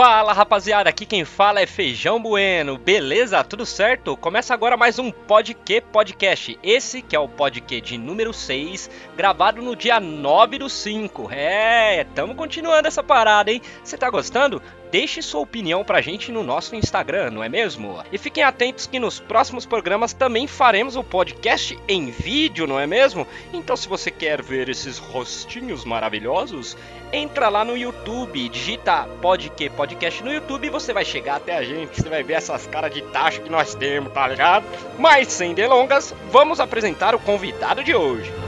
Fala rapaziada, aqui quem fala é Feijão Bueno, beleza? Tudo certo? Começa agora mais um Podque Podcast. Esse que é o Podque de número 6, gravado no dia 9 do 5. É, tamo continuando essa parada, hein? Você tá gostando? Deixe sua opinião pra gente no nosso Instagram, não é mesmo? E fiquem atentos que nos próximos programas também faremos o podcast em vídeo, não é mesmo? Então se você quer ver esses rostinhos maravilhosos, entra lá no YouTube, digita Podque Podcast no YouTube e você vai chegar até a gente, você vai ver essas caras de taxa que nós temos, tá ligado? Mas sem delongas, vamos apresentar o convidado de hoje.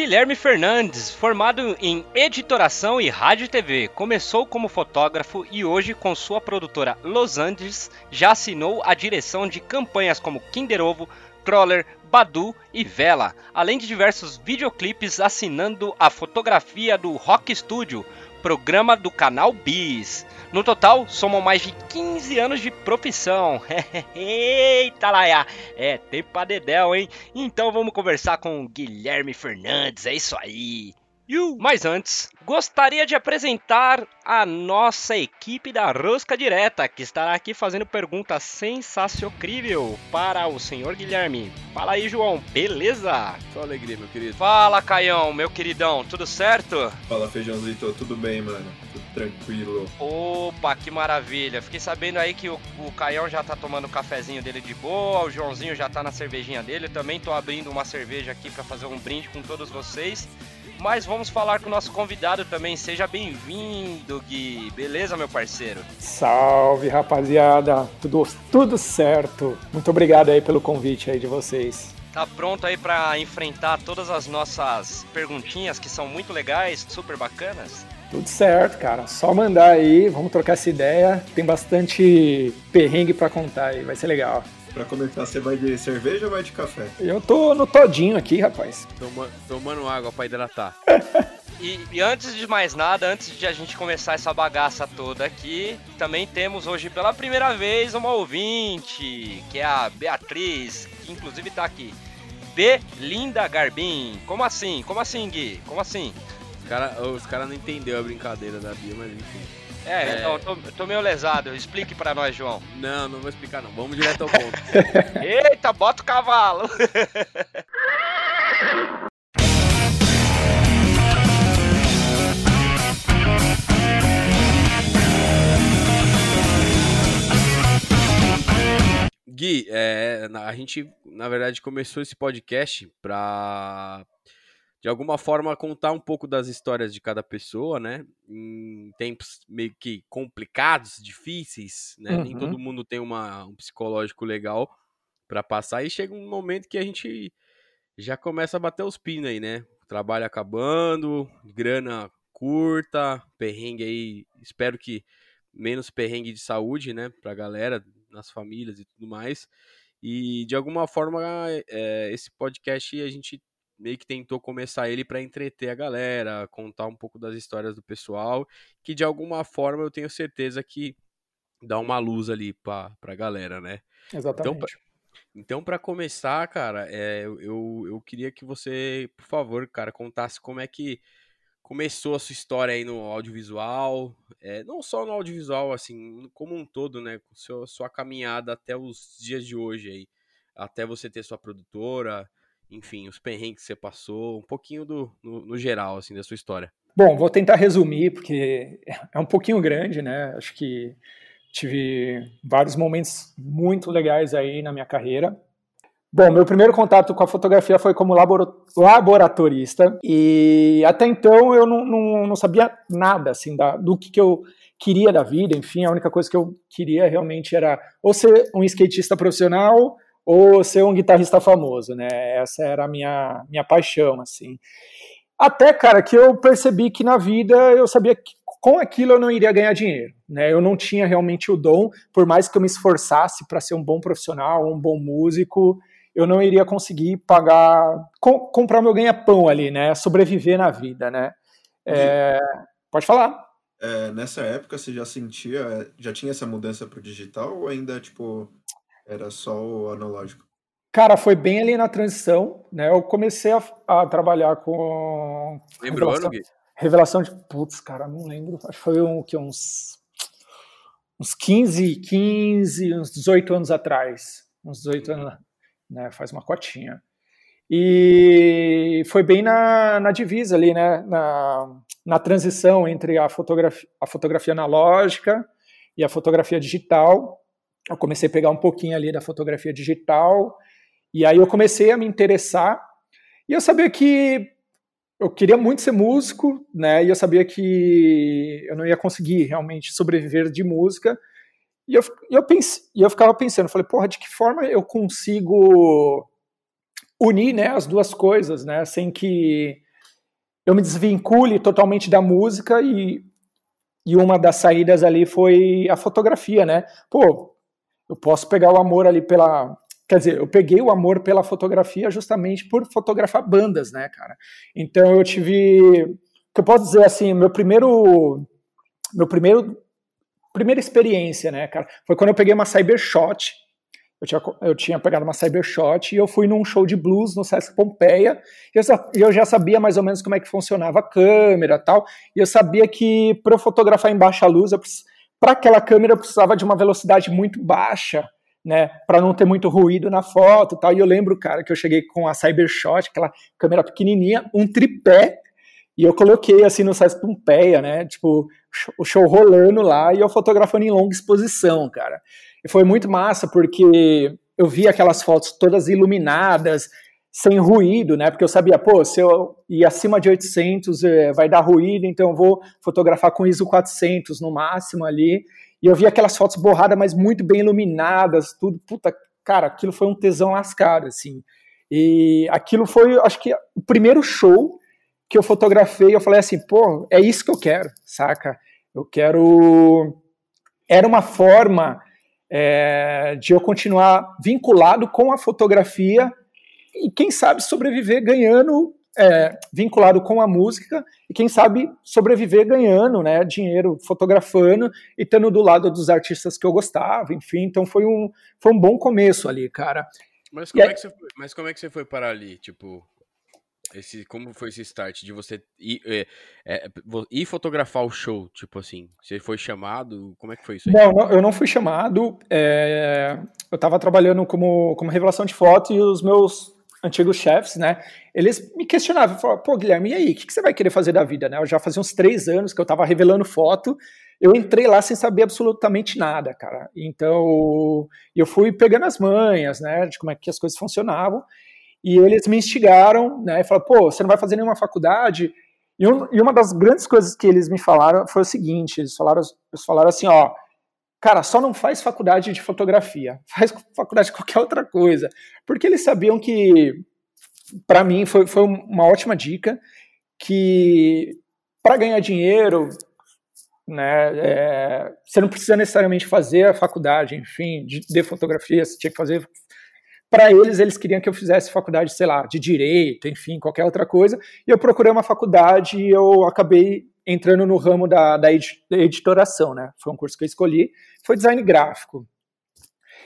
Guilherme Fernandes, formado em editoração e rádio e TV, começou como fotógrafo e hoje, com sua produtora Los Angeles, já assinou a direção de campanhas como Kinder Ovo, Crawler, Badu e Vela, além de diversos videoclipes assinando a fotografia do Rock Studio, programa do canal Bis. No total, somam mais de 15 anos de profissão. Eita laia! É tempo pra dedéu, hein? Então vamos conversar com o Guilherme Fernandes, é isso aí. Mas antes, gostaria de apresentar a nossa equipe da Rosca Direta, que estará aqui fazendo perguntas sensacional para o senhor Guilherme. Fala aí, João, beleza? Só alegria, meu querido. Fala, Caião, meu queridão, tudo certo? Fala, Feijãozito, tudo bem, mano? Tudo tranquilo. Opa, que maravilha. Fiquei sabendo aí que o, o Caião já tá tomando o cafezinho dele de boa, o Joãozinho já tá na cervejinha dele. Eu também tô abrindo uma cerveja aqui para fazer um brinde com todos vocês. Mas vamos falar com o nosso convidado também. Seja bem-vindo, Gui. Beleza, meu parceiro? Salve, rapaziada. Tudo, tudo certo. Muito obrigado aí pelo convite aí de vocês. Tá pronto aí para enfrentar todas as nossas perguntinhas que são muito legais, super bacanas? Tudo certo, cara. Só mandar aí, vamos trocar essa ideia. Tem bastante perrengue para contar aí, vai ser legal. Pra começar, você vai de cerveja ou vai de café? Eu tô no todinho aqui, rapaz. Toma, tomando água pra hidratar. E, e, antes de mais nada, antes de a gente começar essa bagaça toda aqui, também temos hoje pela primeira vez uma ouvinte, que é a Beatriz, que inclusive tá aqui. Belinda Garbim. Como assim? Como assim, Gui? Como assim? Cara, os caras não entenderam a brincadeira da Bia, mas enfim. É, é... então, tô, tô meio lesado. Explique para nós, João. Não, não vou explicar não. Vamos direto ao ponto. Eita, bota o cavalo! Gui, é, a gente, na verdade, começou esse podcast para de alguma forma contar um pouco das histórias de cada pessoa, né? Em tempos meio que complicados, difíceis, né? Uhum. Nem todo mundo tem uma, um psicológico legal para passar e chega um momento que a gente já começa a bater os pinos aí, né? Trabalho acabando, grana curta, perrengue aí, espero que menos perrengue de saúde, né, pra galera, nas famílias e tudo mais. E de alguma forma, é, esse podcast a gente meio que tentou começar ele para entreter a galera, contar um pouco das histórias do pessoal, que de alguma forma eu tenho certeza que dá uma luz ali pra, pra galera, né? Exatamente. Então, então para começar, cara, é, eu, eu queria que você, por favor, cara, contasse como é que começou a sua história aí no audiovisual, é, não só no audiovisual, assim, como um todo, né? Sua, sua caminhada até os dias de hoje aí, até você ter sua produtora, enfim, os perrengues que você passou, um pouquinho do, no, no, geral, assim, da sua história. Bom, vou tentar resumir, porque é um pouquinho grande, né? Acho que tive vários momentos muito legais aí na minha carreira. Bom, meu primeiro contato com a fotografia foi como laboratorista e até então eu não, não, não sabia nada assim da, do que, que eu queria da vida. Enfim, a única coisa que eu queria realmente era ou ser um skatista profissional ou ser um guitarrista famoso, né? Essa era a minha, minha paixão, assim. Até, cara, que eu percebi que na vida eu sabia que com aquilo eu não iria ganhar dinheiro, né? Eu não tinha realmente o dom, por mais que eu me esforçasse para ser um bom profissional, um bom músico, eu não iria conseguir pagar, com, comprar meu ganha-pão ali, né? Sobreviver na vida, né? É, pode falar. É, nessa época você já sentia, já tinha essa mudança para o digital ou ainda, tipo, era só o analógico? Cara, foi bem ali na transição, né? Eu comecei a, a trabalhar com. Lembrou, revelação, Gui? revelação de. Putz, cara, não lembro. Acho que foi um, que, uns. Uns 15, 15, uns 18 anos atrás. Uns 18 anos, né? Faz uma cotinha. E foi bem na, na divisa ali, né? Na, na transição entre a fotografia, a fotografia analógica e a fotografia digital. Eu comecei a pegar um pouquinho ali da fotografia digital e aí eu comecei a me interessar e eu sabia que eu queria muito ser músico, né? E eu sabia que eu não ia conseguir realmente sobreviver de música. E eu, eu, pense, eu ficava pensando, falei, porra, de que forma eu consigo unir né, as duas coisas, né? Sem que eu me desvincule totalmente da música e, e uma das saídas ali foi a fotografia, né? Pô, eu posso pegar o amor ali pela, Quer dizer, eu peguei o amor pela fotografia justamente por fotografar bandas, né, cara? Então eu tive, o que eu posso dizer assim, meu primeiro, meu primeiro, primeira experiência, né, cara, foi quando eu peguei uma Cybershot. Eu tinha, eu tinha pegado uma Cybershot e eu fui num show de blues no Sesc Pompeia e eu, eu já sabia mais ou menos como é que funcionava a câmera tal, e eu sabia que para eu fotografar em baixa luz, para aquela câmera eu precisava de uma velocidade muito baixa, né, para não ter muito ruído na foto tal. E eu lembro, cara, que eu cheguei com a Cybershot, aquela câmera pequenininha, um tripé, e eu coloquei assim no Sesc Pompeia, né, tipo, o show rolando lá e eu fotografando em longa exposição, cara. E foi muito massa porque eu vi aquelas fotos todas iluminadas, sem ruído, né? Porque eu sabia, pô, se eu ir acima de 800 é, vai dar ruído, então eu vou fotografar com ISO 400 no máximo ali. E eu vi aquelas fotos borradas, mas muito bem iluminadas, tudo. Puta, cara, aquilo foi um tesão lascado, assim. E aquilo foi, acho que, o primeiro show que eu fotografei. Eu falei assim, pô, é isso que eu quero, saca? Eu quero. Era uma forma é, de eu continuar vinculado com a fotografia e, quem sabe, sobreviver ganhando é, vinculado com a música e quem sabe sobreviver ganhando né, dinheiro fotografando e estando do lado dos artistas que eu gostava, enfim, então foi um, foi um bom começo ali, cara. Mas como, é que você foi, mas como é que você foi para ali, tipo, esse, como foi esse start de você ir, é, é, ir fotografar o show, tipo assim, você foi chamado, como é que foi isso aí? Não, não eu não fui chamado, é, eu estava trabalhando como, como revelação de foto e os meus antigos chefes, né? Eles me questionavam, falavam, pô, Guilherme, e aí, o que, que, você vai querer fazer da vida, né? Eu já fazia uns três anos que eu tava revelando foto, eu entrei lá sem saber absolutamente nada, cara. Então, eu fui pegando as manhas, né, de como é que as coisas funcionavam, e eles me instigaram, né, e falaram, pô, você não vai fazer nenhuma faculdade? E, um, e uma das grandes coisas que eles me falaram foi o seguinte, eles falaram, eles falaram assim, ó, cara, só não faz faculdade de fotografia, faz faculdade de qualquer outra coisa. Porque eles sabiam que, para mim, foi, foi uma ótima dica, que para ganhar dinheiro, né, é, você não precisa necessariamente fazer a faculdade, enfim, de, de fotografia, você tinha que fazer. Para eles, eles queriam que eu fizesse faculdade, sei lá, de direito, enfim, qualquer outra coisa. E eu procurei uma faculdade e eu acabei entrando no ramo da, da editoração, né? Foi um curso que eu escolhi, foi design gráfico.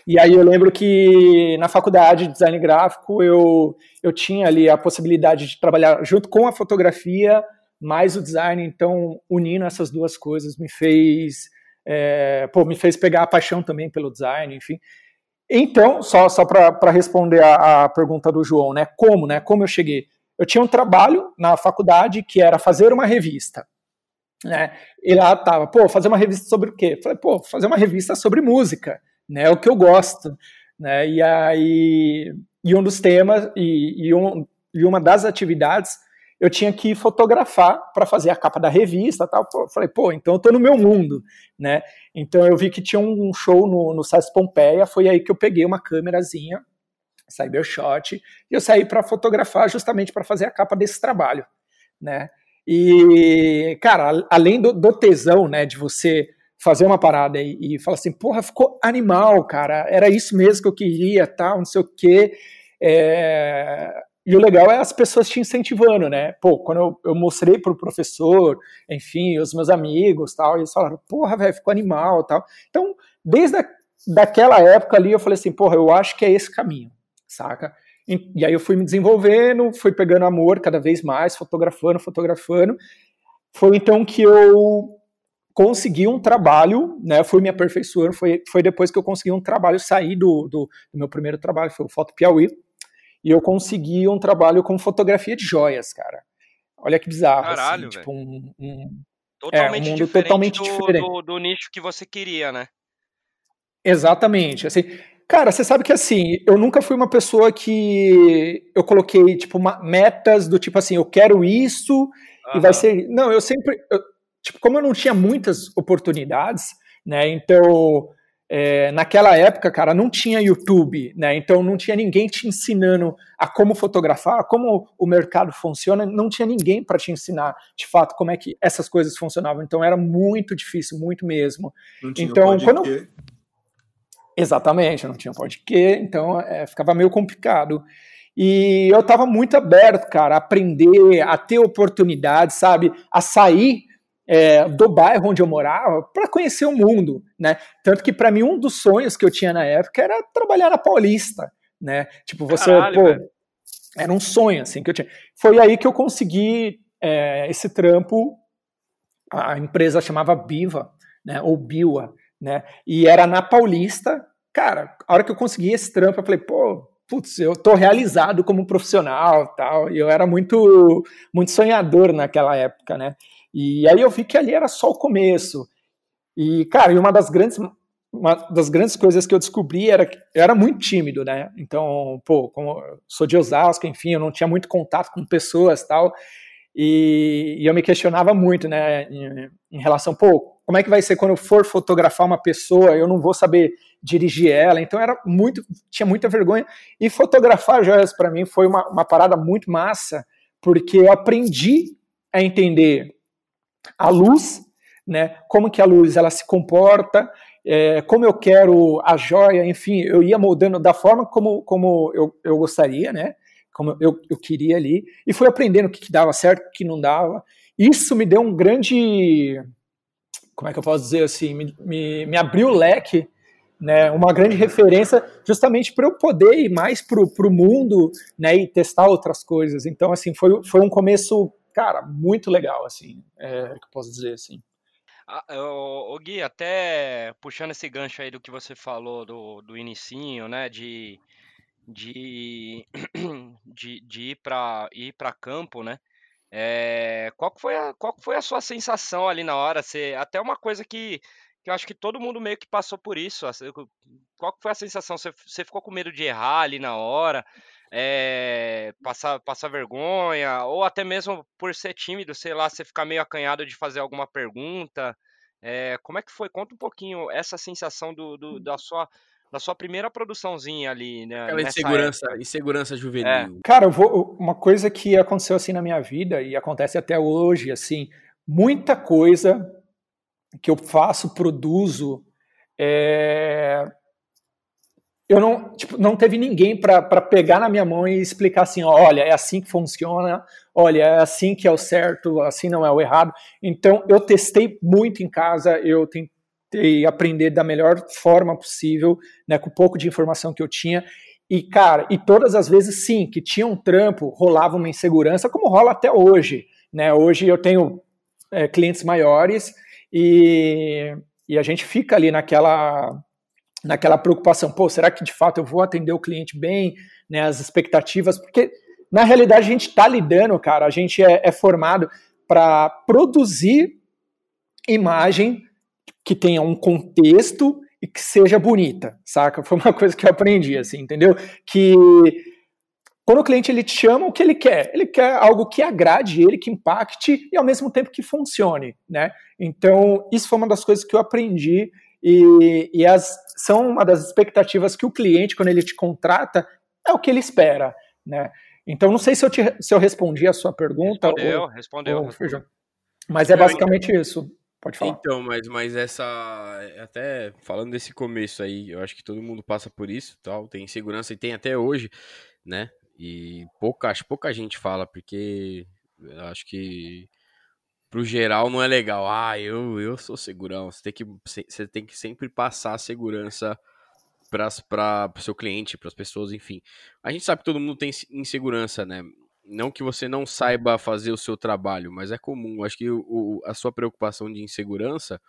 E aí eu lembro que na faculdade de design gráfico eu, eu tinha ali a possibilidade de trabalhar junto com a fotografia, mais o design, então unindo essas duas coisas me fez, é, pô, me fez pegar a paixão também pelo design, enfim. Então, só, só para responder a, a pergunta do João, né? Como, né? Como eu cheguei? Eu tinha um trabalho na faculdade que era fazer uma revista. Né? E lá tava, pô, fazer uma revista sobre o quê? Falei, pô, fazer uma revista sobre música, né? É o que eu gosto, né? E aí, e um dos temas e, e, um, e uma das atividades eu tinha que fotografar para fazer a capa da revista, tal. Pô, falei, pô, então eu tô no meu mundo, né? Então eu vi que tinha um show no, no SESC Pompeia, foi aí que eu peguei uma câmerazinha, Cybershot, e eu saí para fotografar justamente para fazer a capa desse trabalho, né? E, cara, além do, do tesão, né, de você fazer uma parada e, e falar assim, porra, ficou animal, cara, era isso mesmo que eu queria, tal, não sei o quê. É... E o legal é as pessoas te incentivando, né? Pô, quando eu, eu mostrei pro professor, enfim, os meus amigos, tal, eles falaram, porra, velho, ficou animal, tal. Então, desde a, daquela época ali, eu falei assim, porra, eu acho que é esse caminho, saca? E, aí eu fui me desenvolvendo, fui pegando amor cada vez mais, fotografando, fotografando. Foi então que eu consegui um trabalho, né? Fui me aperfeiçoando, foi, foi depois que eu consegui um trabalho, sair do, do, do meu primeiro trabalho, foi o Foto Piauí, e eu consegui um trabalho com fotografia de joias, cara. Olha que bizarro, assim, Caralho, assim, tipo um, um, totalmente é, um mundo diferente totalmente do, diferente do, do nicho que você queria, né? Exatamente, assim, Cara, você sabe que assim, eu nunca fui uma pessoa que eu coloquei, tipo, uma, metas do tipo assim, eu quero isso uhum. e vai ser. Não, eu sempre. Eu, tipo, como eu não tinha muitas oportunidades, né? Então, é, naquela época, cara, não tinha YouTube, né? Então não tinha ninguém te ensinando a como fotografar, como o mercado funciona, não tinha ninguém para te ensinar de fato como é que essas coisas funcionavam. Então era muito difícil, muito mesmo. Não tinha então, quando eu... Exatamente, não tinha podcast, então é, ficava meio complicado. E eu estava muito aberto, cara, a aprender, a ter oportunidades, sabe? A sair é, do bairro onde eu morava para conhecer o mundo, né? Tanto que para mim um dos sonhos que eu tinha na época era trabalhar na Paulista, né? Tipo, você, Caralho, pô, velho. era um sonho assim que eu tinha. Foi aí que eu consegui é, esse trampo. A empresa chamava Biva, né? Ou Biwa, né? E era na Paulista. Cara, a hora que eu consegui esse trampo, eu falei, pô, putz, eu tô realizado como profissional, tal. E eu era muito, muito sonhador naquela época, né? E aí eu vi que ali era só o começo. E, cara, e uma das grandes uma das grandes coisas que eu descobri era que eu era muito tímido, né? Então, pô, como sou de Osasco, enfim, eu não tinha muito contato com pessoas tal. E, e eu me questionava muito, né, em, em, relação, pô, como é que vai ser quando eu for fotografar uma pessoa, eu não vou saber dirigir ela, então era muito, tinha muita vergonha. E fotografar joias para mim foi uma, uma parada muito massa, porque eu aprendi a entender a luz, né? Como que a luz ela se comporta, é, como eu quero a joia, enfim, eu ia moldando da forma como, como eu, eu gostaria, né? Como eu, eu queria ali, e fui aprendendo o que, que dava certo, o que não dava. Isso me deu um grande, como é que eu posso dizer assim, me, me, me abriu o leque, né? Uma grande referência, justamente para eu poder ir mais para o mundo, né? E testar outras coisas. Então, assim, foi, foi um começo cara, muito legal, assim, é, que eu posso dizer, assim. Ah, o, Gui, até puxando esse gancho aí do que você falou do, do inicinho, né, de, de, de, de ir para ir para campo, né, é, qual, foi a, qual foi a sua sensação ali na hora? Você, até uma coisa que, que eu acho que todo mundo meio que passou por isso. Qual foi a sensação? Você, você ficou com medo de errar ali na hora? é, passar, passar vergonha, ou até mesmo por ser tímido, sei lá, você ficar meio acanhado de fazer alguma pergunta. É, como é que foi? Conta um pouquinho essa sensação do, do da sua da sua primeira produçãozinha ali, né? Aquela insegurança, época. insegurança juvenil. É. Cara, vou, uma coisa que aconteceu assim na minha vida e acontece até hoje, assim, muita coisa que eu faço, produzo, é, eu não, tipo, não teve ninguém para pegar na minha mão e explicar assim, olha, é assim que funciona, olha, é assim que é o certo, assim não é o errado. Então, eu testei muito em casa, eu tentei aprender da melhor forma possível, né, com o pouco de informação que eu tinha. E, cara, e todas as vezes, sim, que tinha um trampo, rolava uma insegurança, como rola até hoje. Né? Hoje eu tenho é, clientes maiores e, e a gente fica ali naquela naquela preocupação, pô, será que de fato eu vou atender o cliente bem, né, as expectativas, porque na realidade a gente está lidando, cara, a gente é, é formado para produzir imagem que tenha um contexto e que seja bonita, saca? Foi uma coisa que eu aprendi, assim, entendeu? Que quando o cliente ele te chama, o que ele quer? Ele quer algo que agrade ele, que impacte e ao mesmo tempo que funcione, né? Então, isso foi uma das coisas que eu aprendi e, e as, são uma das expectativas que o cliente, quando ele te contrata, é o que ele espera, né? Então, não sei se eu, te, se eu respondi a sua pergunta. Respondeu, ou, respondeu. Ou, respondeu. Mas é basicamente isso. Pode falar. Então, mas, mas essa. Até falando desse começo aí, eu acho que todo mundo passa por isso, tal, tem insegurança e tem até hoje, né? E pouca, acho pouca gente fala, porque acho que pro geral não é legal. Ah, eu, eu sou segurão. Você tem que, você tem que sempre passar a segurança para o seu cliente, para as pessoas, enfim. A gente sabe que todo mundo tem insegurança, né? Não que você não saiba fazer o seu trabalho, mas é comum. Acho que o, a sua preocupação de insegurança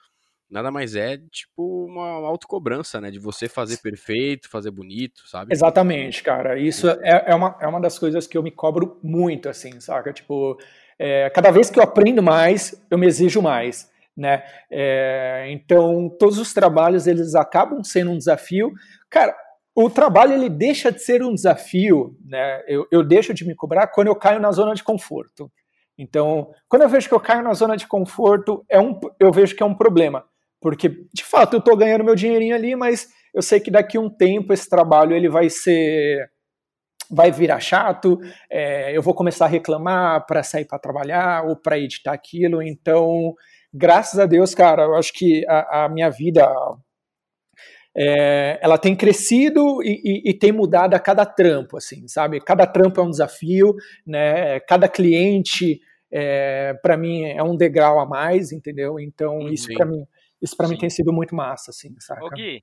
nada mais é tipo uma autocobrança, né? De você fazer perfeito, fazer bonito, sabe? Exatamente, cara. Isso é, é, uma, é uma das coisas que eu me cobro muito, assim, saca? Tipo, é, cada vez que eu aprendo mais, eu me exijo mais, né? É, então, todos os trabalhos, eles acabam sendo um desafio. Cara, o trabalho, ele deixa de ser um desafio, né? Eu, eu deixo de me cobrar quando eu caio na zona de conforto. Então, quando eu vejo que eu caio na zona de conforto, é um, eu vejo que é um problema. Porque, de fato, eu estou ganhando meu dinheirinho ali, mas eu sei que daqui a um tempo esse trabalho ele vai ser. vai virar chato, é, eu vou começar a reclamar para sair para trabalhar ou para editar aquilo. Então, graças a Deus, cara, eu acho que a, a minha vida. É, ela tem crescido e, e, e, tem mudado a cada trampo, assim, sabe? Cada trampo é um desafio, né? Cada cliente, é, para mim, é um degrau a mais, entendeu? Então, isso para mim, isso para mim tem sido muito massa, assim, saca? Ô Gui,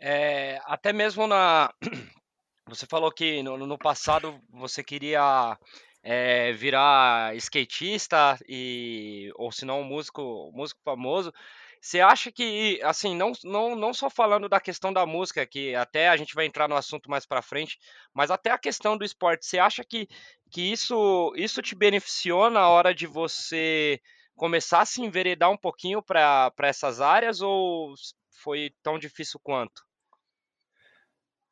é, até mesmo na. Você falou que no, no passado você queria é, virar skatista e ou se não um músico, músico famoso. Você acha que, assim, não, não, não só falando da questão da música, que até a gente vai entrar no assunto mais para frente, mas até a questão do esporte, você acha que, que isso, isso te beneficiou na hora de você começar a se enveredar um pouquinho para essas áreas ou foi tão difícil quanto?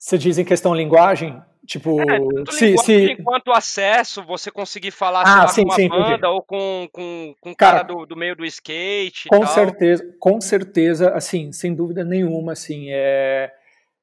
Você diz em questão linguagem? Tipo, é, se, se... quanto acesso, você conseguir falar ah, sim, com uma sim, banda entendi. ou com, com, com cara, cara do, do, meio do skate. Com certeza, com certeza, assim, sem dúvida nenhuma, assim, é...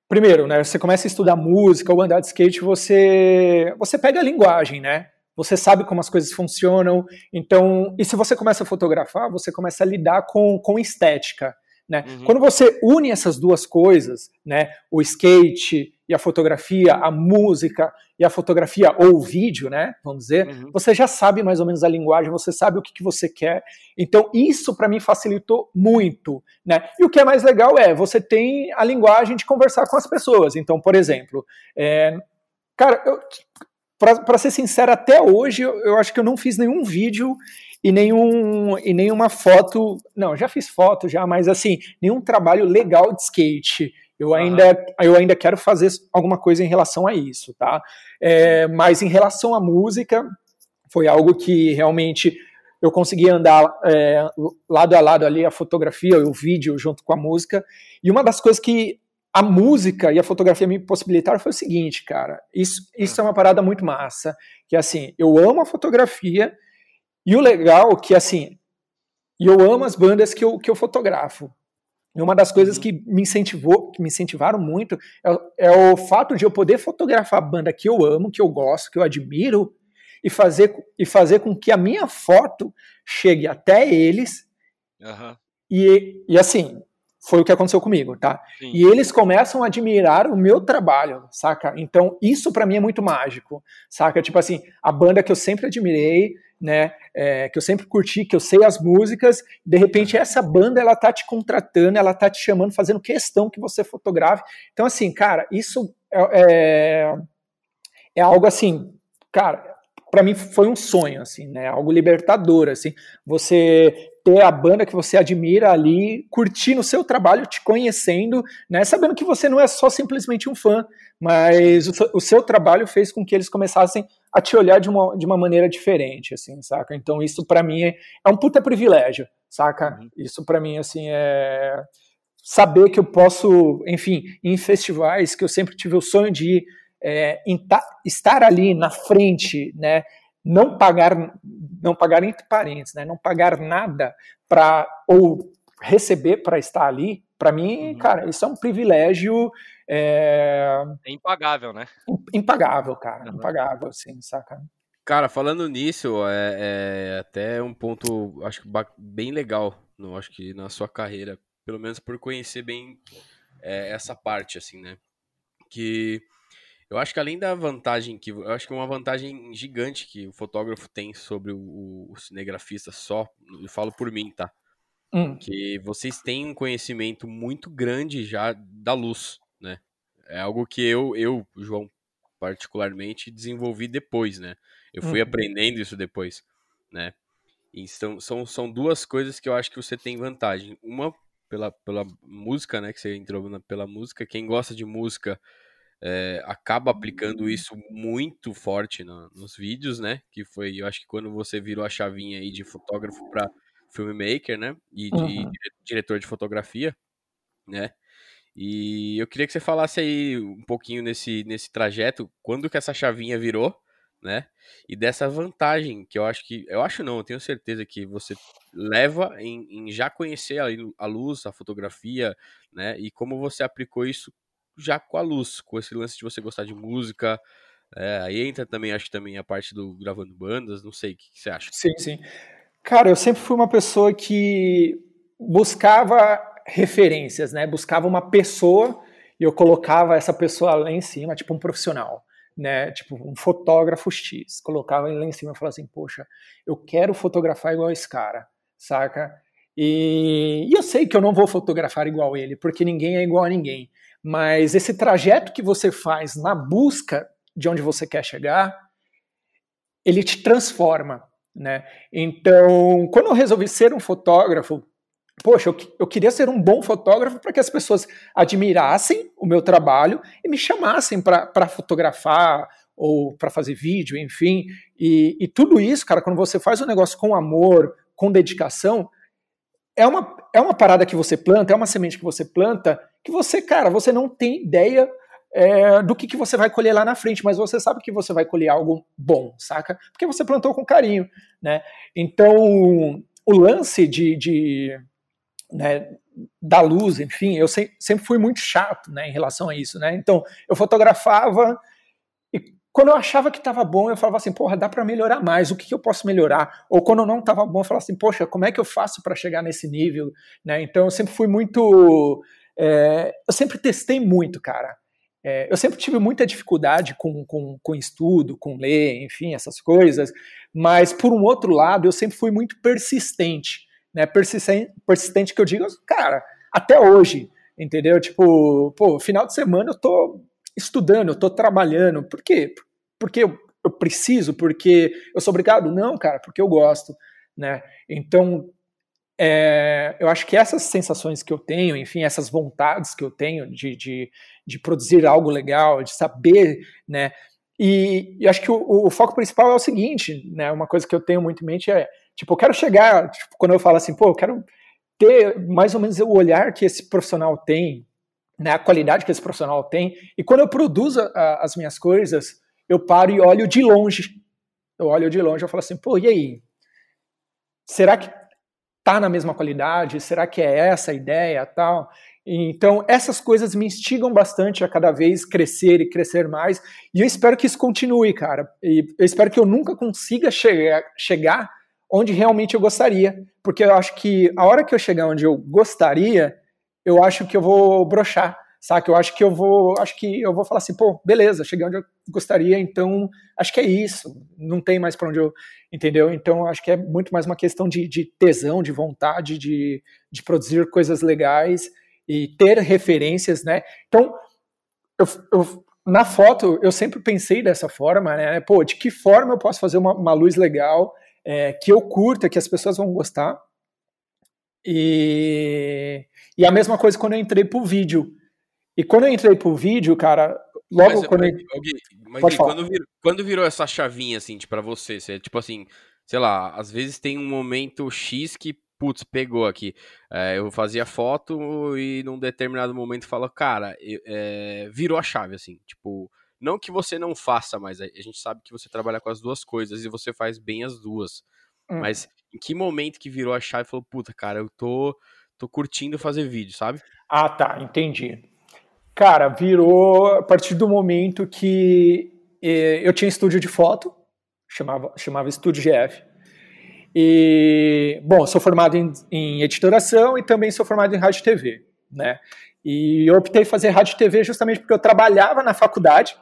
Primeiro, né, você começa a estudar música ou andar de skate, você, você pega a linguagem, né? você sabe como as coisas funcionam. Então, e se você começa a fotografar, você começa a lidar com, com estética. Né? Uhum. Quando você une essas duas coisas, né, o skate e a fotografia, a música e a fotografia ou o vídeo, né, vamos dizer, uhum. você já sabe mais ou menos a linguagem, você sabe o que, que você quer. Então isso para mim facilitou muito, né? E o que é mais legal é você tem a linguagem de conversar com as pessoas. Então, por exemplo, é, cara, eu, para ser sincero, até hoje eu, eu, acho que eu não fiz nenhum vídeo e, nenhum, e nenhuma foto. Não, já fiz foto já, mas assim, nenhum trabalho legal de skate. Eu ainda, eu ainda quero fazer alguma coisa em relação a isso, tá? É, mas em relação à música, foi algo que realmente eu consegui andar é, lado a lado ali a fotografia o vídeo junto com a música. E uma das coisas que a música e a fotografia me possibilitaram foi o seguinte, cara. Isso, isso é uma parada muito massa. Que assim, eu amo a fotografia e o legal que assim, eu amo as bandas que eu, que eu fotografo. E uma das coisas uhum. que me incentivou, que me incentivaram muito, é, é, o fato de eu poder fotografar a banda que eu amo, que eu gosto, que eu admiro, e fazer, e fazer com que a minha foto chegue até eles. Uhum. E, e assim, foi o que aconteceu comigo, tá? Sim. E eles começam a admirar o meu trabalho, saca? Então, isso para mim é muito mágico, saca? Tipo assim, a banda que eu sempre admirei, né? É, que eu sempre curti, que eu sei as músicas, de repente essa banda ela tá te contratando, ela tá te chamando, fazendo questão que você fotografe. Então, assim, cara, isso é, é, é algo assim, cara, para mim foi um sonho, assim, né? Algo libertador, assim. Você ter a banda que você admira ali, curtindo o seu trabalho, te conhecendo, né? Sabendo que você não é só simplesmente um fã, mas o, o seu trabalho fez com que eles começassem a te olhar de uma, de uma maneira diferente, assim, saca? Então isso para mim é, é, um puta privilégio, saca? Uhum. Isso para mim, assim, é saber que eu posso, enfim, em festivais que eu sempre tive o sonho de ir, é, estar ali na frente, né, não pagar, não pagar entre parentes, né, não pagar nada para ou receber para estar ali, para mim, uhum. cara, isso é um privilégio é... é impagável, né? Impagável, cara, uhum. impagável, assim, saca? Cara, falando nisso, é, é, até um ponto, acho que bem legal, no, acho que na sua carreira, pelo menos por conhecer bem é, essa parte, assim, né? Que eu acho que além da vantagem que. Eu acho que uma vantagem gigante que o fotógrafo tem sobre o, o cinegrafista só, eu falo por mim, tá? Hum. Que vocês têm um conhecimento muito grande já da luz, né? é algo que eu, eu, João, particularmente, desenvolvi depois, né? Eu fui uhum. aprendendo isso depois, né? Então, são, são duas coisas que eu acho que você tem vantagem. Uma, pela, pela música, né? Que você entrou na, pela música. Quem gosta de música é, acaba aplicando uhum. isso muito forte no, nos vídeos, né? Que foi, eu acho que quando você virou a chavinha aí de fotógrafo para filmmaker, né? E de uhum. diretor de fotografia, né? E eu queria que você falasse aí um pouquinho nesse, nesse trajeto, quando que essa chavinha virou, né? E dessa vantagem que eu acho que. Eu acho não, eu tenho certeza que você leva em, em já conhecer a, a, luz, a fotografia, né? E como você aplicou isso já com a luz, com esse lance de você gostar de música. É, aí entra também, acho também a parte do gravando bandas, não sei, o que, que você acha? Sim, sim. Cara, eu sempre fui uma pessoa que buscava referências, né? Buscava uma pessoa e eu colocava essa pessoa lá em cima, tipo um profissional né, tipo um fotógrafo X, colocava ele lá em cima e falava assim, poxa, eu quero fotografar igual esse cara, saca? E, e, eu sei que eu não vou fotografar igual ele, porque ninguém é igual a ninguém, mas esse trajeto que você faz na busca de onde você quer chegar, ele te transforma, né? Então, quando eu resolvi ser um fotógrafo, poxa, eu, eu queria ser um bom fotógrafo para que as pessoas admirassem o meu trabalho e me chamassem para fotografar ou para fazer vídeo, enfim. E, e, tudo isso, cara, quando você faz um negócio com amor, com dedicação, é uma, é uma parada que você planta, é uma semente que você planta, que você, cara, você não tem ideia é, do que, que você vai colher lá na frente, mas você sabe que você vai colher algo bom, saca? Porque você plantou com carinho, né? Então, o lance de, de né, da luz, enfim, eu sempre fui muito chato né, em relação a isso. Né? Então, eu fotografava e quando eu achava que estava bom, eu falava assim, porra, dá para melhorar mais, o que, que, eu posso melhorar? Ou quando não estava bom, eu falava assim, poxa, como é que eu faço para chegar nesse nível? Né? Então, eu sempre fui muito. É, eu sempre testei muito, cara. É, eu sempre tive muita dificuldade com, com, com estudo, com ler, enfim, essas coisas, mas por um outro lado, eu sempre fui muito persistente né, persistente, persistente que eu digo, cara, até hoje, entendeu? Tipo, pô, final de semana eu tô estudando, eu tô trabalhando, por quê? Porque eu, eu preciso, porque eu sou obrigado? Não, cara, porque eu gosto, né? Então, é, eu acho que essas sensações que eu tenho, enfim, essas vontades que eu tenho de, de, de produzir algo legal, de saber, né? E, e acho que o, o, foco principal é o seguinte, né? Uma coisa que eu tenho muito em mente é Tipo, eu quero chegar, tipo, quando eu falo assim, pô, eu quero ter mais ou menos o olhar que esse profissional tem, né, a qualidade que esse profissional tem, e quando eu produzo a, as minhas coisas, eu paro e olho de longe. Eu olho de longe e falo assim, pô, e aí? Será que tá na mesma qualidade? Será que é essa a ideia tal? Então, essas coisas me instigam bastante a cada vez crescer e crescer mais. E eu espero que isso continue, cara. E eu espero que eu nunca consiga chegar, chegar onde realmente eu gostaria, porque eu acho que a hora que eu chegar onde eu gostaria, eu acho que eu vou brochar, sabe? Eu acho que eu vou, acho que eu vou falar assim, pô, beleza, cheguei onde eu gostaria, então acho que é isso, não tem mais para onde eu, entendeu? Então acho que é muito mais uma questão de, de tesão, de vontade, de, de produzir coisas legais e ter referências, né? Então, eu, eu, na foto eu sempre pensei dessa forma, né? Pô, de que forma eu posso fazer uma, uma luz legal é, que eu curta, que as pessoas vão gostar. E, e a mesma coisa quando eu entrei pro vídeo. E quando eu entrei pro vídeo, cara, logo mas, quando mas, eu... Gui, mas Gui, quando, virou, quando virou essa chavinha, assim, tipo, pra você, você, tipo assim, sei lá, às vezes tem um momento X que, putz, pegou aqui. É, eu fazia foto e num determinado momento fala, cara, é, virou a chave, assim, tipo, não que você não faça, mas a gente sabe que você trabalha com as duas coisas e você faz bem as duas. Hum. Mas em que momento que virou a chave e falou, puta, cara, eu tô, tô curtindo fazer vídeo, sabe? Ah, tá, entendi. Cara, virou a partir do momento que eh, eu tinha estúdio de foto, chamava, chamava Estúdio GF. E, bom, sou formado em, em editoração e também sou formado em rádio e TV, né? E eu optei fazer rádio e TV justamente porque eu trabalhava na faculdade,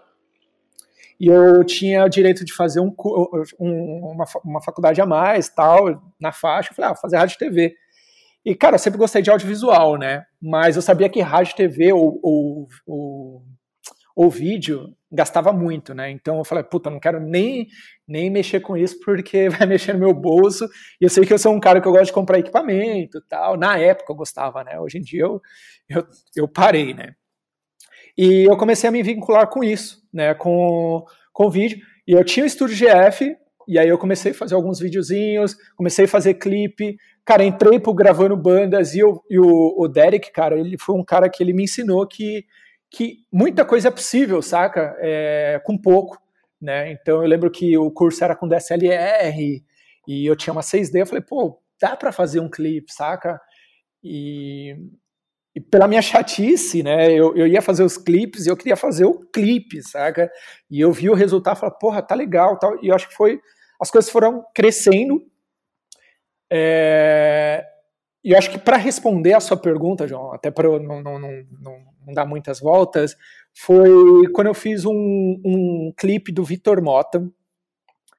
e eu tinha direito de fazer um, um, uma, uma faculdade a mais, tal, na faixa, eu falei, ah, fazer rádio e TV. E, cara, eu sempre gostei de audiovisual, né? Mas eu sabia que rádio TV, ou, ou, ou ou vídeo, gastava muito, né? Então eu falei, puta, não quero nem, nem mexer com isso porque vai mexer no meu bolso. E eu sei que eu sou um cara que eu gosto de comprar equipamento tal. Na época eu gostava, né? Hoje em dia eu, eu, eu parei, né? E eu comecei a me vincular com isso, né? Com, com vídeo. E eu tinha o estúdio GF, e aí eu comecei a fazer alguns videozinhos, comecei a fazer clipe. Cara, entrei pro gravando bandas e, eu, e o, o Derek, cara, ele foi um cara que ele me ensinou que que muita coisa é possível, saca? É, com pouco, né? Então eu lembro que o curso era com DSLR e eu tinha uma 6D, eu falei, pô, dá para fazer um clipe, saca? E, e, pela minha chatice, né, eu, eu ia fazer os clipes e eu queria fazer o clipe, saca? E eu vi o resultado e falei, porra, tá legal, tal. E eu acho que foi, as coisas foram crescendo. É, e eu acho que para responder a sua pergunta, João, até para eu não, não, não, não, dar muitas voltas, foi quando eu fiz um, um clipe do Vitor Mota,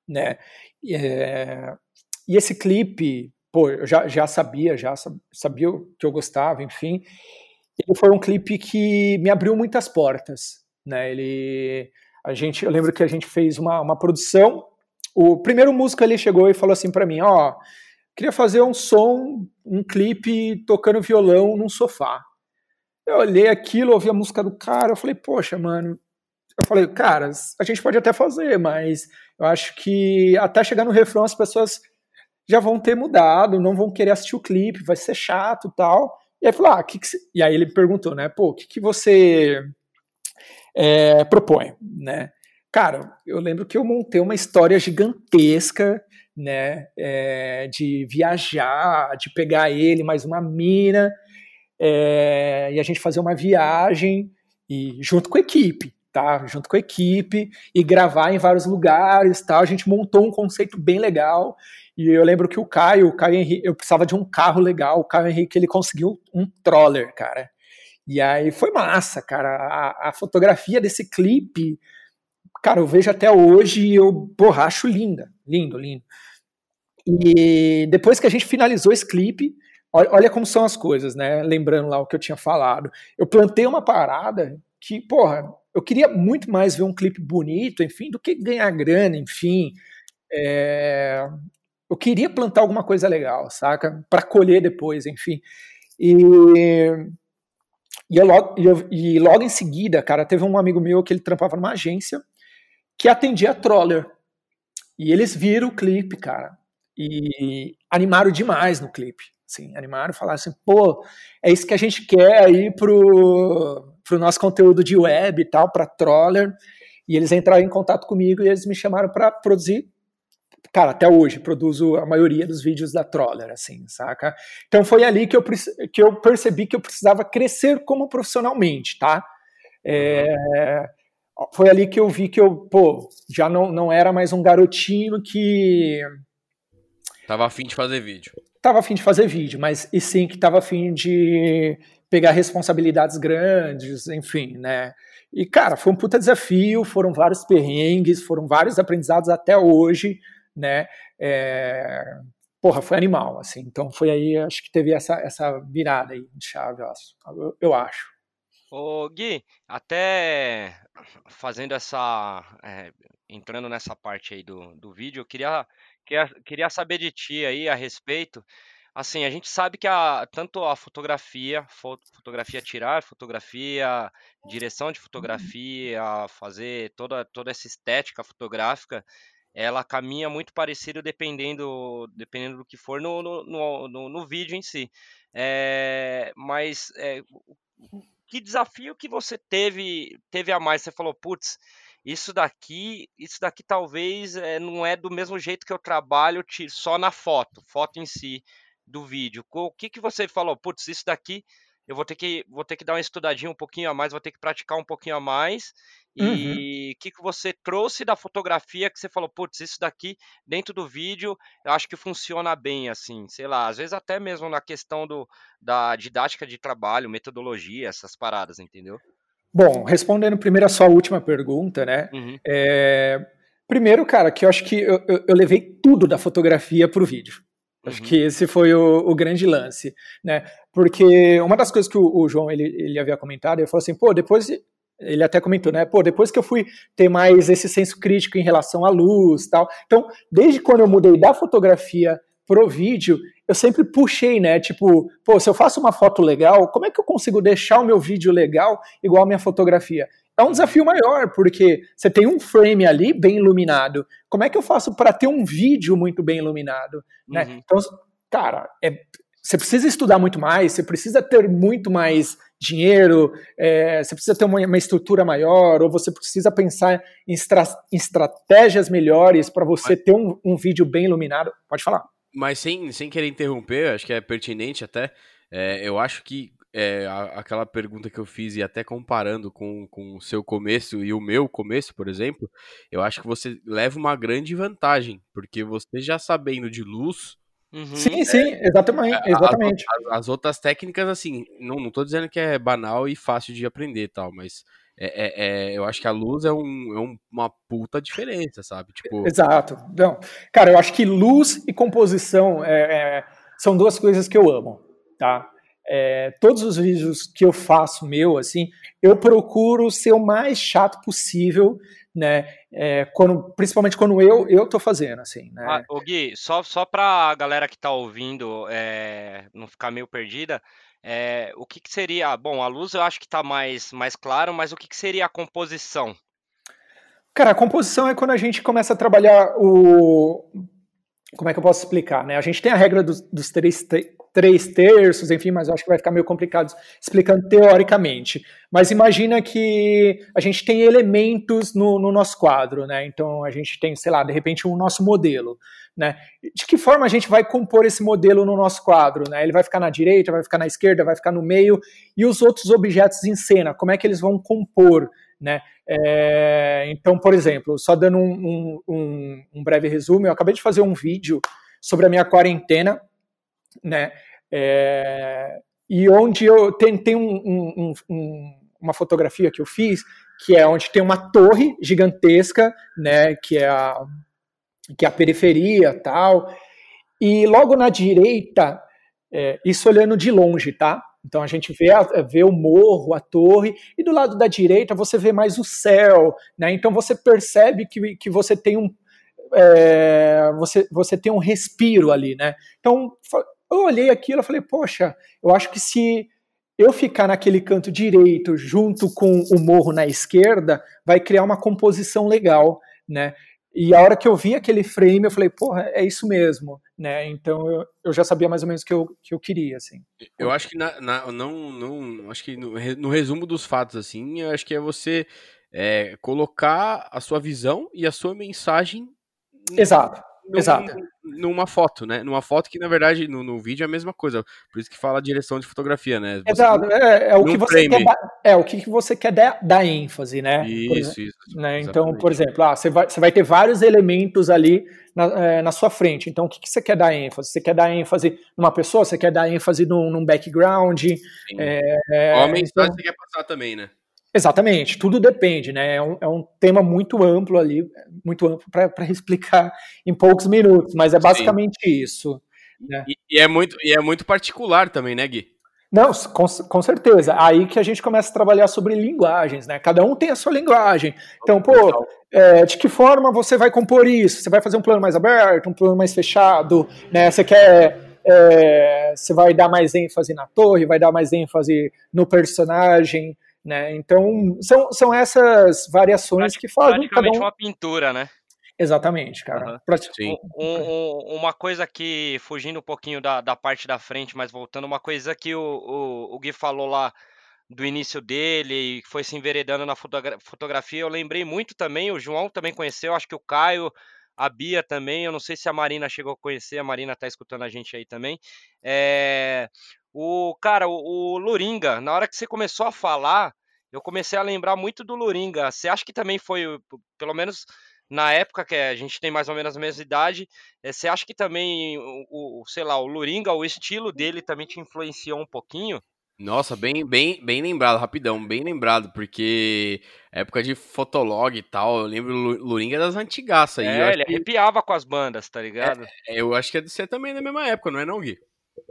né? É, e esse clipe, pô, eu já, já sabia, já sabia que eu gostava, enfim. Ele foi um clipe que me abriu muitas portas, né? Ele, a gente, eu lembro que a gente fez uma, uma produção. O primeiro músico ali chegou e falou assim para mim, ó. Oh, queria fazer um som, um clipe tocando violão num sofá. Eu olhei aquilo, ouvi a música do cara, eu falei, poxa, mano. Eu falei, cara, a gente pode até fazer, mas eu acho que até chegar no refrão as pessoas já vão ter mudado, não vão querer assistir o clipe, vai ser chato tal. E aí ah, que que e aí ele perguntou, né, pô, o que, que você é, propõe, né? Cara, eu lembro que eu montei uma história gigantesca né, é, de viajar, de pegar ele mais uma mina, é, e a gente fazer uma viagem e junto com a equipe, tá? Junto com a equipe e gravar em vários lugares, tal. A gente montou um conceito bem legal. E eu lembro que o Caio, o Caio Henrique, eu precisava de um carro legal. O Caio Henrique ele conseguiu um troller, cara. E aí foi massa, cara. A, a fotografia desse clipe, cara, eu vejo até hoje e eu, porra, acho linda, lindo, lindo. E depois que a gente finalizou esse clipe, olha como são as coisas, né? Lembrando lá o que eu tinha falado. Eu plantei uma parada que, porra, eu queria muito mais ver um clipe bonito, enfim, do que ganhar grana, enfim. É... Eu queria plantar alguma coisa legal, saca? Para colher depois, enfim. E, e, logo, e, eu, e logo em seguida, cara, teve um amigo meu que ele trampava numa agência que atendia troller. E eles viram o clipe, cara e animaram demais no clipe. Assim, animaram, falaram assim, pô, é isso que a gente quer aí pro, pro nosso conteúdo de web e tal, para Troller. E eles entraram em contato comigo e eles me chamaram para produzir. Cara, até hoje produzo a maioria dos vídeos da Troller, assim, saca? Então foi ali que eu, que eu percebi que eu precisava crescer como profissionalmente, tá? É, foi ali que eu vi que eu, pô, já não, não era mais um garotinho que Tava afim de fazer vídeo. Tava afim de fazer vídeo, mas e sim que tava afim de pegar responsabilidades grandes, enfim, né? E, cara, foi um puta desafio, foram vários perrengues, foram vários aprendizados até hoje, né? É... Porra, foi animal, assim. Então foi aí, acho que teve essa, essa virada aí de chave, eu, eu acho. Ô, Gui, até fazendo essa. É, entrando nessa parte aí do, do vídeo, eu queria Queria, queria saber de ti aí a respeito. Assim, a gente sabe que a, tanto a fotografia, fotografia tirar, fotografia, direção de fotografia, fazer toda, toda essa estética fotográfica, ela caminha muito parecido dependendo, dependendo do que for no, no, no, no vídeo em si. É, mas é, que desafio que você teve, teve a mais? Você falou, putz, isso daqui, isso daqui talvez é, não é do mesmo jeito que eu trabalho só na foto, foto em si do vídeo. O que que você falou? Putz, isso daqui eu vou ter que vou ter que dar uma estudadinha um pouquinho a mais, vou ter que praticar um pouquinho a mais. E o uhum. que que você trouxe da fotografia que você falou, putz, isso daqui dentro do vídeo, eu acho que funciona bem assim, sei lá, às vezes até mesmo na questão do da didática de trabalho, metodologia, essas paradas, entendeu? Bom, respondendo primeiro a sua última pergunta, né? Uhum. É, primeiro, cara, que eu acho que eu, eu, eu levei tudo da fotografia para o vídeo. Acho uhum. que esse foi o, o, grande lance, né? Porque uma das coisas que o, o, João ele, ele havia comentado, ele falou assim, pô, depois ele até comentou, né? Pô, depois que eu fui ter mais esse senso crítico em relação à luz tal. Então, desde quando eu mudei da fotografia pro vídeo, eu sempre puxei, né? Tipo, pô, se eu faço uma foto legal, como é que eu consigo deixar o meu vídeo legal igual a minha fotografia? É um desafio maior, porque você tem um frame ali bem iluminado. Como é que eu faço para ter um vídeo muito bem iluminado? Né? Uhum. Então, cara, é, você precisa estudar muito mais, você precisa ter muito mais dinheiro, é, você precisa ter uma, uma, estrutura maior, ou você precisa pensar em, estra em estratégias melhores para você Mas... ter um, um, vídeo bem iluminado. Pode falar. Mas sem, sem querer interromper, acho que é pertinente até. É, eu acho que é, a, aquela pergunta que eu fiz, e até comparando com, com o seu começo e o meu começo, por exemplo, eu acho que você leva uma grande vantagem, porque você já sabendo de luz Uhum. Sim, sim, é, exatamente. exatamente. As, as, outras técnicas, assim, não, não tô dizendo que é banal e fácil de aprender tal, mas é, é, é eu acho que a luz é, um, é um, uma puta diferença, sabe? Tipo... Exato. Não, cara, eu acho que luz e composição é, é são duas coisas que eu amo, tá? É, todos os vídeos que eu faço meu, assim, eu procuro ser o mais chato possível né? É, quando, principalmente quando eu eu tô fazendo, assim. Né? Ah, o Gui, só, só pra galera que tá ouvindo é, não ficar meio perdida, é, o que, que, seria. Bom, a luz eu acho que tá mais, mais claro, mas o que, que seria a composição? Cara, a composição é quando a gente começa a trabalhar o. Como é que eu posso explicar? Né? A gente tem a regra dos, dos três, três terços, enfim, mas eu acho que vai ficar meio complicado explicando teoricamente. Mas imagina que a gente tem elementos no, no, nosso quadro, né? Então a gente tem, sei lá, de repente um nosso modelo, né? De que forma a gente vai compor esse modelo no nosso quadro, né? Ele vai ficar na direita, vai ficar na esquerda, vai ficar no meio e os outros objetos em cena, como é que eles vão compor, né? É, então, por exemplo, só dando um, um, um breve resumo, eu acabei de fazer um vídeo sobre a minha quarentena né? É, e onde eu tem, tem um, um, um, uma fotografia que eu fiz que é onde tem uma torre gigantesca, né? Que é a que é a periferia tal. E logo na direita, é, isso olhando de longe, tá? Então a gente vê, a, vê o morro, a torre, e do lado da direita você vê mais o céu, né? Então você percebe que, que você tem um, é, você, você tem um respiro ali, né? Então eu olhei aquilo e falei, poxa, eu acho que se eu ficar naquele canto direito junto com o morro na esquerda, vai criar uma composição legal, né? E a hora que eu vi aquele frame, eu falei, porra, é isso mesmo, né? Então eu, eu já sabia mais ou menos o que eu, que eu queria, assim. Eu acho que na, na, não, não, acho que no, no, resumo dos fatos, assim, eu acho que é você é, colocar a sua visão e a sua mensagem. Exato. Num, Exato. Numa foto, né? Numa foto que, na verdade, no, no, vídeo é a mesma coisa. Por isso que fala direção de fotografia, né? Você, Exato. É, é o que você quer dar, é o que você quer dar, dar ênfase, né? Isso, isso. Né? Então, por exemplo, ah, você, vai, você vai ter vários elementos ali na, é, na sua frente. Então, o que, que, você quer dar ênfase? Você quer dar ênfase numa pessoa? Você quer dar ênfase num, num background? É, a mensagem então, você quer passar também, né? Exatamente, tudo depende, né? É um, é um tema muito amplo ali, muito amplo para explicar em poucos minutos, mas é basicamente Sim. isso. Né? E, e, é muito, e é muito particular também, né, Gui? Não, com, com certeza. Aí que a gente começa a trabalhar sobre linguagens, né? Cada um tem a sua linguagem. Então, pô, é, de que forma você vai compor isso? Você vai fazer um plano mais aberto, um plano mais fechado, né? Você quer é, você vai dar mais ênfase na torre, vai dar mais ênfase no personagem, né? Então, são, são essas variações que fazem. Praticamente um... uma pintura, né? Exatamente, cara. Uhum. Um, um, uma coisa que, fugindo um pouquinho da, da parte da frente, mas voltando, uma coisa que o, o, o Gui falou lá do início dele, foi se enveredando na fotogra fotografia, eu lembrei muito também, o João também conheceu, acho que o Caio, a Bia também, eu não sei se a Marina chegou a conhecer, a Marina tá escutando a gente aí também. É, o cara, o, o Luringa, na hora que você começou a falar, eu comecei a lembrar muito do Luringa. Você acha que também foi, pelo menos na época que a gente tem mais ou menos a mesma idade, eh, você acha que também o, o sei lá, o Luringa, o estilo dele também te influenciou um pouquinho? Nossa, bem, bem, bem lembrado, rapidão, bem lembrado, porque época de fotolog e tal, eu lembro Luringa das antigaças aí. É, ele que... arrepiava com as bandas, tá ligado? É, eu acho que é de ser também na mesma época, não é não, Gui?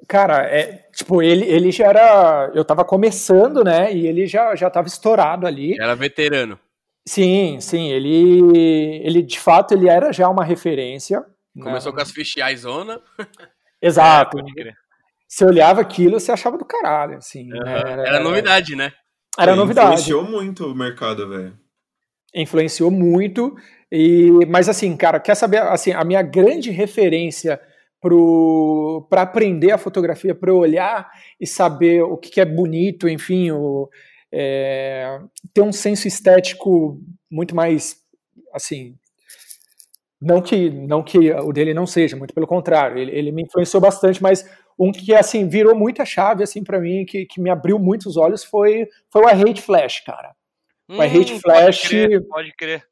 Cara, é, tipo, ele, ele já era. Eu tava começando, né? E ele já, já tava estourado ali. Era veterano. Sim, sim. Ele, ele de fato, ele era já uma referência. Começou né? com as fichiais zona. Exato. É, você olhava aquilo, você achava do caralho, assim. Uhum. Né? Era, era, novidade, né? Era é, novidade. Influenciou muito o mercado, velho. Influenciou muito. E, mas assim, cara, quer saber? Assim, a minha grande referência para aprender a fotografia, para olhar e saber o que, que é bonito, enfim, o, é, ter um senso estético muito mais, assim, não que, não que o dele não seja, muito pelo contrário, ele, ele me influenciou bastante, mas um que assim virou muita chave assim para mim, que, que me abriu muitos olhos foi foi o I Hate Flash, cara. Hum, o I Hate Flash. Pode crer, pode crer.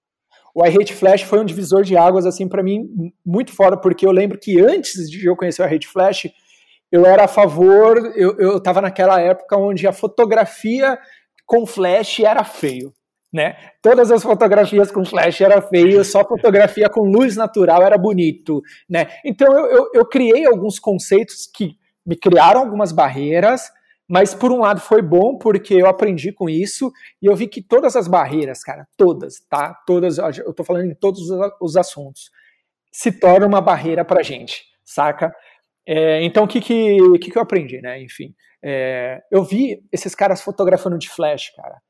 O I Hate Flash foi um divisor de águas assim para mim muito fora, porque eu lembro que antes de eu conhecer o I Hate Flash, eu era a favor, eu, eu tava naquela época onde a fotografia com flash era feio. Né? Todas as fotografias com flash era feio, só fotografia com luz natural era bonito, né? Então eu, eu, eu criei alguns conceitos que me criaram algumas barreiras, mas por um lado foi bom porque eu aprendi com isso e eu vi que todas as barreiras, cara, todas, tá? Todas, eu tô falando em todos os assuntos, se tornam uma barreira pra gente, saca? É, então o que que, que que eu aprendi, né? Enfim, é, eu vi esses caras fotografando de flash, cara.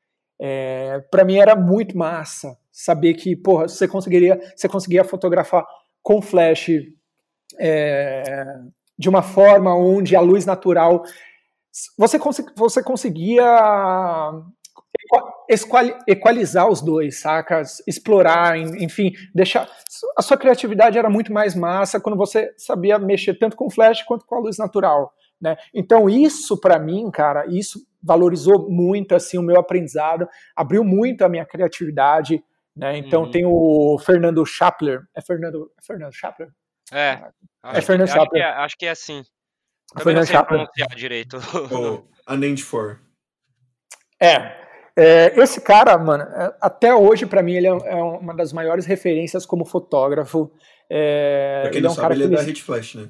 É, para mim era muito massa saber que, porra, você conseguiria, você conseguia fotografar com flash é, de uma forma onde a luz natural você, você conseguia equalizar os dois, saca? Explorar, enfim, deixar. A sua criatividade era muito mais massa quando você sabia mexer tanto com flash quanto com a luz natural. Né? Então isso para mim, cara, isso valorizou muito assim o meu aprendizado, abriu muito a minha criatividade, né? Então uhum. tem o Fernando Chapler, é Fernando, é Fernando Chapler? É. É Fernando que, Chapler. Acho que é, acho que é assim. Também Fernando não sei Chapler. pronunciar direito. O Unnamed For. É, é, esse cara, mano, é, até hoje, para mim, ele é, é, uma das maiores referências como fotógrafo. É, pra quem ele não é um sabe, ele é da Hit Flash, né?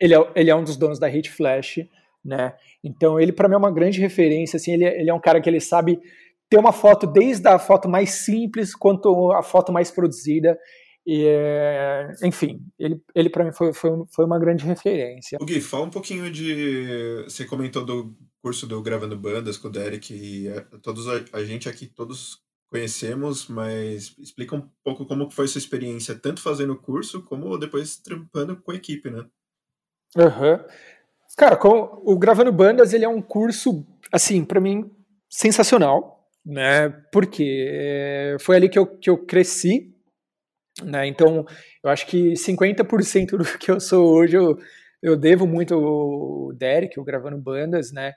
Ele é, ele é um dos donos da Hit Flash, né? Então ele para mim é uma grande referência, assim, ele, ele é um cara que ele sabe ter uma foto desde a foto mais simples quanto a foto mais produzida. E, é, enfim, ele, ele para mim foi, foi, foi uma grande referência. O Gui, fala um pouquinho de. Você comentou do curso do Gravando Bandas com o Derek, e é, todos a, a gente aqui todos conhecemos, mas explica um pouco como foi sua experiência, tanto fazendo o curso como depois trampando com a equipe, né? Uhum. Cara, com, o Gravando Bandas ele é um curso, assim, para mim, sensacional, né? Porque é, foi ali que eu, que eu cresci, né? Então, eu acho que 50% do que eu sou hoje eu, eu devo muito ao Derek, o Gravando Bandas, né?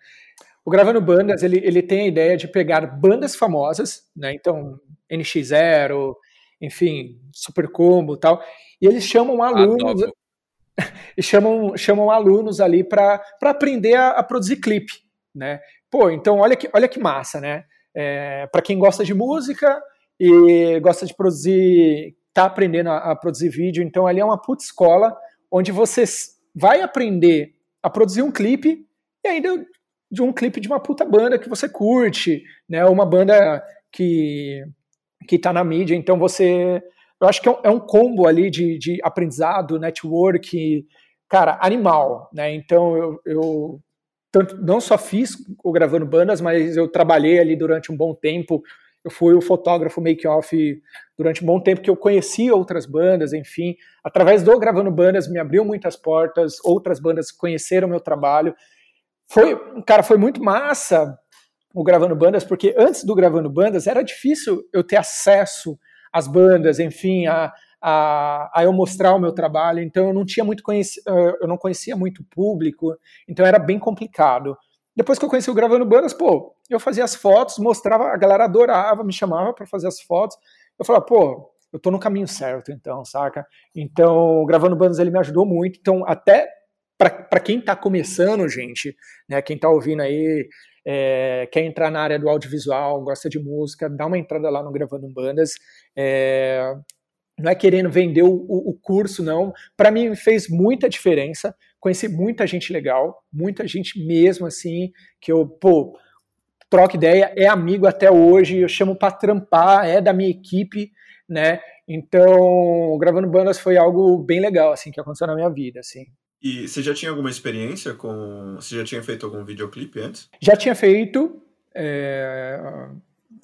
O Gravando Bandas, ele, ele tem a ideia de pegar bandas famosas, né? Então, NX0, enfim, Super Combo tal, e eles chamam alunos... Ah, e chamam, chamam alunos ali para aprender a, a, produzir clipe, né? Pô, então olha que, olha que massa, né? É, para quem gosta de música e gosta de produzir, tá aprendendo a, a, produzir vídeo, então ali é uma puta escola onde você vai aprender a produzir um clipe e ainda de um clipe de uma puta banda que você curte, né? Uma banda que que tá na mídia, então você eu acho que é um, é um combo ali de, de, aprendizado, network, cara, animal, né? Então eu, eu tanto, não só fiz o gravando bandas, mas eu trabalhei ali durante um bom tempo. Eu fui o fotógrafo make-off durante um bom tempo que eu conheci outras bandas, enfim. Através do Gravando Bandas me abriu muitas portas, outras bandas conheceram meu trabalho. Foi, cara, foi muito massa o Gravando Bandas, porque antes do Gravando Bandas era difícil eu ter acesso as bandas, enfim, a, a, a, eu mostrar o meu trabalho. Então eu não tinha muito conheci, eh, eu não conhecia muito público, então era bem complicado. Depois que eu conheci o Gravando Bandas, pô, eu fazia as fotos, mostrava, a galera adorava, me chamava para fazer as fotos. Eu falava, pô, eu tô no caminho certo, então, saca? Então, Gravando Bandas ele me ajudou muito. Então, até para quem está começando, gente, né, quem está ouvindo aí, é, quer entrar na área do audiovisual, gosta de música, dá uma entrada lá no Gravando Bandas. É, não é querendo vender o, o, curso, não. Para mim fez muita diferença, conheci muita gente legal, muita gente mesmo assim, que eu, pô, troco ideia, é amigo até hoje, eu chamo para trampar, é da minha equipe, né? Então, gravando bandas foi algo bem legal, assim, que aconteceu na minha vida, assim. E você já tinha alguma experiência com. Você já tinha feito algum videoclipe antes? Já tinha feito. É...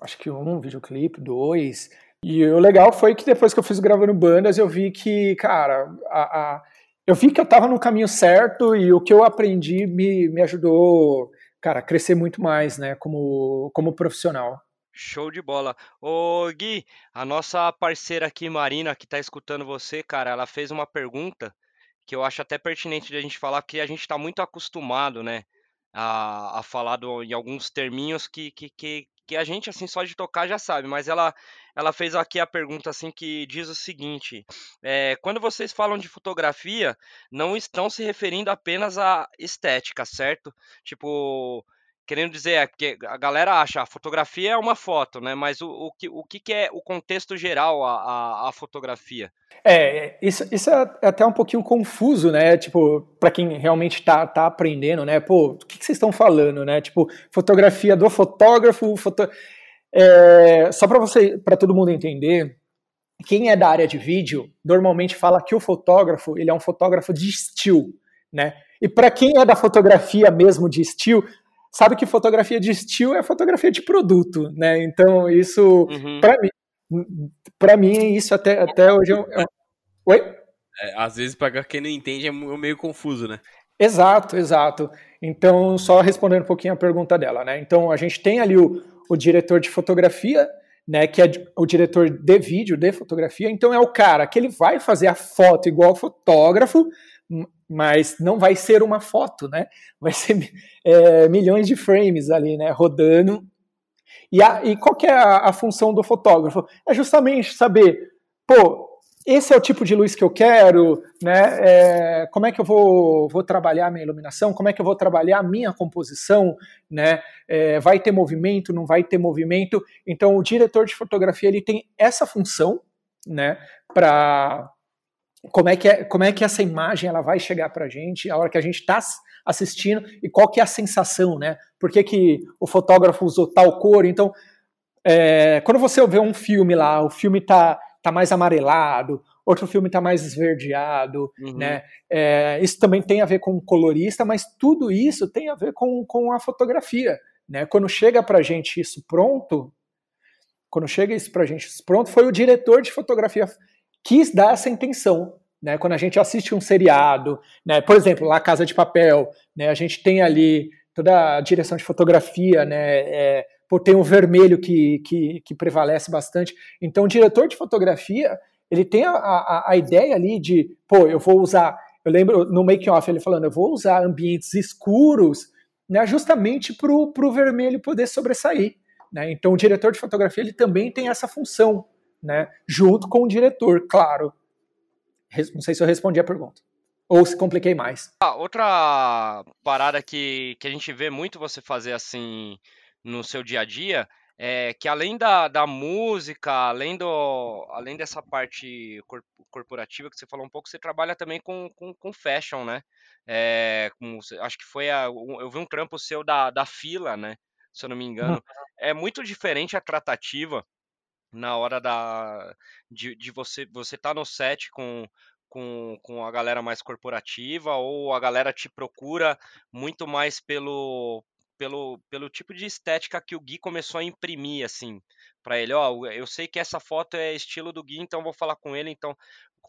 Acho que um videoclipe, dois. E o legal foi que depois que eu fiz gravando bandas, eu vi que, cara, a, a... eu vi que eu tava no caminho certo e o que eu aprendi me, me ajudou, cara, a crescer muito mais, né, como, como profissional. Show de bola. Ô Gui, a nossa parceira aqui, Marina, que tá escutando você, cara, ela fez uma pergunta que eu acho até pertinente de a gente falar, que a gente está muito acostumado, né, a, a falar do, em alguns terminhos que, que, que, que a gente, assim, só de tocar já sabe, mas ela, ela fez aqui a pergunta, assim, que diz o seguinte, é, quando vocês falam de fotografia, não estão se referindo apenas à estética, certo? Tipo, querendo dizer, é porque a galera acha a fotografia é uma foto, né? Mas o, o, que, o que é o contexto geral a, a, a fotografia? É, isso, isso é até um pouquinho confuso, né? Tipo, para quem realmente tá, tá aprendendo, né? Pô, o que, que vocês estão falando, né? Tipo, fotografia do fotógrafo, foto... É, só para você, para todo mundo entender, quem é da área de vídeo normalmente fala que o fotógrafo ele é um fotógrafo de estilo, né? E para quem é da fotografia mesmo de estilo, sabe que fotografia de estilo é fotografia de produto, né? Então isso uhum. para mim, para mim isso até até hoje é, é... Oi? É, às vezes para quem não entende é meio confuso, né? Exato, exato. Então só respondendo um pouquinho a pergunta dela, né? Então a gente tem ali o, o diretor de fotografia, né, que é o diretor de vídeo, de fotografia, então é o cara que ele vai fazer a foto igual fotógrafo, mas não vai ser uma foto, né? Vai ser é, milhões de frames ali, né? Rodando. E, a, e qual é a, a, função do fotógrafo? É justamente saber, pô, esse é o tipo de luz que eu quero, né? É, como é que eu vou, vou trabalhar a minha iluminação? Como é que eu vou trabalhar a minha composição? Né? É, vai ter movimento? Não vai ter movimento? Então, o diretor de fotografia ele tem essa função, né? Para como é que é, como é que essa imagem ela vai chegar para a gente a hora que a gente está assistindo e qual que é a sensação, né? Por que, que o fotógrafo usou tal cor? Então, é, quando você vê um filme lá, o filme tá, tá mais amarelado, outro filme tá mais esverdeado, uhum. né? É, isso também tem a ver com o colorista, mas tudo isso tem a ver com, com a fotografia, né? Quando chega para a gente isso pronto, quando chega isso para a gente pronto, foi o diretor de fotografia quis dar essa intenção. Né, quando a gente assiste um seriado, né, por exemplo, lá Casa de Papel, né, a gente tem ali toda a direção de fotografia, né, é, tem um vermelho que, que, que, prevalece bastante. Então, o diretor de fotografia, ele tem a, a, a ideia ali de, pô, eu vou usar, eu lembro no making-off ele falando, eu vou usar ambientes escuros, né, justamente para o vermelho poder sobressair. Né? Então, o diretor de fotografia, ele também tem essa função, né? Junto com o diretor, claro. Não sei se eu respondi a pergunta. Ou se compliquei mais. Ah, outra parada que, que a gente vê muito você fazer assim no seu dia a dia é que além da, da música, além, do, além dessa parte corporativa que você falou um pouco, você trabalha também com, com, com fashion, né? É, com, acho que foi a, eu vi um trampo seu da, da fila, né? Se eu não me engano. Uhum. É muito diferente a tratativa na hora da de, de você você tá no set com, com, com a galera mais corporativa ou a galera te procura muito mais pelo pelo, pelo tipo de estética que o Gui começou a imprimir assim para ele, ó, eu sei que essa foto é estilo do Gui, então vou falar com ele, então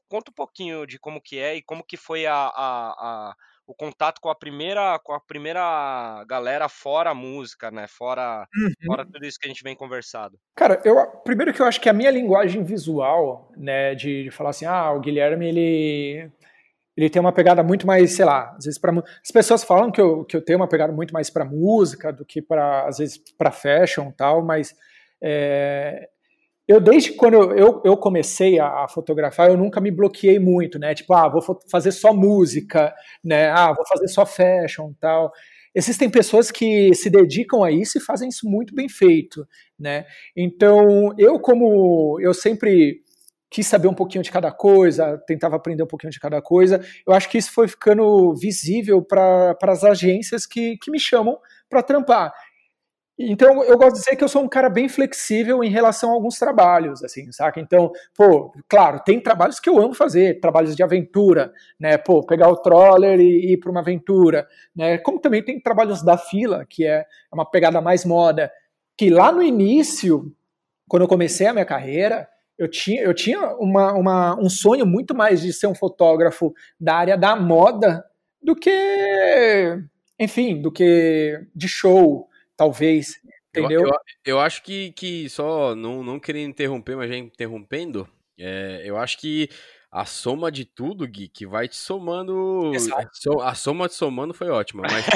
conta um pouquinho de como que é e como que foi a, a, a o contato com a primeira com a primeira galera fora a música, né? Fora, uhum. fora tudo isso que a gente vem conversado. Cara, eu primeiro que eu acho que a minha linguagem visual, né, de, de falar assim, ah, o Guilherme ele ele tem uma pegada muito mais, sei lá, às vezes para as pessoas falam que eu, que eu tenho uma pegada muito mais para música do que para às vezes para fashion tal, mas é, eu desde quando eu, eu comecei a, a, fotografar, eu nunca me bloqueei muito, né? Tipo, ah, vou fazer só música, né? Ah, vou fazer só fashion, tal. Existem pessoas que se dedicam a isso e fazem isso muito bem feito, né? Então, eu como eu sempre quis saber um pouquinho de cada coisa, tentava aprender um pouquinho de cada coisa. Eu acho que isso foi ficando visível para as agências que, que me chamam para trampar. Então, eu gosto de dizer que eu sou um cara bem flexível em relação a alguns trabalhos, assim, saca? Então, pô, claro, tem trabalhos que eu amo fazer, trabalhos de aventura, né? Pô, pegar o troller e, ir para uma aventura, né? Como também tem trabalhos da fila, que é uma pegada mais moda, que lá no início, quando eu comecei a minha carreira, eu tinha, eu tinha uma, uma, um sonho muito mais de ser um fotógrafo da área da moda do que, enfim, do que de show, talvez. Entendeu? Eu, eu, eu, acho que, que só, não, não querendo interromper, mas já interrompendo, é, eu acho que a soma de tudo, Gui, que vai te somando. A soma te somando foi ótima, mas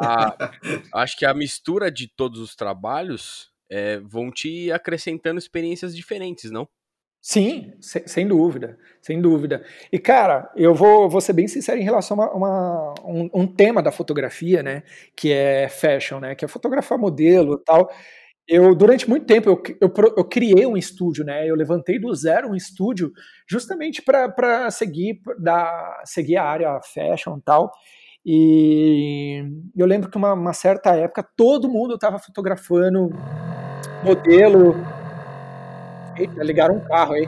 a, a, acho que a mistura de todos os trabalhos é, vão te acrescentando experiências diferentes, não? Sim, sem, dúvida, sem dúvida. E cara, eu vou, vou ser bem sincero em relação a uma, um, um, tema da fotografia, né, que é fashion, né, que é fotografar modelo e tal. Eu, durante muito tempo, eu, eu, eu, criei um estúdio, né, eu levantei do zero um estúdio justamente para seguir, da, seguir a área fashion e tal. E eu lembro que uma, uma certa época todo mundo estava fotografando modelo, Eita, ligaram um carro aí.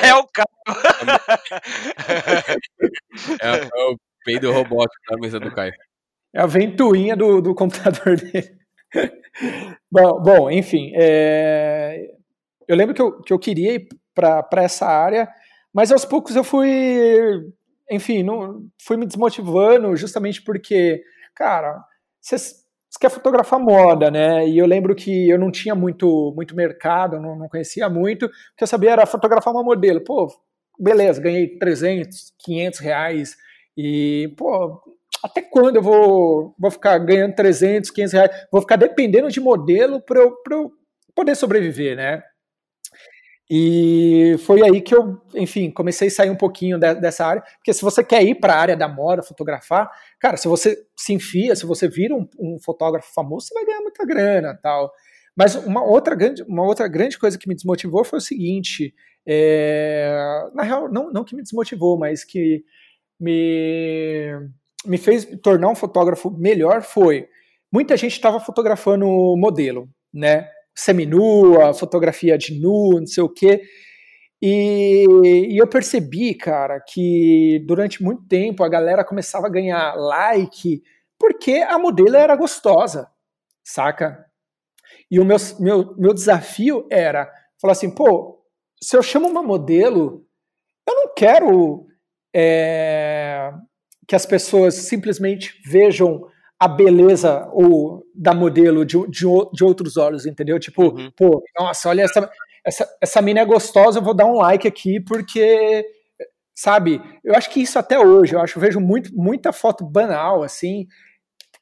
É o carro. é, é, o peido robótico da mesa do Caio. É a ventoinha do, do computador dele. bom, bom, enfim. É... Eu lembro que eu, que eu queria ir para essa área, mas aos poucos eu fui, enfim, não, fui me desmotivando justamente porque, cara, vocês você quer fotografar moda, né? E eu lembro que eu não tinha muito, muito mercado, não, não conhecia muito. O que eu sabia era fotografar uma modelo. Pô, beleza, ganhei 300, 500 reais. E, pô, até quando eu vou, vou ficar ganhando 300, 500 reais? Vou ficar dependendo de modelo para eu, eu poder sobreviver, né? E foi aí que eu, enfim, comecei a sair um pouquinho de, dessa área, porque se você quer ir para a área da moda, fotografar, cara, se você se enfia, se você vira um, um, fotógrafo famoso, você vai ganhar muita grana, tal. Mas uma outra grande, uma outra grande coisa que me desmotivou foi o seguinte, é, na real, não, não que me desmotivou, mas que me, me fez tornar um fotógrafo melhor foi, muita gente estava fotografando modelo, né? Seminua, fotografia de nu, não sei o quê. E, e, eu percebi, cara, que durante muito tempo a galera começava a ganhar like porque a modelo era gostosa, saca? E o meu, meu, meu desafio era falar assim, pô, se eu chamo uma modelo, eu não quero é, que as pessoas simplesmente vejam a beleza ou da modelo de, de, de outros olhos, entendeu? Tipo, uhum. pô, nossa, olha essa, essa, essa mina é gostosa, eu vou dar um like aqui porque, sabe? Eu acho que isso até hoje, eu acho, eu vejo muito, muita foto banal, assim,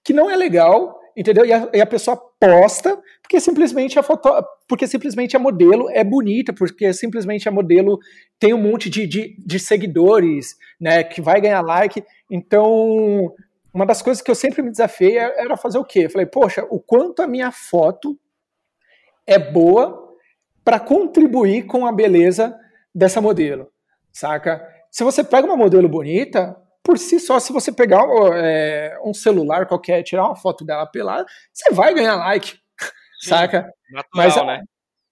que não é legal, entendeu? E a, e a pessoa posta porque simplesmente a foto, porque simplesmente a modelo é bonita, porque simplesmente a modelo tem um monte de, de, de seguidores, né, que vai ganhar like, então uma das coisas que eu sempre me desafiei era fazer o quê? Eu falei, poxa, o quanto a minha foto é boa para contribuir com a beleza dessa modelo, saca? Se você pega uma modelo bonita, por si só, se você pegar é, um celular qualquer, tirar uma foto dela pelada, você vai ganhar like, Sim, saca? Natural, mas, né?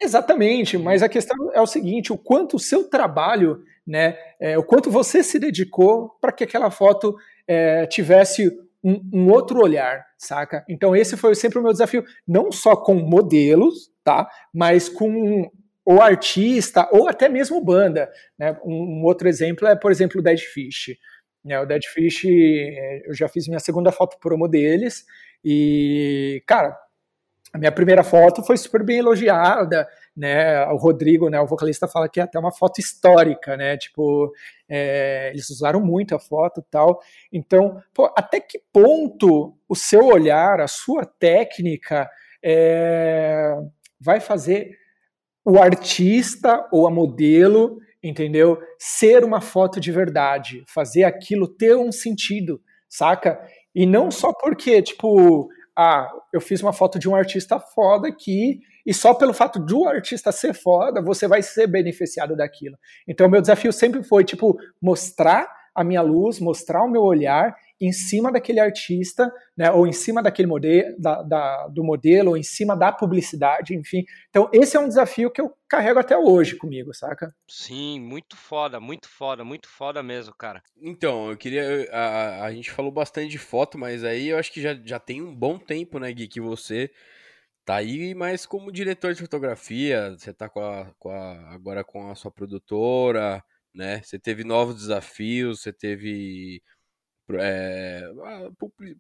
Exatamente, mas a questão é o seguinte: o quanto o seu trabalho, né, é, o quanto você se dedicou para que aquela foto é, tivesse um, um, outro olhar, saca? Então esse foi sempre o meu desafio, não só com modelos, tá? Mas com o artista ou até mesmo banda. Né? Um, um outro exemplo é, por exemplo, o Dead Fish. Né? O Dead Fish, é, eu já fiz minha segunda foto promo deles e, cara, a minha primeira foto foi super bem elogiada, né? O Rodrigo, né, o vocalista, fala que é até uma foto histórica, né? Tipo, é, eles usaram muito a foto tal. Então, pô, até que ponto o seu olhar, a sua técnica é, vai fazer o artista ou a modelo, entendeu? Ser uma foto de verdade, fazer aquilo ter um sentido, saca? E não só porque, tipo, ah, eu fiz uma foto de um artista foda aqui e só pelo fato do artista ser foda, você vai ser beneficiado daquilo. Então, meu desafio sempre foi, tipo, mostrar a minha luz, mostrar o meu olhar em cima daquele artista, né, ou em cima daquele modelo, da, da, do modelo, ou em cima da publicidade, enfim. Então, esse é um desafio que eu carrego até hoje comigo, saca? Sim, muito foda, muito foda, muito foda mesmo, cara. Então, eu queria. A, a gente falou bastante de foto, mas aí eu acho que já, já tem um bom tempo, né, Gui, que você tá aí, mas como diretor de fotografia, você tá com a, com a, agora com a sua produtora, né? Você teve novos desafios, você teve é,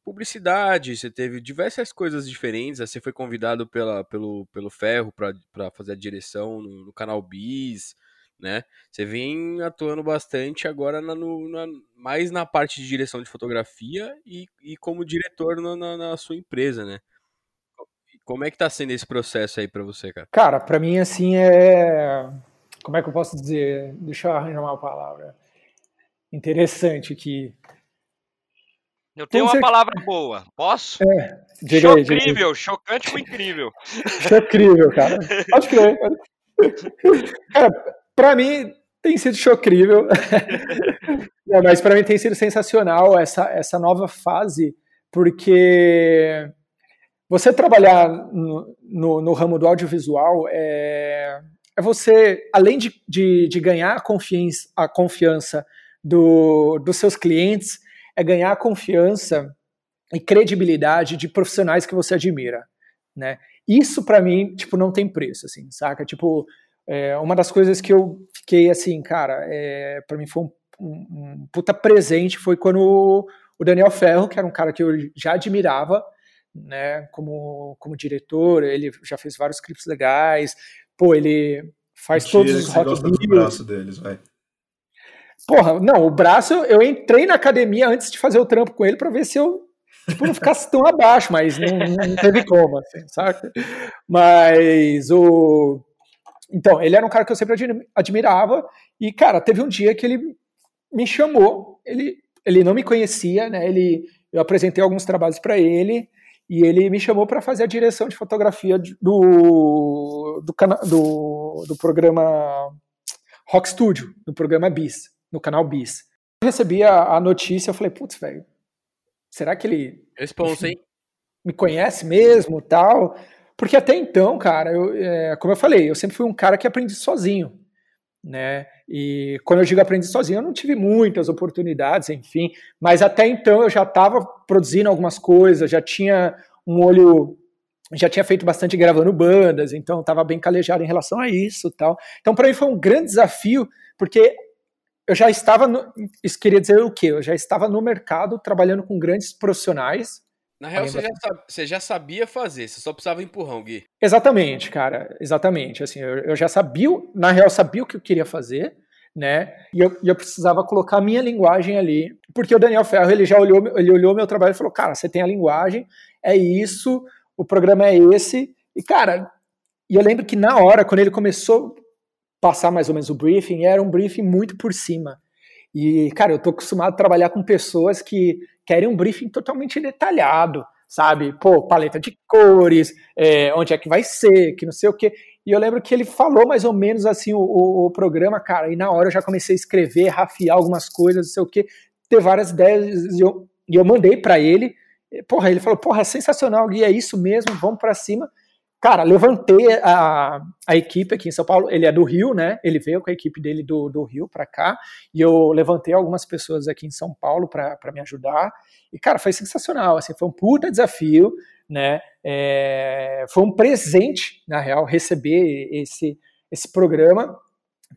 publicidade, você teve diversas coisas diferentes. Você foi convidado pela, pelo, pelo Ferro para fazer a direção no, no, canal Bis, né? Você vem atuando bastante agora na, no, na, mais na parte de direção de fotografia e, e como diretor na, na sua empresa, né? Como é que tá sendo esse processo aí para você, cara? Cara, para mim assim é como é que eu posso dizer? Deixa eu arranjar uma palavra interessante aqui. Eu tenho uma palavra boa. Posso? É, diga aí, incrível, chocante com incrível. Chocrível, cara. Pode crer. Cara, pra mim tem sido chocrível. é, mas para mim tem sido sensacional essa, essa nova fase, porque você trabalhar no, no, no ramo do audiovisual é, é você, além de, de, de ganhar a confiança, a confiança do, dos seus clientes, é ganhar a confiança e credibilidade de profissionais que você admira, né? Isso para mim, tipo, não tem preço, assim, saca? Tipo, é, uma das coisas que eu fiquei assim, cara, é, para mim foi um, um, um, puta presente foi quando o, o Daniel Ferro, que era um cara que eu já admirava, né, como, como diretor, ele já fez vários clipes legais, pô, ele faz Mentira, todos os rock videos. deles, vai. Porra, não, o braço, eu entrei na academia antes de fazer o trampo com ele para ver se eu tipo, não ficasse tão abaixo, mas não, não teve como, assim, saca? Mas o. Então, ele era um cara que eu sempre admirava, e, cara, teve um dia que ele me chamou, ele, ele não me conhecia, né? Ele, eu apresentei alguns trabalhos para ele, e ele me chamou para fazer a direção de fotografia do, do, do, do programa Rock Studio, do programa Bis no canal Bis. Eu recebi a, a notícia, eu falei, putz, velho, será que ele Responsa, hein? me conhece mesmo tal? Porque até então, cara, eu, é, como eu falei, eu sempre fui um cara que aprendi sozinho, né? E quando eu digo aprendi sozinho, eu não tive muitas oportunidades, enfim, mas até então eu já estava produzindo algumas coisas, já tinha um olho já tinha feito bastante gravando bandas, então estava bem calejado em relação a isso, tal. Então para mim foi um grande desafio, porque eu já estava, no, isso queria dizer o quê? Eu já estava no mercado trabalhando com grandes profissionais. Na real, você já, você já, sabia fazer, você só precisava empurrão, Gui. Exatamente, cara, exatamente. Assim, eu, eu já sabia, na real, sabia o que eu queria fazer, né? E eu, e eu, precisava colocar a minha linguagem ali, porque o Daniel Ferro ele já olhou, ele olhou meu trabalho e falou, cara, você tem a linguagem, é isso, o programa é esse. E cara, e eu lembro que na hora, quando ele começou passar mais ou menos o briefing, era um briefing muito por cima. E, cara, eu tô acostumado a trabalhar com pessoas que querem um briefing totalmente detalhado, sabe? Pô, paleta de cores, é, onde é que vai ser, que não sei o quê. E eu lembro que ele falou mais ou menos assim o, o, o, programa, cara, e na hora eu já comecei a escrever, rafiar algumas coisas, não sei o quê, ter várias ideias, e eu, e eu mandei para ele. Porra, ele falou, porra, sensacional, Gui, é isso mesmo, vamos para cima. Cara, levantei a, a equipe aqui em São Paulo. Ele é do Rio, né? Ele veio com a equipe dele do, do Rio para cá. E eu levantei algumas pessoas aqui em São Paulo para me ajudar. E, cara, foi sensacional. Assim, foi um puta desafio, né? É, foi um presente, na real, receber esse, esse programa.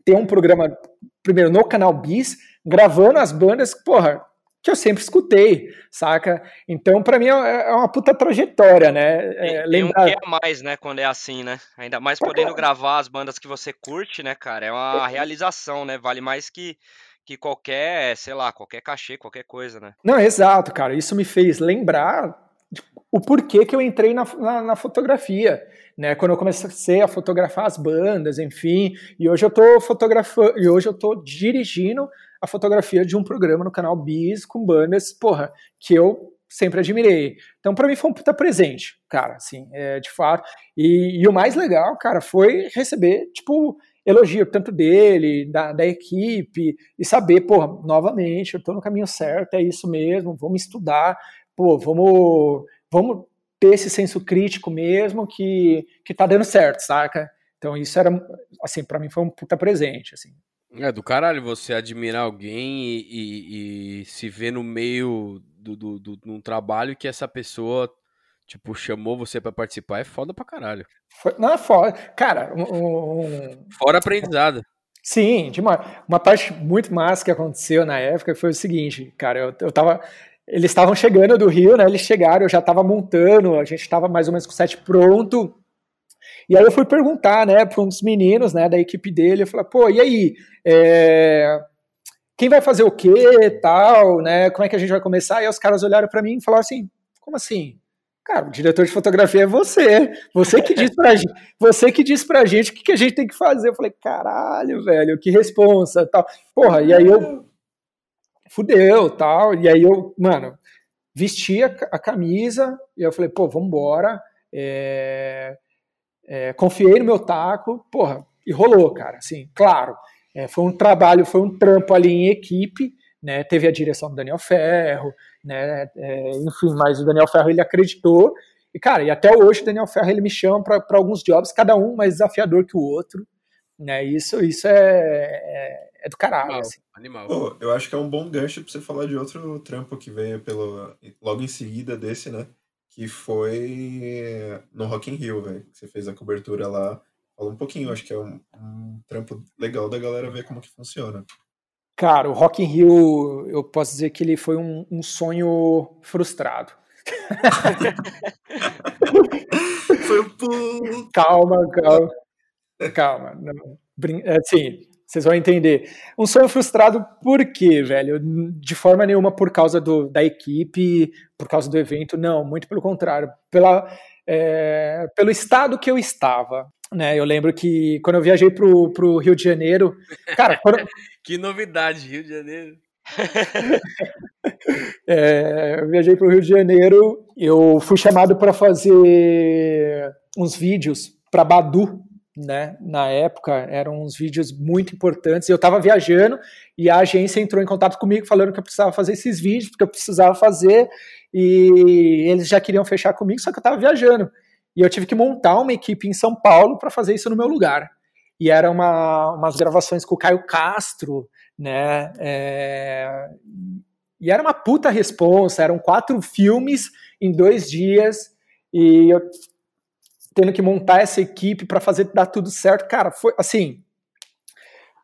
Ter um programa, primeiro, no canal Bis, gravando as bandas. Porra, que eu sempre escutei, saca? Então, para mim, é, é uma puta trajetória, né? É, tem, lembrar... tem um que a mais, né, quando é assim, né? Ainda mais podendo gravar as bandas que você curte, né, cara? É uma realização, né? Vale mais que, que qualquer, sei lá, qualquer cachê, qualquer coisa, né? Não, exato, cara. Isso me fez lembrar o porquê que eu entrei na, na, na, fotografia, né? Quando eu comecei a fotografar as bandas, enfim, e hoje eu tô fotografando, e hoje eu tô dirigindo a fotografia de um programa no canal Bis com bandas, porra, que eu sempre admirei. Então, para mim, foi um puta presente, cara, assim, é, de fato. E, e, o mais legal, cara, foi receber, tipo, elogio tanto dele, da, da equipe, e saber, pô, novamente, eu tô no caminho certo, é isso mesmo, vamos estudar, pô, vamos, vamos ter esse senso crítico mesmo que, que tá dando certo, saca? Então, isso era, assim, para mim foi um puta presente, assim. É do caralho você admirar alguém e, e, e se ver no meio do, do, do, num trabalho que essa pessoa, tipo, chamou você para participar, é foda pra caralho. Não é foda. Cara, um, um... Fora aprendizado. Sim, de uma, uma parte muito massa que aconteceu na época foi o seguinte, cara, eu, eu tava. Eles estavam chegando do Rio, né? Eles chegaram, eu já tava montando, a gente tava mais ou menos com o set pronto. E aí eu fui perguntar, né, para um dos meninos, né, da equipe dele, eu falei, pô, e aí, é... quem vai fazer o quê, tal, né, como é que a gente vai começar? E aí os caras olharam para mim e falaram assim, como assim? Cara, o diretor de fotografia é você. Você que diz pra gente, você que diz pra gente o que, que a gente tem que fazer. Eu falei, caralho, velho, que responsa, tal. Porra, e aí eu fudeu, tal. E aí eu, mano, vesti a, a camisa e eu falei, pô, vambora. É, é, confiei no meu taco, porra, e rolou, cara. Assim, claro, é, foi um trabalho, foi um trampo ali em equipe, né? Teve a direção do Daniel Ferro, né? É, enfim, mas o Daniel Ferro ele acreditou. E, cara, e até hoje o Daniel Ferro ele me chama para alguns jobs, cada um mais desafiador que o outro. Né? Isso, isso é, é, é do caralho. Animal. Assim. Animal. Pô, eu acho que é um bom gancho para você falar de outro trampo que veio pelo, logo em seguida desse, né? Que foi no Rock in Rio, velho. Você fez a cobertura lá. Fala um pouquinho, acho que é um, um, trampo legal da galera ver como que funciona. Cara, o Rock in Rio, eu posso dizer que ele foi um, um sonho frustrado. foi um puto. Calma, calma. Calma. Não, assim, vocês vão entender. Um sonho frustrado por quê, velho? De forma nenhuma por causa do, da equipe, por causa do evento, não, muito pelo contrário. Pela, é, pelo estado que eu estava. Né, eu lembro que quando eu viajei pro, pro Rio de Janeiro. Cara, quando... que novidade, Rio de Janeiro. é, eu viajei pro Rio de Janeiro, eu fui chamado para fazer uns vídeos para Badu, né, na época, eram uns vídeos muito importantes. Eu estava viajando e a agência entrou em contato comigo falando que eu precisava fazer esses vídeos, porque eu precisava fazer, e eles já queriam fechar comigo, só que eu estava viajando. E eu tive que montar uma equipe em São Paulo para fazer isso no meu lugar. E eram uma, umas gravações com o Caio Castro, né? É... E era uma puta responsa, eram quatro filmes em dois dias. E eu tendo que montar essa equipe para fazer dar tudo certo, cara, foi assim,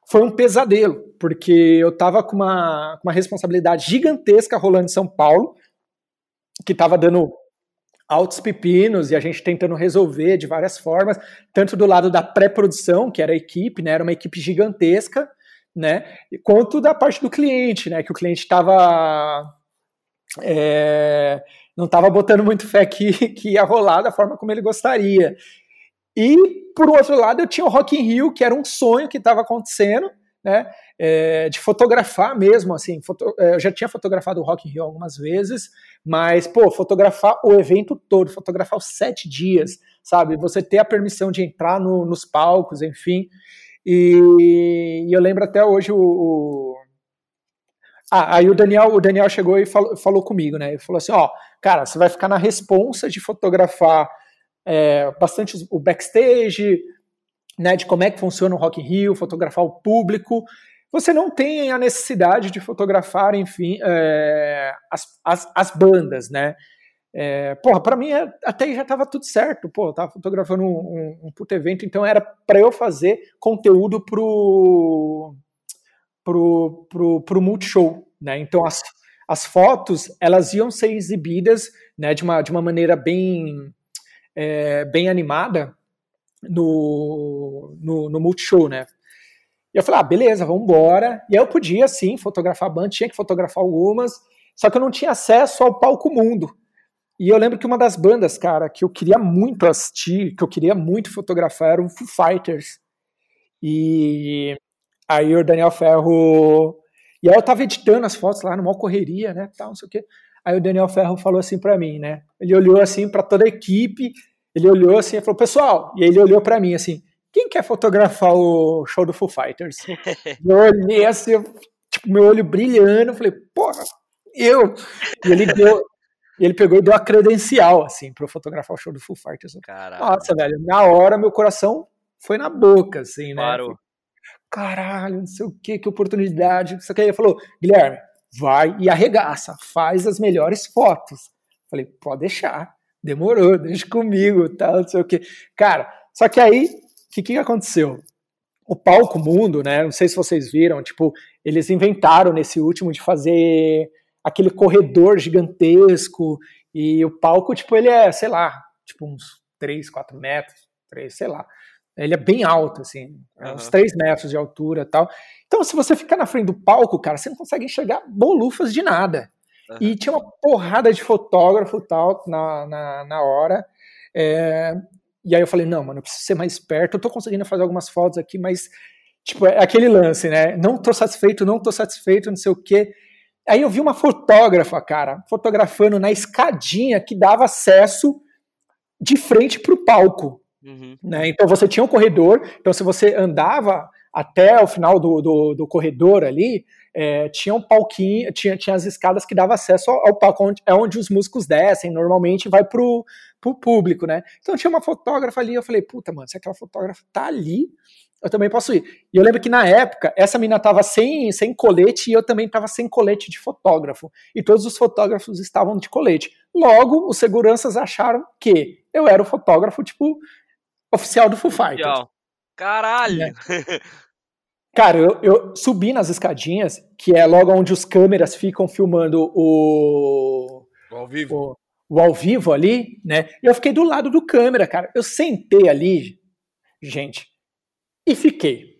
foi um pesadelo, porque eu tava com uma, uma responsabilidade gigantesca rolando em São Paulo, que tava dando altos pepinos e a gente tentando resolver de várias formas, tanto do lado da pré-produção, que era a equipe, né, era uma equipe gigantesca, né, quanto da parte do cliente, né, que o cliente estava é, não estava botando muito fé que, que ia rolar da forma como ele gostaria. E, por outro lado, eu tinha o Rock in Rio, que era um sonho que estava acontecendo, né, é, de fotografar mesmo, assim, foto, é, eu já tinha fotografado o Rock in Rio algumas vezes, mas, pô, fotografar o evento todo, fotografar os sete dias, sabe, você ter a permissão de entrar no, nos palcos, enfim, e, e, eu lembro até hoje o, o ah, aí o Daniel, o Daniel chegou e falou, falou comigo, né? Ele falou assim: ó, cara, você vai ficar na responsa de fotografar é, bastante o backstage, né? De como é que funciona o Rock in Rio, fotografar o público. Você não tem a necessidade de fotografar, enfim, é, as, as, as, bandas, né? É, porra, pra mim é, até já tava tudo certo, pô, tava fotografando um, um, um puto evento, então era para eu fazer conteúdo pro, pro, pro, pro Multishow, né? Então as, as fotos elas iam ser exibidas, né, de uma, de uma maneira bem é, bem animada no, no, no Multishow, né? E eu falei, ah, beleza, vamos embora. E aí eu podia, sim, fotografar banda, tinha que fotografar algumas, só que eu não tinha acesso ao palco mundo. E eu lembro que uma das bandas, cara, que eu queria muito assistir, que eu queria muito fotografar, era o Foo Fighters. E Aí o Daniel Ferro. E aí eu tava editando as fotos lá numa correria, né? Tal, não sei o quê. Aí o Daniel Ferro falou assim para mim, né? Ele olhou assim para toda a equipe, ele olhou assim e falou, pessoal, e aí ele olhou para mim assim, quem quer fotografar o show do Foo Fighters? eu olhei assim, tipo, meu olho brilhando, falei, porra, eu! E ele deu, e ele pegou e deu a credencial, assim, para eu fotografar o show do Foo Fighters. Caralho. Nossa, velho, na hora meu coração foi na boca, assim, né? Claro. Caralho, não sei o que, que oportunidade. Só que aí ele falou, Guilherme, vai e arregaça, faz as melhores fotos. Falei, pode deixar, demorou, deixa comigo, tal, não sei o que. Cara, só que aí, o que, que aconteceu? O palco mundo, né? Não sei se vocês viram, tipo, eles inventaram nesse último de fazer aquele corredor gigantesco e o palco, tipo, ele é, sei lá, tipo uns 3, 4 metros, 3, sei lá. Ele é bem alto, assim, uhum. uns 3 metros de altura e tal. Então, se você ficar na frente do palco, cara, você não consegue enxergar bolufas de nada. Uhum. E tinha uma porrada de fotógrafo e tal na, na, na hora. É, e aí eu falei, não, mano, eu preciso ser mais esperto. Eu tô conseguindo fazer algumas fotos aqui, mas, tipo, é aquele lance, né? Não tô satisfeito, não tô satisfeito, não sei o quê. Aí eu vi uma fotógrafa, cara, fotografando na escadinha que dava acesso de frente para o palco. Uhum. Né? Então você tinha um corredor, então se você andava até o final do, do, do corredor ali, é, tinha um palquinho, tinha, tinha as escadas que dava acesso ao, palco, onde, é onde os músicos descem, normalmente vai pro, pro público, né? Então tinha uma fotógrafa ali, eu falei, puta, mano, se aquela fotógrafa tá ali, eu também posso ir. E eu lembro que na época, essa mina tava sem, sem colete e eu também tava sem colete de fotógrafo. E todos os fotógrafos estavam de colete. Logo, os seguranças acharam que eu era o fotógrafo, tipo, oficial do Foo Fighters. Caralho! É. Cara, eu, eu, subi nas escadinhas, que é logo onde os câmeras ficam filmando o. O ao vivo. O, o ao vivo ali, né? E eu fiquei do lado do câmera, cara. Eu sentei ali, gente, e fiquei.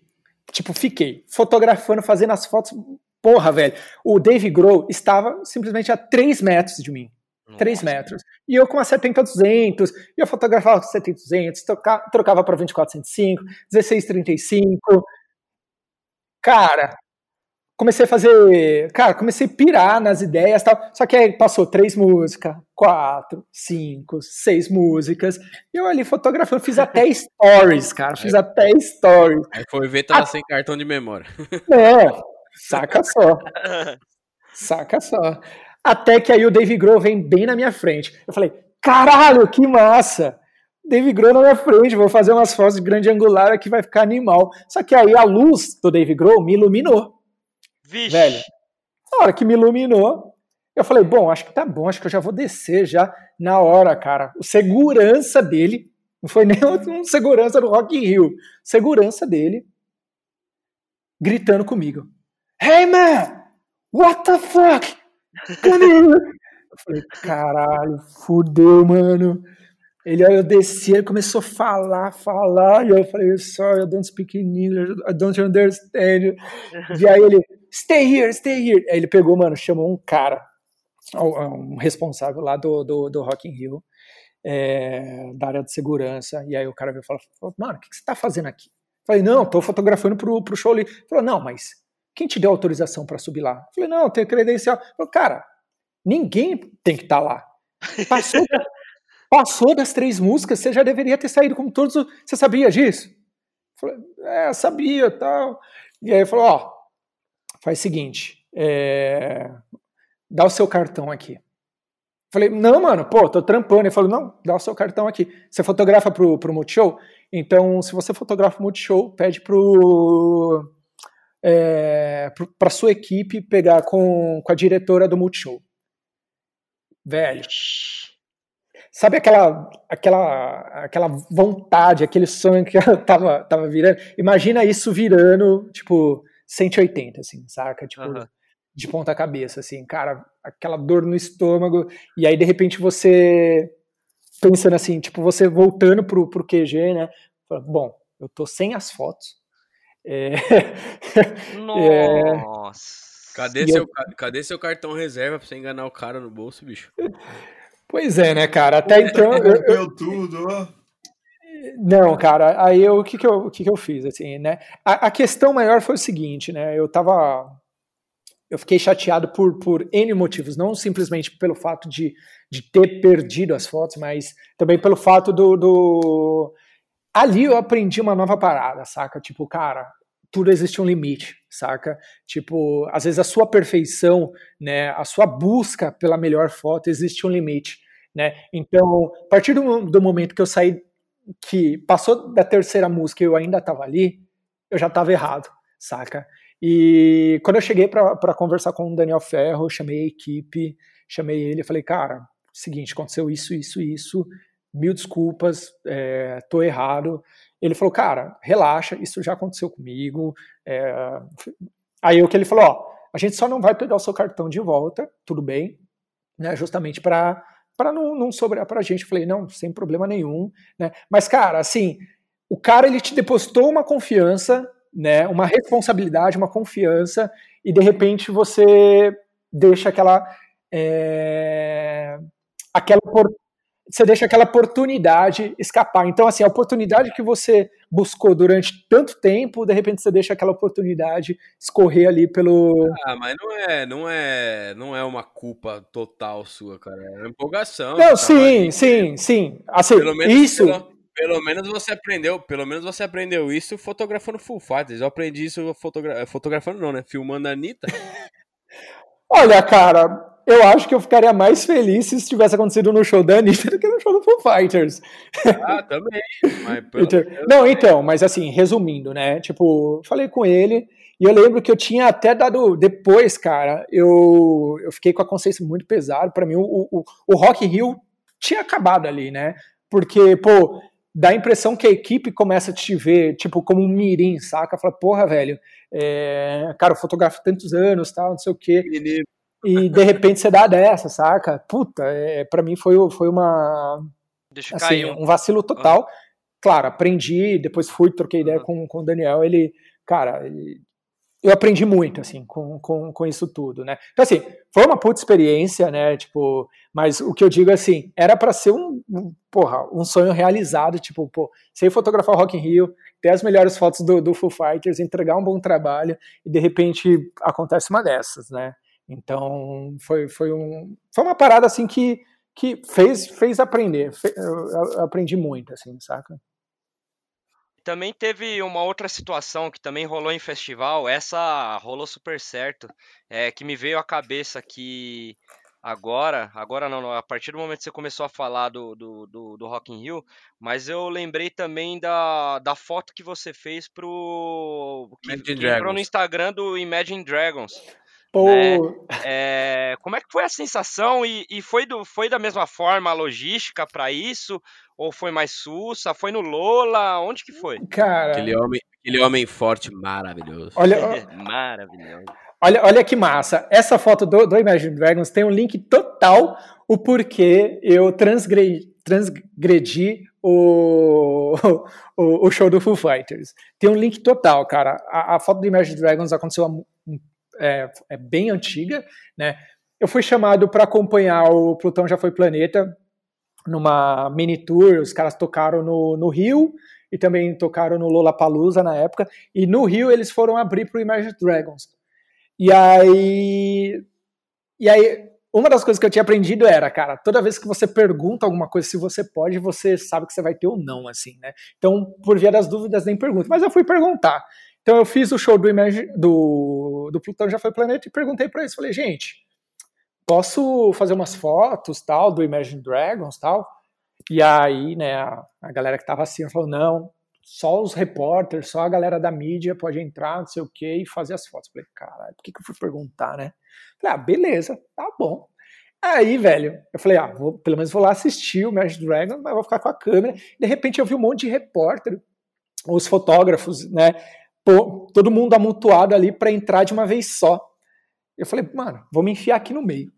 Tipo, fiquei fotografando, fazendo as fotos. Porra, velho. O Dave Grohl estava simplesmente a 3 metros de mim. Nossa. 3 metros. E eu com a 70-200, e eu fotografava com 70-200, trocava, trocava para 24-105, 16-35. Cara, comecei a fazer. Cara, comecei a pirar nas ideias tal. Só que aí passou três músicas, quatro, cinco, seis músicas. E eu ali fotografando, fiz até stories, cara. Fiz até stories. Aí foi ver, tava a... sem cartão de memória. É, saca só. Saca só. Até que aí o Dave Grohl vem bem na minha frente. Eu falei, caralho, que massa! Dave Grohl na minha frente, vou fazer umas fotos de grande angular que vai ficar animal. Só que aí a luz do Dave Grohl me iluminou. Vixe. Velho, na hora que me iluminou, eu falei, bom, acho que tá bom, acho que eu já vou descer já na hora, cara. O segurança dele, não foi nem um segurança do Rock in Rio, segurança dele, gritando comigo. Hey, man! What the fuck? Here! Eu falei, caralho, fudeu, mano. Ele, aí eu desci, ele começou a falar, falar, e eu falei, sorry, I don't speak English, I don't understand. E aí ele, stay here, stay here. Aí ele pegou, mano, chamou um cara, um responsável lá do, do, do Rock in Rio, é, da área de segurança, e aí o cara veio e falou, mano, o que, que você tá fazendo aqui? Eu falei, não, tô fotografando pro, pro show ali. Ele falou, não, mas quem te deu autorização para subir lá? Eu falei, não, tem credencial. Ele falou, cara, ninguém tem que estar tá lá. Passou, Passou das três músicas, você já deveria ter saído como todos. Você sabia disso? Falei, é, sabia tal. E aí ele falou: ó, faz o seguinte, é, dá o seu cartão aqui. Falei, não, mano, pô, tô trampando. Ele falou, não, dá o seu cartão aqui. Você fotografa pro, pro Multishow? Então, se você fotografa o Multishow, pede pro, é, pro, pra sua equipe pegar com, com a diretora do Multishow. Velho, Sabe aquela, aquela, aquela vontade, aquele sonho que ela tava, tava virando? Imagina isso virando, tipo, 180, assim, saca? Tipo, uhum. de ponta cabeça, assim, cara, aquela dor no estômago, e aí de repente você pensando assim, tipo, você voltando pro, pro QG, né? Bom, eu tô sem as fotos. É... Nossa. É... Cadê, seu, eu... cadê seu cartão reserva pra você enganar o cara no bolso, bicho? Pois é, né, cara? Até então. Eu, eu... tudo, ó. Não, cara, aí eu, o, que, que, eu, o que, que eu fiz, assim, né? A, a, questão maior foi o seguinte, né? Eu tava. eu fiquei chateado por, por N motivos, não simplesmente pelo fato de, de ter perdido as fotos, mas também pelo fato do, do. Ali eu aprendi uma nova parada, saca? Tipo, cara, tudo existe um limite, saca? Tipo, às vezes a sua perfeição, né, a sua busca pela melhor foto existe um limite, né? Então, a partir do, do momento que eu saí, que passou da terceira música e eu ainda estava ali, eu já estava errado, saca? E quando eu cheguei para conversar com o Daniel Ferro, chamei a equipe, chamei ele e falei, cara, seguinte, aconteceu isso, isso, isso, mil desculpas, é, tô errado. Ele falou, cara, relaxa, isso já aconteceu comigo. É... Aí o que ele falou, ó, a gente só não vai pegar o seu cartão de volta, tudo bem, né? Justamente para para não, não sobrar para a gente. Eu falei, não, sem problema nenhum, né? Mas cara, assim, o cara ele te depositou uma confiança, né? Uma responsabilidade, uma confiança e de repente você deixa aquela é, aquela você deixa aquela oportunidade escapar. Então, assim, a oportunidade que você buscou durante tanto tempo, de repente você deixa aquela oportunidade escorrer ali pelo. Ah, mas não é, não é, não é uma culpa total sua, cara. É uma empolgação. Não, sim, ali. sim, sim. Assim, pelo menos, isso. Pelo, pelo, menos você aprendeu, pelo menos você aprendeu isso fotografando Full Fighters. Eu aprendi isso fotogra fotografando, não, né? Filmando a Anitta. Olha, cara, eu acho que eu ficaria mais feliz se isso tivesse acontecido no show da Anitta do que no show do Foo Fighters. Ah, também. então, não, então, mas assim, resumindo, né? Tipo, falei com ele e eu lembro que eu tinha até dado. Depois, cara, eu, eu fiquei com a consciência muito pesada. Para mim, o, o, o Rock Hill tinha acabado ali, né? Porque, pô, dá a impressão que a equipe começa a te ver, tipo, como um mirim, saca? Fala, porra, velho, é, cara, eu fotografo tantos anos, tal, não sei o quê e de repente você dá dessa, saca? Puta, é, para mim foi, foi uma. Deixa assim, cair um... um vacilo total. Uhum. Claro, aprendi, depois fui, troquei ideia uhum. com, com o Daniel, ele, cara, ele, eu aprendi muito, assim, com, com, com isso tudo, né? Então, assim, foi uma puta experiência, né? Tipo, mas o que eu digo, assim, era para ser um, um, porra, um sonho realizado, tipo, pô, sei fotografar o Rock in Rio, ter as melhores fotos do, do Foo Fighters, entregar um bom trabalho, e de repente acontece uma dessas, né? Então, foi, foi, um, foi uma parada assim que, que fez, fez aprender. eu aprendi muito, assim, saca? Também teve uma outra situação que também rolou em festival, essa rolou super certo, é, que me veio à cabeça que agora, agora não, a partir do momento que você começou a falar do, do, do, do Rock in Rio, mas eu lembrei também da, da foto que você fez pro... que, que entrou no Instagram do Imagine Dragons. Né? É, como é que foi a sensação e, e, foi, do, foi da mesma forma a logística para isso? Ou foi mais sussa? Foi no Lola? Onde que foi? Cara... Aquele homem, aquele homem forte maravilhoso. Olha, maravilhoso. Olha, olha que massa. Essa foto do, do Imagine Dragons tem um link total o porquê eu transgredi, transgredi o, o, o, show do Foo Fighters. Tem um link total, cara. A, a foto do Imagine Dragons aconteceu há é, é bem antiga, né? Eu fui chamado para acompanhar o Plutão Já Foi Planeta numa mini tour, os caras tocaram no, no Rio e também tocaram no Lollapalooza na época, e no Rio eles foram abrir para o Imagine Dragons. E aí, e aí, uma das coisas que eu tinha aprendido era, cara, toda vez que você pergunta alguma coisa se você pode, você sabe que você vai ter ou não, assim, né? Então, por via das dúvidas, nem pergunto. Mas eu fui perguntar. Então eu fiz o show do, Imagine, do, do Plutão Já Foi Planeta e perguntei para eles, falei, gente, posso fazer umas fotos, tal, do Imagine Dragons, tal? E aí, né, a, a galera que tava assim, falou, não, só os repórteres, só a galera da mídia pode entrar, não sei o que, e fazer as fotos. Falei, caralho, por que, que eu fui perguntar, né? Falei, ah, beleza, tá bom. Aí, velho, eu falei, ah, vou, pelo menos vou lá assistir o Magic Dragon, mas vou ficar com a câmera. De repente eu vi um monte de repórter, os fotógrafos, né, pô, todo mundo amontoado ali para entrar de uma vez só. Eu falei, mano, vou me enfiar aqui no meio.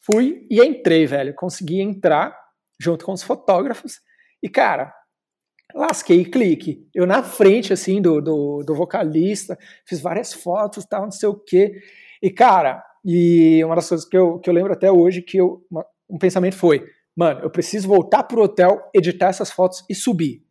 Fui e entrei, velho. Consegui entrar junto com os fotógrafos. E, cara, lasquei clique. Eu na frente, assim, do, do, do vocalista, fiz várias fotos, tal, não sei o quê. E, cara, e uma das coisas que eu, que eu lembro até hoje, que eu, uma, um pensamento foi, mano, eu preciso voltar pro hotel, editar essas fotos e subir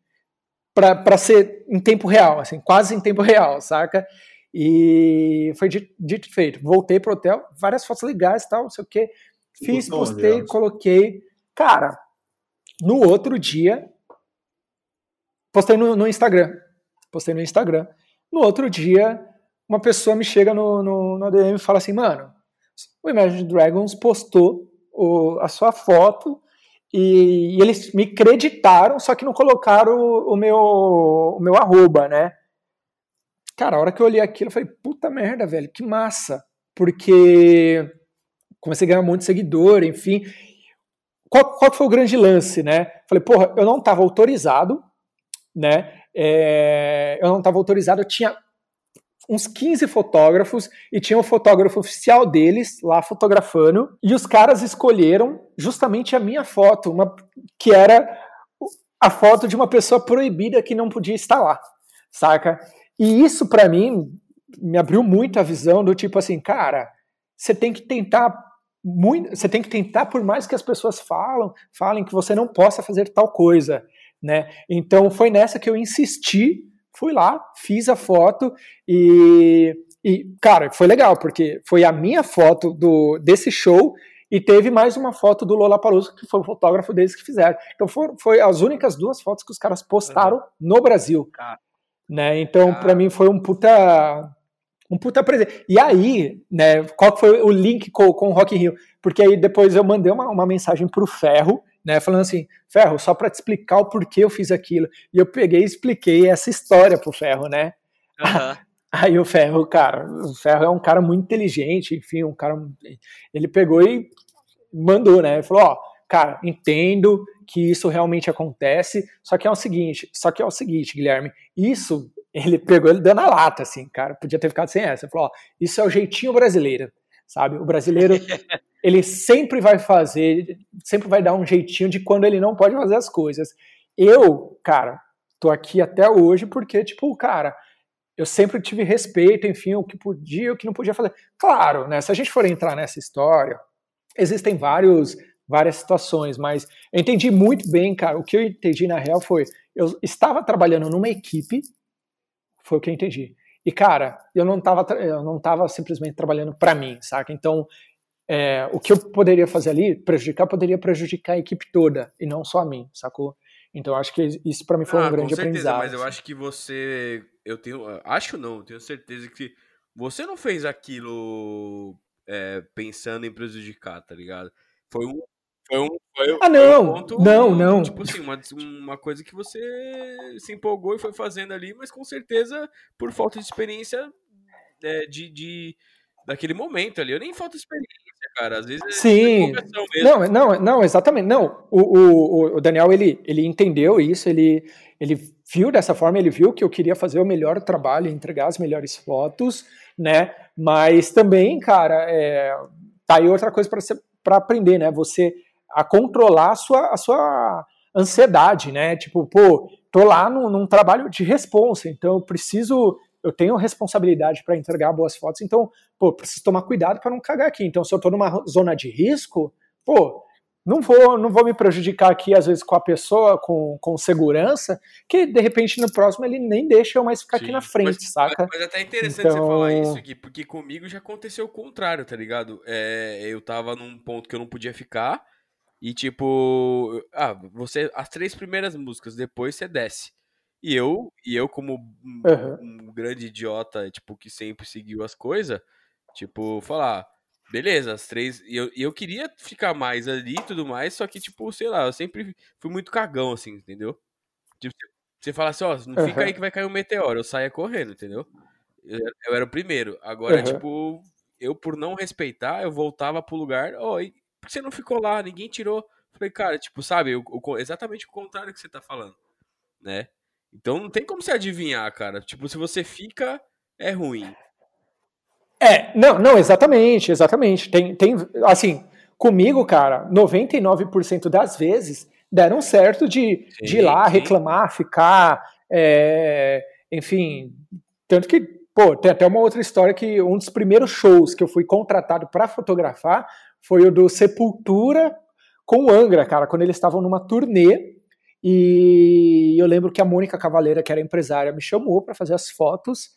para ser em tempo real, assim, quase em tempo real, saca? E foi dito, dito feito. Voltei pro hotel, várias fotos legais tal, não sei o quê. Fiz, postei, coloquei. Cara, no outro dia, postei no, no, Instagram. Postei no Instagram. No outro dia, uma pessoa me chega no, no, no DM e fala assim, mano, o Imagine Dragons postou o, a sua foto e, e, eles me creditaram, só que não colocaram o, o, meu, o meu arroba, né? Cara, a hora que eu olhei aquilo, eu falei, puta merda, velho, que massa. Porque comecei a ganhar um monte de seguidor, enfim. Qual, qual foi o grande lance, né? Falei, porra, eu não estava autorizado, né? É, eu não estava autorizado, eu tinha uns 15 fotógrafos e tinha um fotógrafo oficial deles lá fotografando e os caras escolheram justamente a minha foto, uma que era a foto de uma pessoa proibida que não podia estar lá, saca? E isso para mim me abriu muito a visão do tipo assim, cara, você tem que tentar muito, você tem que tentar por mais que as pessoas falam, falem que você não possa fazer tal coisa, né? Então foi nessa que eu insisti fui lá, fiz a foto e, e, cara, foi legal, porque foi a minha foto do, desse show e teve mais uma foto do Lollapalooza, que foi o fotógrafo deles que fizeram. Então foi, foi as únicas duas fotos que os caras postaram no Brasil. Né? Então, para mim, foi um puta um puta presente. E aí, né, qual foi o link com, com o Rock in Rio? Porque aí depois eu mandei uma, uma mensagem pro Ferro, né, falando assim, Ferro, só para te explicar o porquê eu fiz aquilo. E eu peguei e expliquei essa história pro Ferro, né? Uhum. Aí o Ferro, cara, o Ferro é um cara muito inteligente, enfim, um cara. Ele pegou e mandou, né? Ele falou: Ó, cara, entendo que isso realmente acontece, só que é o seguinte, só que é o seguinte, Guilherme, isso ele pegou ele dando a lata, assim, cara, podia ter ficado sem essa. Ele falou: Ó, isso é o jeitinho brasileiro, sabe? O brasileiro ele sempre vai fazer, sempre vai dar um jeitinho de quando ele não pode fazer as coisas. Eu, cara, tô aqui até hoje porque, tipo, cara, eu sempre tive respeito, enfim, o que podia e o que não podia fazer. Claro, né, se a gente for entrar nessa história, existem vários, várias situações, mas eu entendi muito bem, cara, o que eu entendi na real foi, eu estava trabalhando numa equipe, foi o que eu entendi. E, cara, eu não estava eu não tava simplesmente trabalhando para mim, saca? Então, é, o que eu poderia fazer ali, prejudicar, poderia prejudicar a equipe toda e não só a mim, sacou? Então acho que isso para mim foi ah, um grande com certeza, aprendizado. Mas eu acho que você, eu tenho, acho não, tenho certeza que você não fez aquilo é, pensando em prejudicar, tá ligado? Foi um, foi um, foi, ah não, um ponto, não, não. Tipo assim, uma, uma coisa que você se empolgou e foi fazendo ali, mas com certeza por falta de experiência é, de, de daquele momento ali. Eu nem falta experiência, cara. Às vezes é Sim. É não, não, não, exatamente. Não, o, o, o Daniel, ele, ele entendeu isso, ele, ele viu dessa forma, ele viu que eu queria fazer o melhor trabalho, entregar as melhores fotos, né? Mas também, cara, é, tá aí outra coisa para aprender, né? Você a controlar a sua, a sua ansiedade, né? Tipo, pô, tô lá num, num trabalho de responsa, então eu preciso eu tenho responsabilidade para entregar boas fotos, então, pô, preciso tomar cuidado para não cagar aqui. Então, se eu estou numa zona de risco, pô, não vou, não vou me prejudicar aqui, às vezes, com a pessoa, com, com segurança, que de repente no próximo ele nem deixa eu mais ficar Sim, aqui na frente, mas, saca? Mas, é até interessante então... você falar isso aqui, porque comigo já aconteceu o contrário, tá ligado? É, eu tava num ponto que eu não podia ficar, e tipo, ah, você, as três primeiras músicas, depois você desce. E eu, e eu como um, uhum. um grande idiota, tipo, que sempre seguiu as coisas, tipo, falar, beleza, as três. E eu, e eu queria ficar mais ali e tudo mais, só que, tipo, sei lá, eu sempre fui muito cagão, assim, entendeu? Tipo, você fala assim, ó, não fica aí que vai cair um meteoro, eu saia correndo, entendeu? Eu, eu era o primeiro. Agora, uhum. tipo, eu por não respeitar, eu voltava pro lugar, ó, oh, que você não ficou lá? Ninguém tirou. Falei, cara, tipo, sabe, o, o, exatamente o contrário que você tá falando, né? Então não tem como você adivinhar, cara. Tipo, se você fica, é ruim. É, não, não, exatamente, exatamente. Tem, tem, assim, comigo, cara, 99% das vezes deram certo de, sim, de ir lá, sim. reclamar, ficar, é, enfim, tanto que, pô, tem até uma outra história que um dos primeiros shows que eu fui contratado para fotografar foi o do Sepultura com o Angra, cara, quando eles estavam numa turnê e eu lembro que a Mônica Cavaleira, que era empresária, me chamou para fazer as fotos.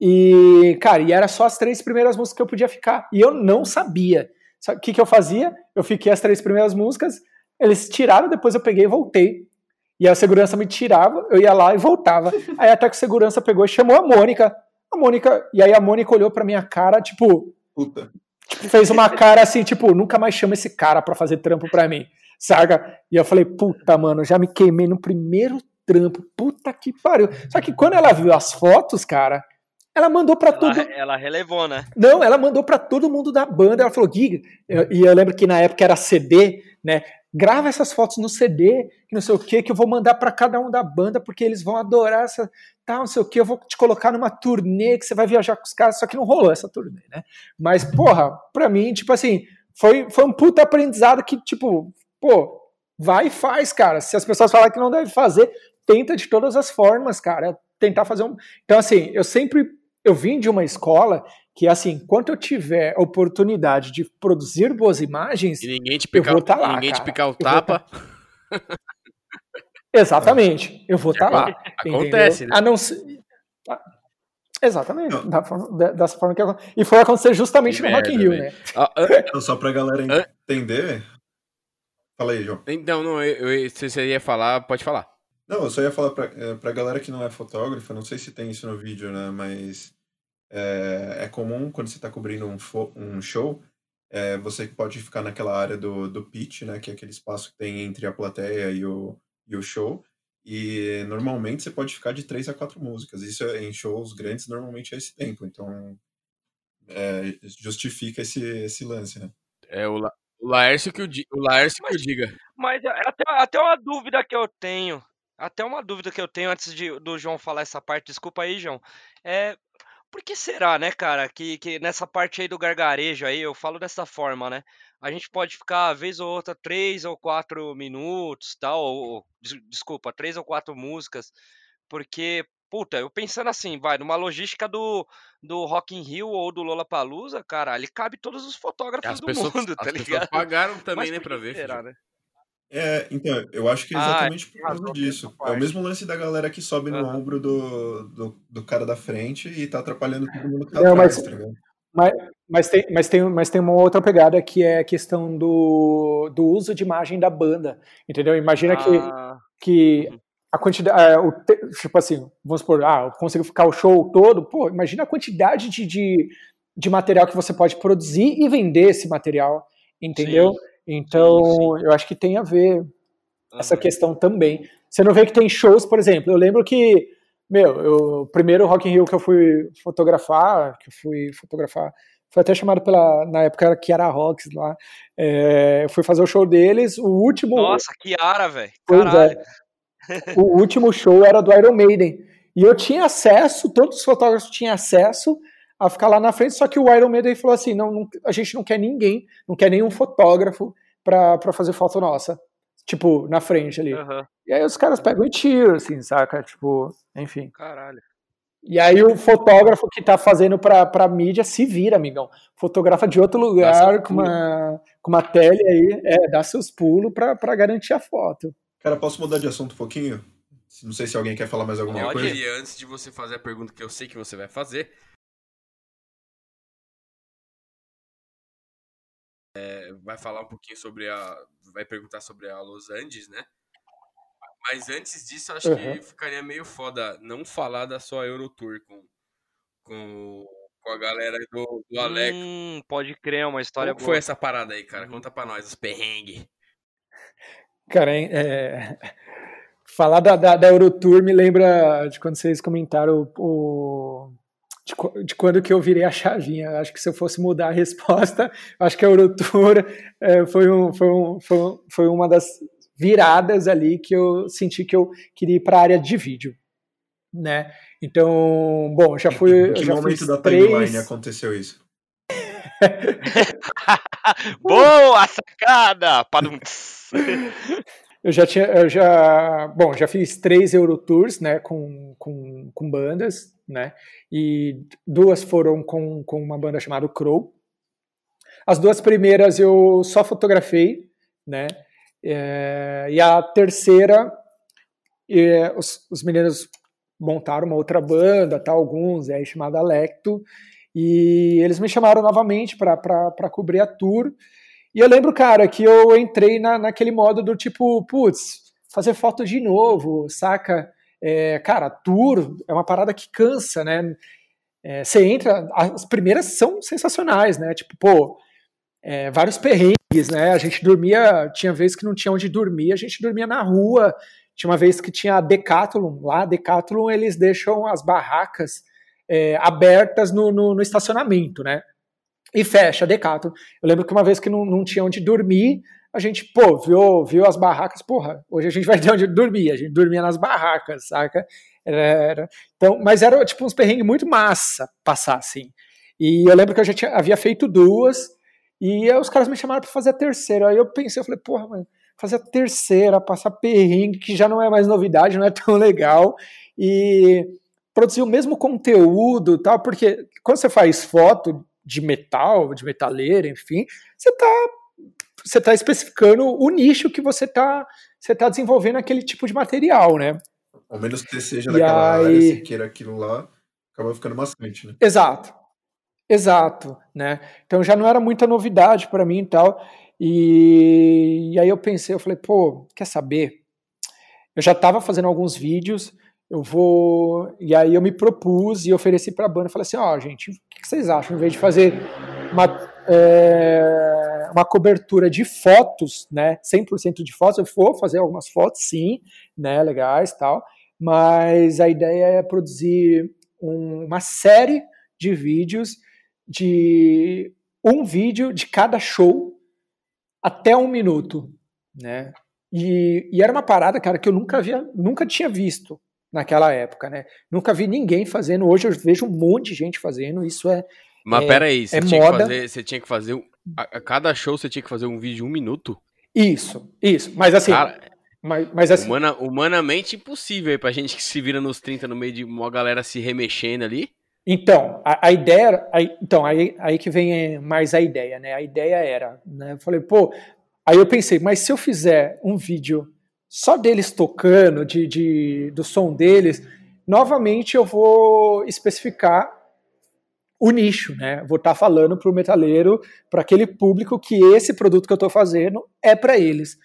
E, cara, e era só as três primeiras músicas que eu podia ficar. E eu não sabia. O que, que eu fazia? Eu fiquei as três primeiras músicas, eles tiraram, depois eu peguei e voltei. E a segurança me tirava, eu ia lá e voltava. Aí até que a segurança pegou e chamou a Mônica. A Mônica, e aí a Mônica olhou pra minha cara, tipo. Puta. Tipo, fez uma cara assim, tipo, nunca mais chama esse cara pra fazer trampo pra mim. Saca? E eu falei, puta, mano, já me queimei no primeiro trampo. Puta que pariu. Só que quando ela viu as fotos, cara, ela mandou para todo. Ela relevou, né? Não, ela mandou para todo mundo da banda. Ela falou, Giga. E eu lembro que na época era CD, né? Grava essas fotos no CD, que não sei o que, que eu vou mandar para cada um da banda, porque eles vão adorar essa. Tal, não sei o que, eu vou te colocar numa turnê que você vai viajar com os caras. Só que não rolou essa turnê, né? Mas, porra, pra mim, tipo assim, foi, foi um puta aprendizado que, tipo, pô, vai e faz, cara. Se as pessoas falarem que não deve fazer, tenta de todas as formas, cara. Tentar fazer um. Então, assim, eu sempre eu vim de uma escola que, assim, enquanto eu tiver oportunidade de produzir boas imagens, e ninguém te picar, eu vou estar tá lá. Ninguém cara. te picar o tapa. Tá... Exatamente, eu vou estar tá lá. Acontece, né? A não ser... Exatamente, da forma, dessa forma que acontece. E foi acontecer justamente que no merda, Rock in Rio, né? Ah, então, só pra galera entender. Fala aí, João. Então, não, eu, eu, se você ia falar, pode falar. Não, eu só ia falar pra, eh, pra galera que não é fotógrafa, não sei se tem isso no vídeo, né? Mas é, é comum quando você está cobrindo um, um show, é, você pode ficar naquela área do, do pitch, né? Que é aquele espaço que tem entre a plateia e o, e o show. E normalmente você pode ficar de três a quatro músicas. Isso é, em shows grandes normalmente é esse tempo. Então é, justifica esse, esse lance, né? É o, La, o Laércio que o, o Laércio que o diga. Mas é até, até uma dúvida que eu tenho. Até uma dúvida que eu tenho antes de, do João falar essa parte, desculpa aí, João. É, por que será, né, cara, que, que nessa parte aí do gargarejo aí, eu falo dessa forma, né? A gente pode ficar, vez ou outra, três ou quatro minutos, tal, ou, desculpa, três ou quatro músicas, porque, puta, eu pensando assim, vai, numa logística do, do Rock in Rio ou do Lollapalooza, cara, ele cabe todos os fotógrafos as do pessoas, mundo, tá as ligado? pessoas pagaram também, Mas né, pra ver. será, filho. né? É, então, eu acho que é Ah, exatamente por tem causa razão disso. É o mesmo lance da galera que sobe no Aham. ombro do, do, do cara da frente e tá atrapalhando todo mundo que tá Não, atrás, mas- tá ligado? Mas, mas, tem, mas, tem, mas tem uma outra pegada que é a questão do, do uso de imagem da banda. Entendeu? Imagina que, Ah, que Uhum. a quantidade. é, o tipo assim, vamos supor, ah, eu consigo ficar o show todo. Pô, imagina a quantidade de, de, de material que você pode produzir e vender esse material. Entendeu? Então, sim. eu acho que tem a ver essa questão também. Você não vê que tem shows, por exemplo. Eu lembro que, meu, eu, o primeiro Rock in Rio que eu fui fotografar, que eu fui fotografar, foi até chamado pela, na época era a Rocks lá, é, eu fui fazer o show deles, o último, Nossa, que ara, velho. Caralho. é. o último show era do Iron Maiden, e eu tinha acesso, todos os fotógrafos tinham acesso a ficar lá na frente, só que o Iron Maiden falou assim, não, não- a gente não quer ninguém, não quer nenhum fotógrafo pra, pra fazer foto nossa, tipo, na frente ali. Aham. E aí os caras pegam e tiram, assim, saca? Tipo, enfim. Caralho. E aí o fotógrafo que tá fazendo pra, pra mídia se vira, amigão. Fotografa de outro lugar com uma, com uma tele aí, é, dá seus pulos pra, pra garantir a foto. Cara, posso mudar de assunto um pouquinho? Não sei se alguém quer falar mais alguma Eu coisa. queria, antes de você fazer a pergunta que eu sei que você vai fazer, é, vai falar um pouquinho sobre a. Vai perguntar sobre a Los Angeles, né? Mas antes disso, acho Uhum. que ficaria meio foda não falar da sua Eurotour com, com, com a galera do, do Alex. Hum, pode crer, é uma história Como boa. foi essa parada aí, cara? Uhum. Conta pra nós, os perrengues. Cara, hein, é, falar da, da, da Eurotour me lembra de quando vocês comentaram o. De, de quando que eu virei a chavinha. Acho que se eu fosse mudar a resposta, acho que a Eurotour é, foi, um, foi, um, foi, um- foi uma das viradas ali que eu senti que eu queria ir para a área de vídeo, né? Então, bom, já fui, Em que já momento fiz da timeline três, aconteceu isso? Boa sacada! Eu já tinha, eu já, bom, já fiz três Eurotours, né, com, com, com bandas, né, e duas foram com, com uma banda chamada Crow. As duas primeiras eu só fotografei, né, é, e a terceira, é, os, os meninos montaram uma outra banda, tá, alguns, aí chamada Lecto, e eles me chamaram novamente para cobrir a tour. E eu lembro, cara, que eu entrei na, naquele modo do tipo, putz, fazer foto de novo, saca? É, cara, tour é uma parada que cansa, né? É, você entra, as primeiras são sensacionais, né? Tipo, pô, é, vários perrengues, né? A gente dormia, tinha vezes que não tinha onde dormir, a gente dormia na rua. Tinha uma vez que tinha a Decathlon, lá, Decathlon eles deixam as barracas é, abertas no, no, no, estacionamento, né? E fecha a Decathlon. Eu lembro que uma vez que não, não tinha onde dormir, a gente, pô, viu, viu as barracas, porra, hoje a gente vai ter onde dormir, a gente dormia nas barracas, saca? Era, então, mas era tipo uns perrengues muito massa passar, assim. E eu lembro que eu já tinha, havia feito duas, e os caras me chamaram para fazer a terceira. Aí eu pensei, eu falei, porra, mano, fazer a terceira, passar perrengue, que já não é mais novidade, não é tão legal, e produzir o mesmo conteúdo, tal, porque quando você faz foto de metal, de metaleira, enfim, você está você tá especificando o nicho que você está você tá desenvolvendo aquele tipo de material, né? Ao menos que seja daquela aí... área, se queira aquilo lá, acaba ficando bastante, né? Exato. Exato, né? Então já não era muita novidade para mim e tal. E, e, aí eu pensei, eu falei, pô, quer saber? Eu já estava fazendo alguns vídeos, eu vou. E aí eu me propus e ofereci para a banda. Falei assim: ó, oh, gente, o que vocês acham? Em vez de fazer uma, é, uma cobertura de fotos, né? 100% de fotos, eu vou fazer algumas fotos, sim, né? Legais tal. Mas a ideia é produzir um, uma série de vídeos de um vídeo de cada show até um minuto, né? E, e, era uma parada, cara, que eu nunca havia, nunca tinha visto naquela época, né? Nunca vi ninguém fazendo. Hoje eu vejo um monte de gente fazendo. Isso é. Mas é, peraí, você, é tinha moda. Que fazer, você tinha que fazer. A, a, cada show você tinha que fazer um vídeo de um minuto? Isso, isso. Mas assim. Cara, mas, mas assim. Humana, humanamente impossível aí pra gente que se vira nos 30 no meio de uma galera se remexendo ali. Então, a, a ideia, a, então, aí, aí que vem mais a ideia, né? A ideia era, né? Eu falei, pô, aí eu pensei, mas se eu fizer um vídeo só deles tocando, de, de, do som deles, novamente eu vou especificar o nicho, né? Vou estar tá falando para o metaleiro, para aquele público que esse produto que eu estou fazendo é para eles.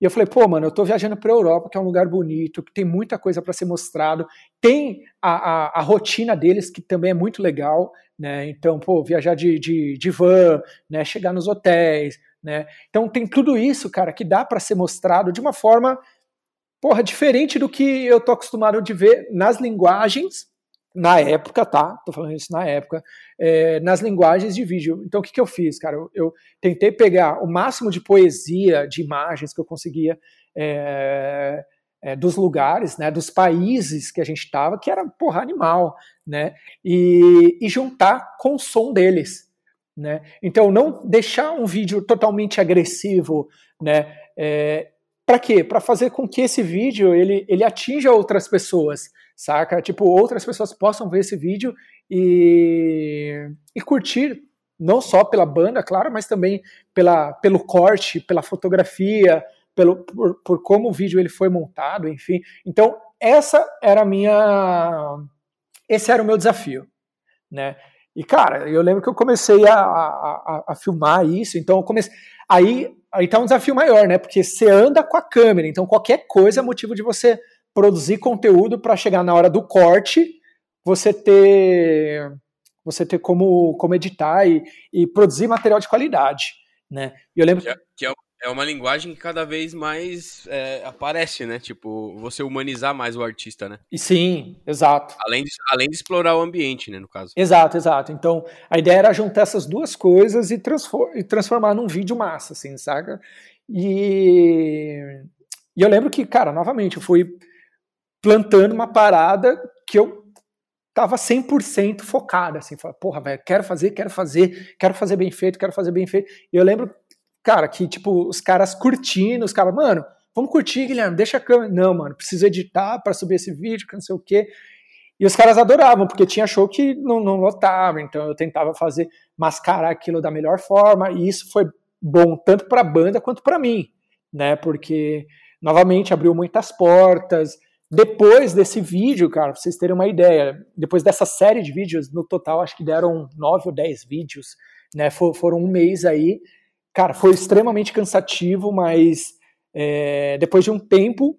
E eu falei, pô, mano, eu tô viajando pra Europa, que é um lugar bonito, que tem muita coisa para ser mostrado, tem a, a, a, rotina deles, que também é muito legal, né? Então, pô, viajar de, de, de van, né? Chegar nos hotéis, né? Então tem tudo isso, cara, que dá para ser mostrado de uma forma, porra, diferente do que eu tô acostumado de ver nas linguagens na época, tá? Tô falando isso na época, é, nas linguagens de vídeo. Então, o que, que eu fiz, cara? Eu, eu, tentei pegar o máximo de poesia, de imagens que eu conseguia é, é, dos lugares, né, dos países que a gente estava, que era, porra, animal, né? E, e juntar com o som deles, né? Então, não deixar um vídeo totalmente agressivo, né? É, para quê? Para fazer com que esse vídeo ele, ele atinja outras pessoas, saca? Tipo, outras pessoas possam ver esse vídeo e, e curtir, não só pela banda, claro, mas também pela, pelo corte, pela fotografia, pelo, por, por como o vídeo ele foi montado, enfim. Então, essa era a minha. Esse era o meu desafio, né? E, cara, eu lembro que eu comecei a, a, a, filmar isso, então eu comecei. Aí, aí tá um desafio maior, né? Porque você anda com a câmera, então qualquer coisa é motivo de você produzir conteúdo para chegar na hora do corte, você ter você ter como, como editar e, e produzir material de qualidade, né? E eu lembro que, é, que é, é uma linguagem que cada vez mais é, aparece, né? Tipo, você humanizar mais o artista, né? E sim, exato. Além de, além de explorar o ambiente, né, no caso. Exato, exato. Então, a ideia era juntar essas duas coisas e, transform, e transformar num vídeo massa, assim, saca? E, e eu lembro que, cara, novamente, eu fui plantando uma parada que eu tava 100% focado, assim, falei, porra, velho, quero fazer, quero fazer, quero fazer bem feito, quero fazer bem feito. E eu lembro, cara, que, tipo, os caras curtindo, os caras, mano, vamos curtir, Guilherme, deixa a câmera. Não, mano, preciso editar para subir esse vídeo, que não sei o quê. E os caras adoravam, porque tinha show que não, não lotava, então eu tentava fazer, mascarar aquilo da melhor forma, e isso foi bom tanto para a banda quanto para mim, né, porque, novamente, abriu muitas portas, depois desse vídeo, cara, pra vocês terem uma ideia, depois dessa série de vídeos, no total acho que deram nove ou dez vídeos, né? For, foram um mês aí. Cara, foi extremamente cansativo, mas é, depois de um tempo,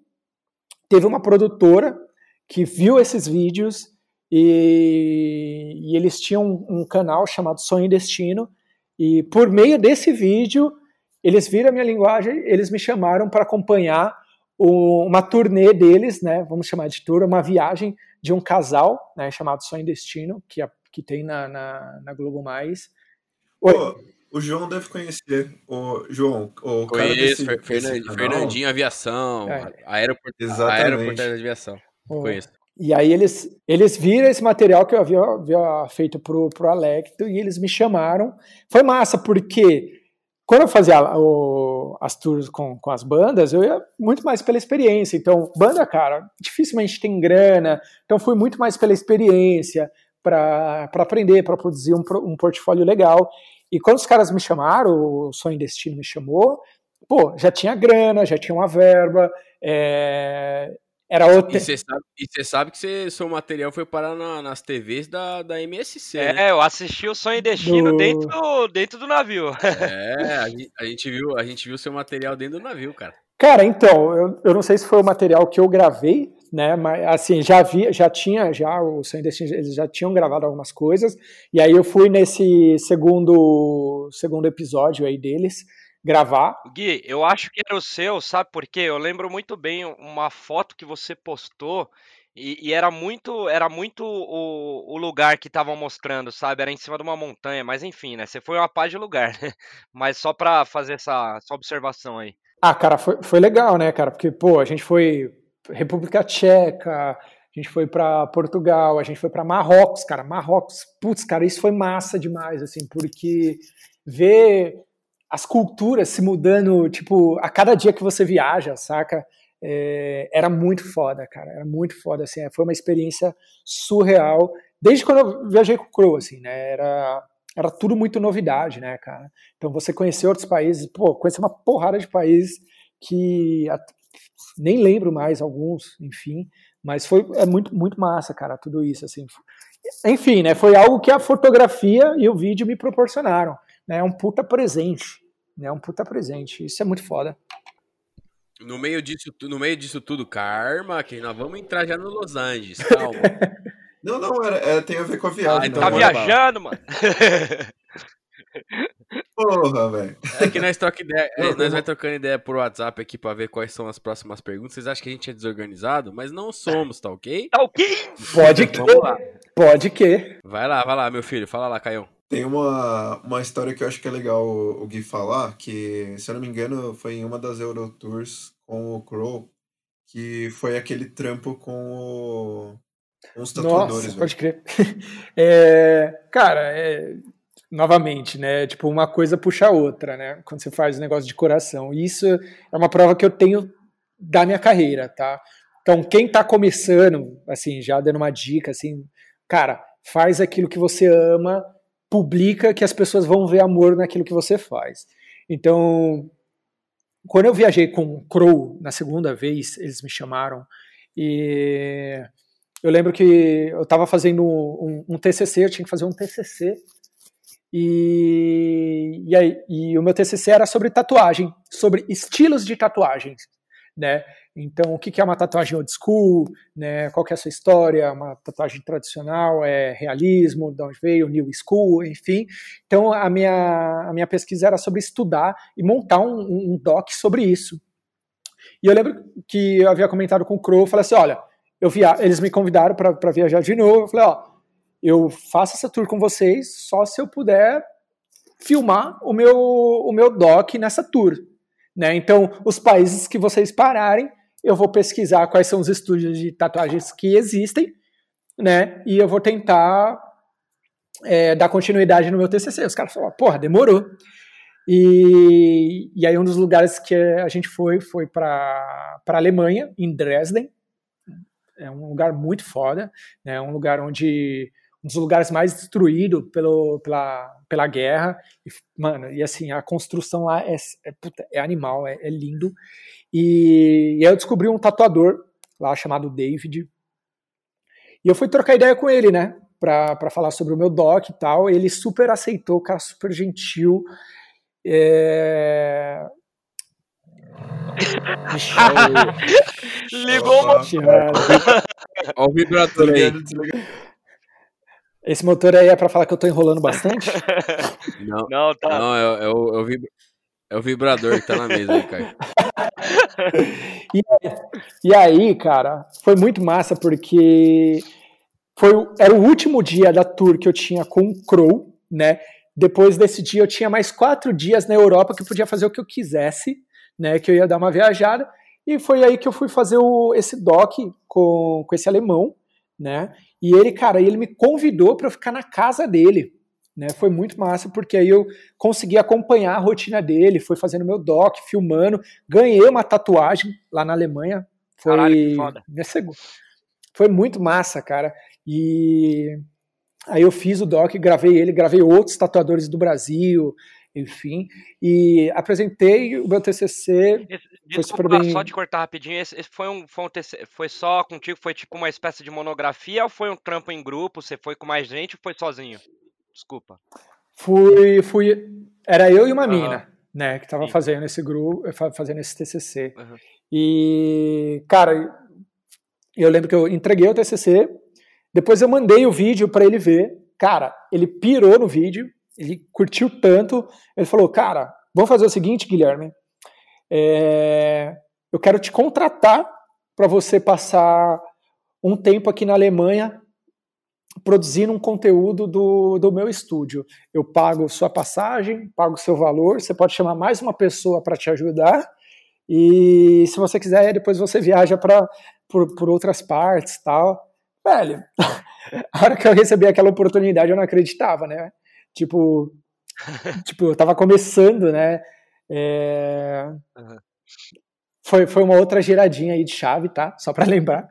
teve uma produtora que viu esses vídeos e, e eles tinham um, um canal chamado Sonho e Destino. E por meio desse vídeo, eles viram a minha linguagem, eles me chamaram para acompanhar o, uma turnê deles, né? Vamos chamar de tour, uma viagem de um casal, né? Chamado Sonho e Destino, que, é, que tem na, na, na Globo Mais. Oi. O João deve conhecer. O João, o Conheço, cara desse, Fernandinho Aviação, é. Aeroporto, Aeroporto de Aviação. Conheço. E aí eles, eles viram esse material que eu havia, havia feito pro, pro Alecto e eles me chamaram. Foi massa, porque quando eu fazia o, as tours com, com as bandas, eu ia muito mais pela experiência. Então, banda, cara, dificilmente tem grana, então fui muito mais pela experiência, para aprender, para produzir um, um portfólio legal. E quando os caras me chamaram, o Sonho Destino me chamou, pô, já tinha grana, já tinha uma verba, é, era outra. E você sabe, sabe, que cê, seu material foi parar na, nas TVs da, da MSC. É, né? eu assisti o Sonho e Destino do... dentro, dentro do navio. É, a gente, a gente, viu, a gente viu seu material dentro do navio, cara. Cara, então, eu, eu não sei se foi o material que eu gravei, né? Mas assim, já vi, já tinha, já o e Destino, eles já tinham gravado algumas coisas, e aí eu fui nesse segundo, segundo episódio aí deles gravar. Gui, eu acho que era o seu, sabe por quê? Eu lembro muito bem uma foto que você postou e, e era muito era muito o, o lugar que estavam mostrando, sabe? Era em cima de uma montanha, mas enfim, né? Você foi uma paz de lugar, né? Mas só para fazer essa, essa observação aí. Ah, cara, foi, foi legal, né, cara? Porque, pô, a gente foi República Tcheca, a gente foi para Portugal, a gente foi para Marrocos, cara. Marrocos, putz, cara, isso foi massa demais, assim, porque ver as culturas se mudando, tipo, a cada dia que você viaja, saca? É, era muito foda, cara, era muito foda, assim, foi uma experiência surreal, desde quando eu viajei com o Crow, assim, né, era, era tudo muito novidade, né, cara, então você conhecer outros países, pô, conhecer uma porrada de países que nem lembro mais alguns, enfim, mas foi é muito, muito massa, cara, tudo isso, assim, enfim, né, foi algo que a fotografia e o vídeo me proporcionaram, né, é um puta presente, né, um puta presente, isso é muito foda. No meio disso, no meio disso tudo, karma, que nós vamos entrar já no Los Angeles, calma. não, não, é, é, tem a ver com a viagem. Ah, então tá viajando, mano. Porra, velho. É que nós, troca ideia, é, nós vai trocando ideia por WhatsApp aqui pra ver quais são as próximas perguntas. Vocês acham que a gente é desorganizado? Mas não somos, tá ok? Tá ok? Pode que. Pode que. Vai lá, vai lá, meu filho. Fala lá, Caião. Tem uma, uma história que eu acho que é legal o, o Gui falar, que, se eu não me engano, foi em uma das Eurotours com o Crow, que foi aquele trampo com, o, com os tatuadores. Nossa, pode crer. É, cara, é, novamente, né? Tipo, uma coisa puxa a outra, né? Quando você faz um negócio de coração. E isso é uma prova que eu tenho da minha carreira, tá? Então, quem tá começando, assim, já dando uma dica, assim, cara, faz aquilo que você ama publica que as pessoas vão ver amor naquilo que você faz. Então, quando eu viajei com o Crow na segunda vez, eles me chamaram e eu lembro que eu estava fazendo um, um, TCC, eu tinha que fazer um TCC e, e, aí, e o meu TCC era sobre tatuagem, sobre estilos de tatuagens, né? Então, o que é uma tatuagem old school, né? Qual é a sua história? Uma tatuagem tradicional é realismo, de onde veio, new school, enfim. Então, a minha, a minha pesquisa era sobre estudar e montar um, um doc sobre isso. E eu lembro que eu havia comentado com o Crow, falei assim, olha, eu via... eles me convidaram para viajar de novo, eu falei, ó, eu faço essa tour com vocês só se eu puder filmar o meu, o meu doc nessa tour. Né? Então, os países que vocês pararem, eu vou pesquisar quais são os estúdios de tatuagens que existem, né? E eu vou tentar é, dar continuidade no meu TCC. Os caras falaram, porra, demorou. E, e aí um dos lugares que a gente foi foi para a Alemanha, em Dresden. É um lugar muito foda, né? Um lugar onde um dos lugares mais destruídos pelo, pela, pela guerra. E, mano, e assim, a construção lá é, é, é animal, é, é lindo. E, e, aí eu descobri um tatuador lá chamado David. E eu fui trocar ideia com ele, né? Para falar sobre o meu doc e tal. Ele super aceitou, cara super gentil. É... Ligou uma... Olha o vibrador aí. Esse motor aí é para falar que eu tô enrolando bastante? Não, Não, tá. não é, é o, é, o vib- é o vibrador que tá na mesa aí, Caio. E, e aí, cara, foi muito massa porque foi, o- era o último dia da tour que eu tinha com o Crow, né? Depois desse dia eu tinha mais quatro dias na Europa que eu podia fazer o que eu quisesse, né? Que eu ia dar uma viajada. E foi aí que eu fui fazer o, esse doc com, com esse alemão, né? E ele, cara, ele me convidou para eu ficar na casa dele, né? Foi muito massa porque aí eu consegui acompanhar a rotina dele, foi fazendo meu doc, filmando, ganhei uma tatuagem lá na Alemanha. Foi Caralho. Foi muito massa, cara. E aí eu fiz o doc, gravei ele, gravei outros tatuadores do Brasil, enfim, e apresentei o meu TCC. Esse- Foi Desculpa, super bem- só de cortar rapidinho. Esse, esse foi um, foi um TC foi só contigo? Foi tipo uma espécie de monografia ou foi um trampo em grupo? Você foi com mais gente ou foi sozinho? Desculpa. Fui, fui, era eu e uma Aham. mina, né, que tava Sim. fazendo esse grupo, fa- fazendo esse TCC. Aham. E, cara, eu lembro que eu entreguei o TCC, depois eu mandei o vídeo para ele ver. Cara, ele pirou no vídeo, ele curtiu tanto, ele falou: Cara, vamos fazer o seguinte, Guilherme. é, eu quero te contratar para você passar um tempo aqui na Alemanha produzindo um conteúdo do, do meu estúdio. Eu pago sua passagem, pago seu valor, você pode chamar mais uma pessoa para te ajudar. E se você quiser, depois você viaja para por, por outras partes tal. Velho, a hora que eu recebi aquela oportunidade, eu não acreditava, né? Tipo, tipo eu tava começando, né? É, Aham. Foi, foi uma outra giradinha aí de chave, tá? Só para lembrar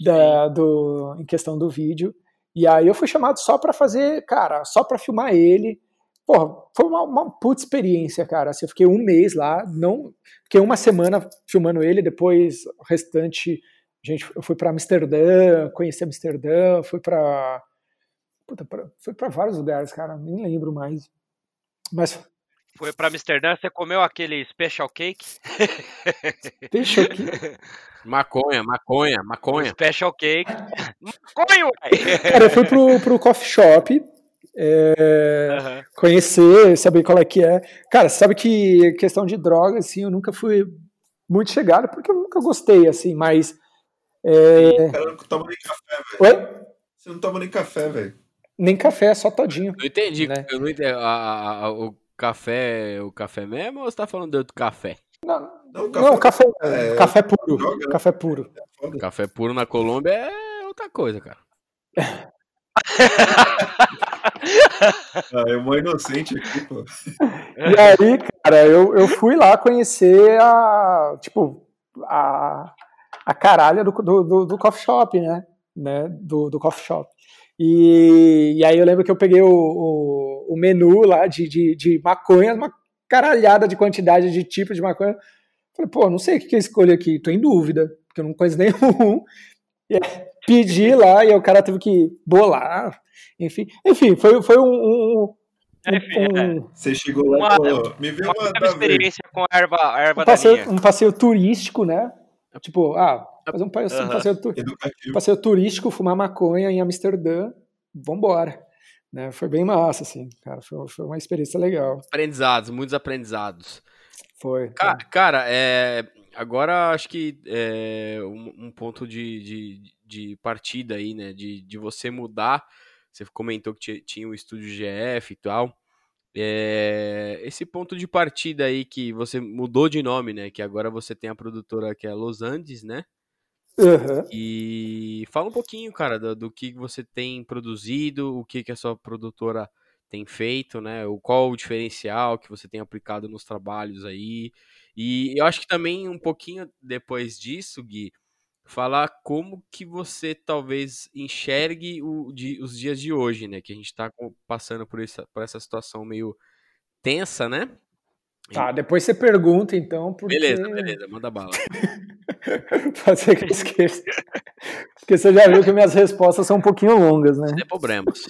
da, do, em questão do vídeo. E aí eu fui chamado só para fazer, cara, só para filmar ele. Porra, foi uma, uma puta experiência, cara. Assim, eu fiquei um mês lá, não, fiquei uma semana filmando ele, depois o restante, gente, eu fui para Amsterdã, conheci Amsterdã, fui para fui para vários lugares, cara, nem lembro mais. Mas Foi pra Amsterdã, você comeu aquele special cake? deixa eu aqui. Maconha, maconha, maconha. Special cake. Maconha, uai! Cara, eu fui pro, pro coffee shop. é, conhecer, saber qual é que é. Cara, você sabe que questão de droga, assim, eu nunca fui muito chegado, porque eu nunca gostei, assim, mas. é, O cara não toma nem café, velho. Oi? Você não toma nem café, velho. Nem café, só todinho. Não entendi. Né? Eu não entendi. A- a- a- o café, o café mesmo ou você tá falando de outro café? Não, Não, não café, é- café puro. droga, né? Café puro. Foda. Café puro na Colômbia é outra coisa, cara. Ah, é uma inocente aqui, pô. E aí, cara, eu, eu fui lá conhecer a, tipo, a, a caralha do, do, do, do coffee shop, né? né? Do, do coffee shop. E, e aí eu lembro que eu peguei o, o, o menu lá de, de, de maconha, uma caralhada de quantidade de tipos de maconha. Falei, pô, não sei o que, que eu escolho aqui, tô em dúvida, porque eu não conheço nenhum. E aí, pedi lá e o cara teve que bolar, enfim. Enfim, foi, foi um, um, um- é. um- Você chegou lá Uma- e falou, me vê Uma uma experiência com a erva, a erva um passeio, um passeio turístico, né? Tipo, ah, fazer um passeio, um passeio, um Educativo. passeio turístico, fumar maconha em Amsterdã, vambora. Né? Foi bem massa, assim, cara. Foi, foi uma experiência legal. Aprendizados, muitos aprendizados. Foi. Ca- Cara, é, agora acho que é um, um ponto de, de, de partida aí, né? De, de você mudar. Você comentou que ti- tinha o estúdio GF e tal. É, esse ponto de partida aí que você mudou de nome, né? Que agora você tem a produtora que é Los Andes, né? Aham. E fala um pouquinho, cara, do, do que você tem produzido, o que, que a sua produtora tem feito, né? O qual o diferencial que você tem aplicado nos trabalhos aí. E eu acho que também um pouquinho depois disso, Gui, falar como que você talvez enxergue o, di- os dias de hoje, né? Que a gente tá com- passando por essa, por essa situação meio tensa, né? Tá, depois você pergunta, então, porque... Beleza, beleza, manda bala. Pode ser que eu esqueça. Porque você já viu que minhas respostas são um pouquinho longas, né? Sem problemas.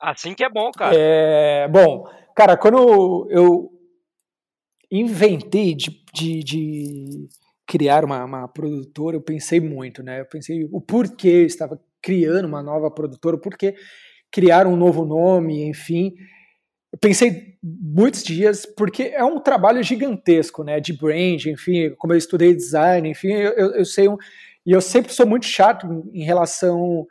Assim que é bom, cara. É, bom, cara, quando eu inventei de, de, de criar uma, uma, produtora, eu pensei muito, né? Eu pensei o porquê eu estava criando uma nova produtora, o porquê criar um novo nome, enfim. Eu pensei muitos dias, porque é um trabalho gigantesco, né? De brand, enfim, como eu estudei design, enfim, eu, eu sei um. E eu sempre sou muito chato em relação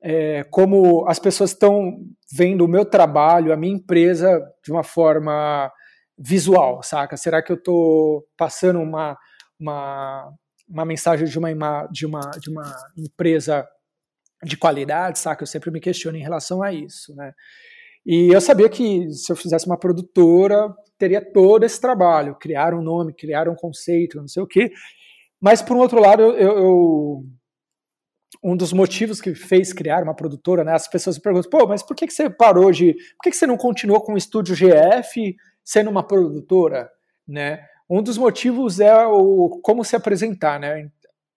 é, como as pessoas estão vendo o meu trabalho, a minha empresa, de uma forma visual, saca? Será que eu estou passando uma, uma, uma mensagem de uma, de, uma, de uma empresa de qualidade, saca? Eu sempre me questiono em relação a isso, né? E eu sabia que se eu fizesse uma produtora, teria todo esse trabalho, criar um nome, criar um conceito, não sei o quê. Mas, por um outro lado, eu, eu um dos motivos que fez criar uma produtora, né? As pessoas me perguntam, pô, mas por que, que você parou de. Por que, que você não continuou com o estúdio GF sendo uma produtora, né? Um dos motivos é o como se apresentar, né?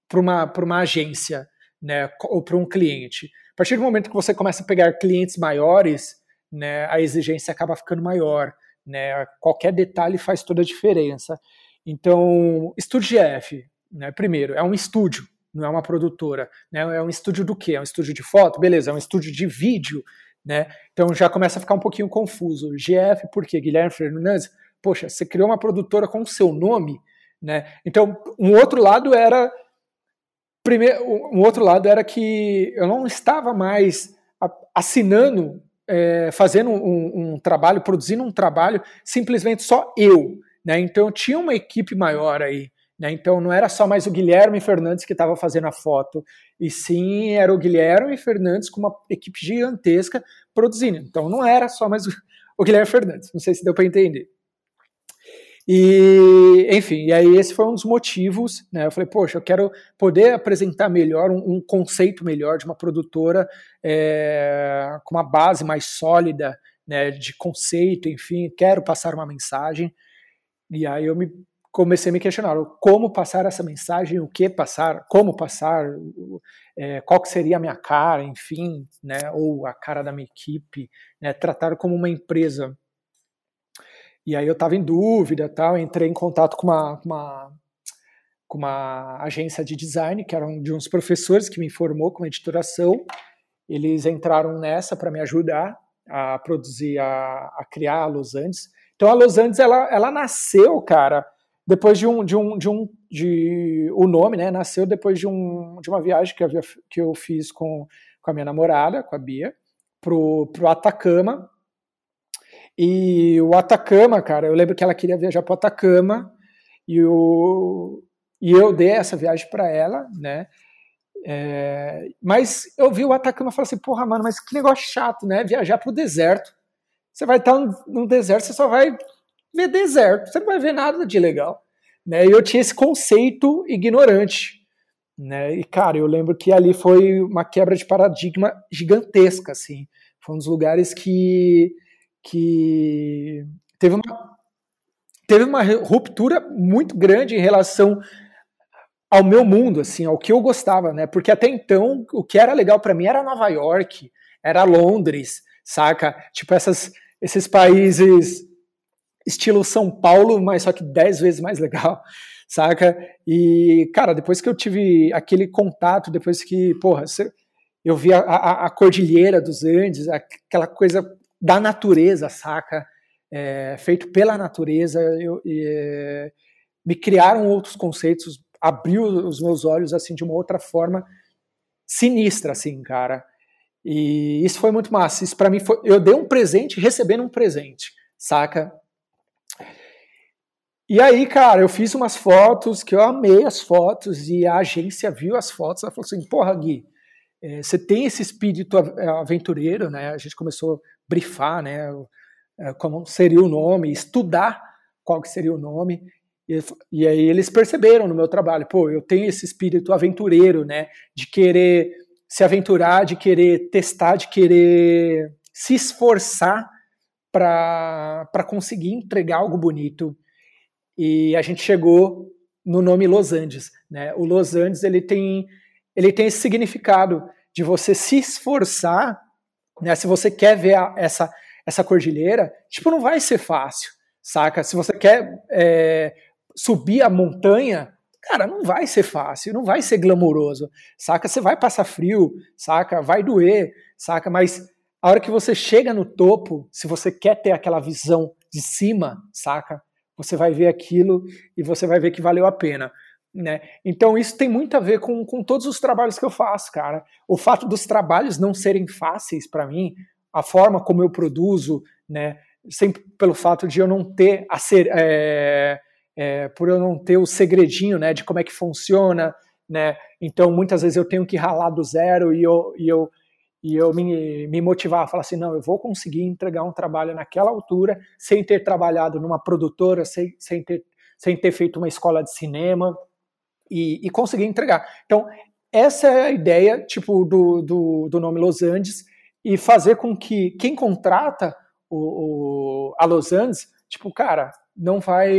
Para uma, uma agência, né? Ou para um cliente. A partir do momento que você começa a pegar clientes maiores, né? A exigência acaba ficando maior, né? Qualquer detalhe faz toda a diferença. Então, estúdio GF, né? Primeiro, é um estúdio, não é uma produtora. Né? É um estúdio do quê? É um estúdio de foto? Beleza, é um estúdio de vídeo. Né? Então já começa a ficar um pouquinho confuso. GF, por quê? Guilherme Fernandes? Poxa, você criou uma produtora com o seu nome, né? Então, um outro lado era primeiro, um outro lado era que eu não estava mais assinando, é, fazendo um, um, trabalho, produzindo um trabalho simplesmente só eu, né? Então eu tinha uma equipe maior aí, né? Então não era só mais o Guilherme Fernandes que estava fazendo a foto, e sim era o Guilherme Fernandes com uma equipe gigantesca produzindo. Então não era só mais o, Guilherme Fernandes. Não sei se deu para entender. E, enfim, e aí esse foi um dos motivos, né? Eu falei, poxa, eu quero poder apresentar melhor, um, um conceito melhor de uma produtora é, com uma base mais sólida, né, de conceito, enfim, quero passar uma mensagem. E aí eu me comecei a me questionar como passar essa mensagem, o que passar, como passar, é, qual que seria a minha cara, enfim, né, ou a cara da minha equipe, né, tratar como uma empresa. E aí eu estava em dúvida, tal, entrei em contato com uma, uma, com uma agência de design, que eram de uns professores que me informou com a editoração. Eles entraram nessa para me ajudar a produzir, a, a criar a Los Andes. Então a Los Andes ela, ela nasceu, cara, depois de um de um de um de o nome né nasceu depois de um de uma viagem que eu, que eu fiz com, com a minha namorada com a Bia pro pro Atacama e o Atacama cara eu lembro que ela queria viajar para o Atacama e o e eu dei essa viagem para ela né é, mas eu vi o Atacama e falei assim porra mano mas que negócio chato né viajar para o deserto você vai estar no, deserto você só vai ver deserto, você não vai ver nada de legal. Né? E eu tinha esse conceito ignorante. Né? E, cara, eu lembro que ali foi uma quebra de paradigma gigantesca, assim. Foi um dos lugares que, que teve, uma, teve uma ruptura muito grande em relação ao meu mundo, assim, ao que eu gostava, né? Porque até então, o que era legal para mim era Nova York, era Londres, saca? Tipo, essas, esses países estilo São Paulo, mas só que dez vezes mais legal, saca? E, cara, depois que eu tive aquele contato, depois que, porra, eu vi a, a, a cordilheira dos Andes, aquela coisa da natureza, saca? É, feito pela natureza, eu, é, me criaram outros conceitos, abriu os meus olhos, assim, de uma outra forma sinistra, assim, cara. E isso foi muito massa. Isso para mim foi. Eu dei um presente recebendo um presente, saca? E aí, cara, eu fiz umas fotos que eu amei as fotos e a agência viu as fotos. Ela falou assim: porra, Gui, é, você tem esse espírito é, aventureiro, né? A gente começou brifar, né? É, como seria o nome, estudar qual que seria o nome. E, e aí eles perceberam no meu trabalho: pô, eu tenho esse espírito aventureiro, né? De querer se aventurar, de querer testar, de querer se esforçar para conseguir entregar algo bonito e a gente chegou no nome Los Andes, né? O Los Andes ele tem ele tem esse significado de você se esforçar, né? Se você quer ver a, essa essa cordilheira, tipo não vai ser fácil, saca? Se você quer é, subir a montanha, cara, não vai ser fácil, não vai ser glamouroso, saca? Você vai passar frio, saca? Vai doer, saca? Mas a hora que você chega no topo, se você quer ter aquela visão de cima, saca? Você vai ver aquilo e você vai ver que valeu a pena. Né? Então isso tem muito a ver com, com todos os trabalhos que eu faço, cara. O fato dos trabalhos não serem fáceis para mim, a forma como eu produzo, né? Sempre pelo fato de eu não ter a ser, é, é, por eu não ter o segredinho, né? De como é que funciona, né? Então muitas vezes eu tenho que ralar do zero e eu, e eu e eu me, me motivar a falar assim, não, eu vou conseguir entregar um trabalho naquela altura, sem ter trabalhado numa produtora, sem, sem, ter, sem ter feito uma escola de cinema, e, e conseguir entregar. Então, essa é a ideia, tipo, do, do, do nome Los Andes, e fazer com que quem contrata o, o a Los Andes, tipo, cara, não vai...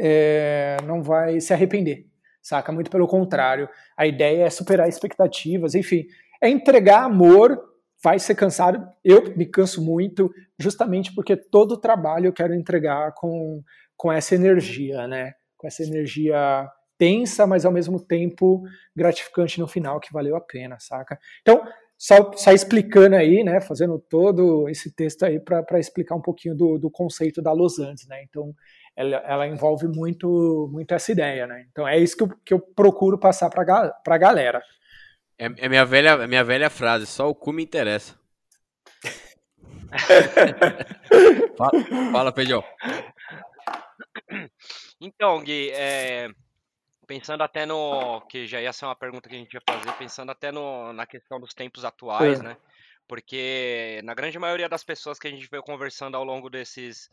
É, não vai se arrepender saca? Muito pelo contrário. A ideia é superar expectativas, enfim, é entregar amor. Vai ser cansado, eu me canso muito, justamente porque todo o trabalho eu quero entregar com, com essa energia, né? Com essa energia tensa, mas ao mesmo tempo gratificante no final, que valeu a pena, saca? Então, só, só explicando aí, né, fazendo todo esse texto aí para explicar um pouquinho do, do conceito da Los Andes, né? Então, ela, ela, envolve muito, muito essa ideia, né? Então é isso que eu, que eu procuro passar para a galera. É, é, minha velha, é minha velha frase, só o cu me interessa. fala, fala Pedro. Então, Gui, é, pensando até no. Que já ia ser uma pergunta que a gente ia fazer, pensando até no, na questão dos tempos atuais, é. né? Porque na grande maioria das pessoas que a gente veio conversando ao longo desses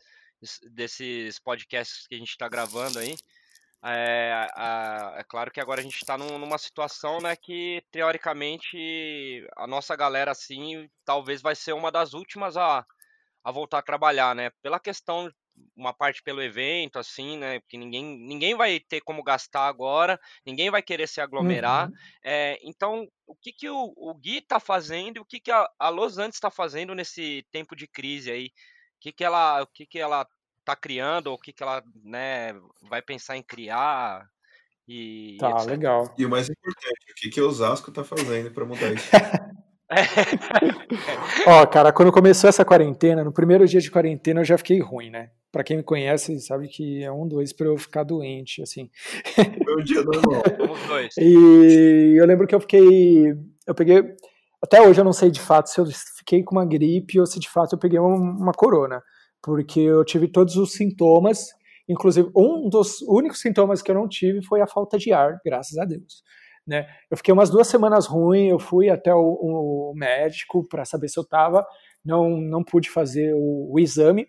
desses podcasts que a gente está gravando aí. É, é, claro que agora a gente está num, numa situação né, que, teoricamente, a nossa galera, assim, talvez vai ser uma das últimas a, a voltar a trabalhar, né? Pela questão, uma parte pelo evento, assim, né? Porque ninguém, ninguém vai ter como gastar agora, ninguém vai querer se aglomerar. Uhum. É, então, o que, que o, o Gui está fazendo e o que, que a, a Los Andes está fazendo nesse tempo de crise aí? que, que ela, o que, que ela tá criando, ou o que, que ela né, vai pensar em criar. E, tá, etc. legal. E o mais importante, o que, que o Osasco tá fazendo para mudar isso? Ó, cara, quando começou essa quarentena, no primeiro dia de quarentena eu já fiquei ruim, né? Pra quem me conhece, sabe que é um, dois pra eu ficar doente, assim. Meu dia normal. dois. E eu lembro que eu fiquei. Eu peguei. Até hoje eu não sei de fato se eu fiquei com uma gripe ou se de fato eu peguei uma, uma corona, porque eu tive todos os sintomas, inclusive um dos únicos sintomas que eu não tive foi a falta de ar, graças a Deus. Né? Eu fiquei umas duas semanas ruim, eu fui até o, o médico para saber se eu estava, não, não pude fazer o, o exame.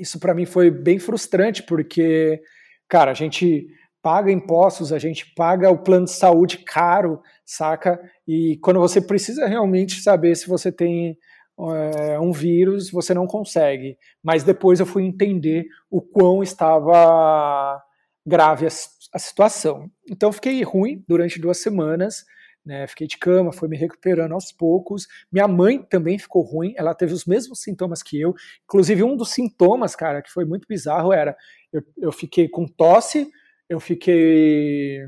Isso para mim foi bem frustrante, porque, cara, a gente paga impostos, a gente paga o plano de saúde caro, saca? E quando você precisa realmente saber se você tem é, um vírus, você não consegue. Mas depois eu fui entender o quão estava grave a, a situação. Então fiquei ruim durante duas semanas. Né, fiquei de cama, fui me recuperando aos poucos. Minha mãe também ficou ruim, ela teve os mesmos sintomas que eu. Inclusive, um dos sintomas, cara, que foi muito bizarro era: eu, eu fiquei com tosse, eu fiquei.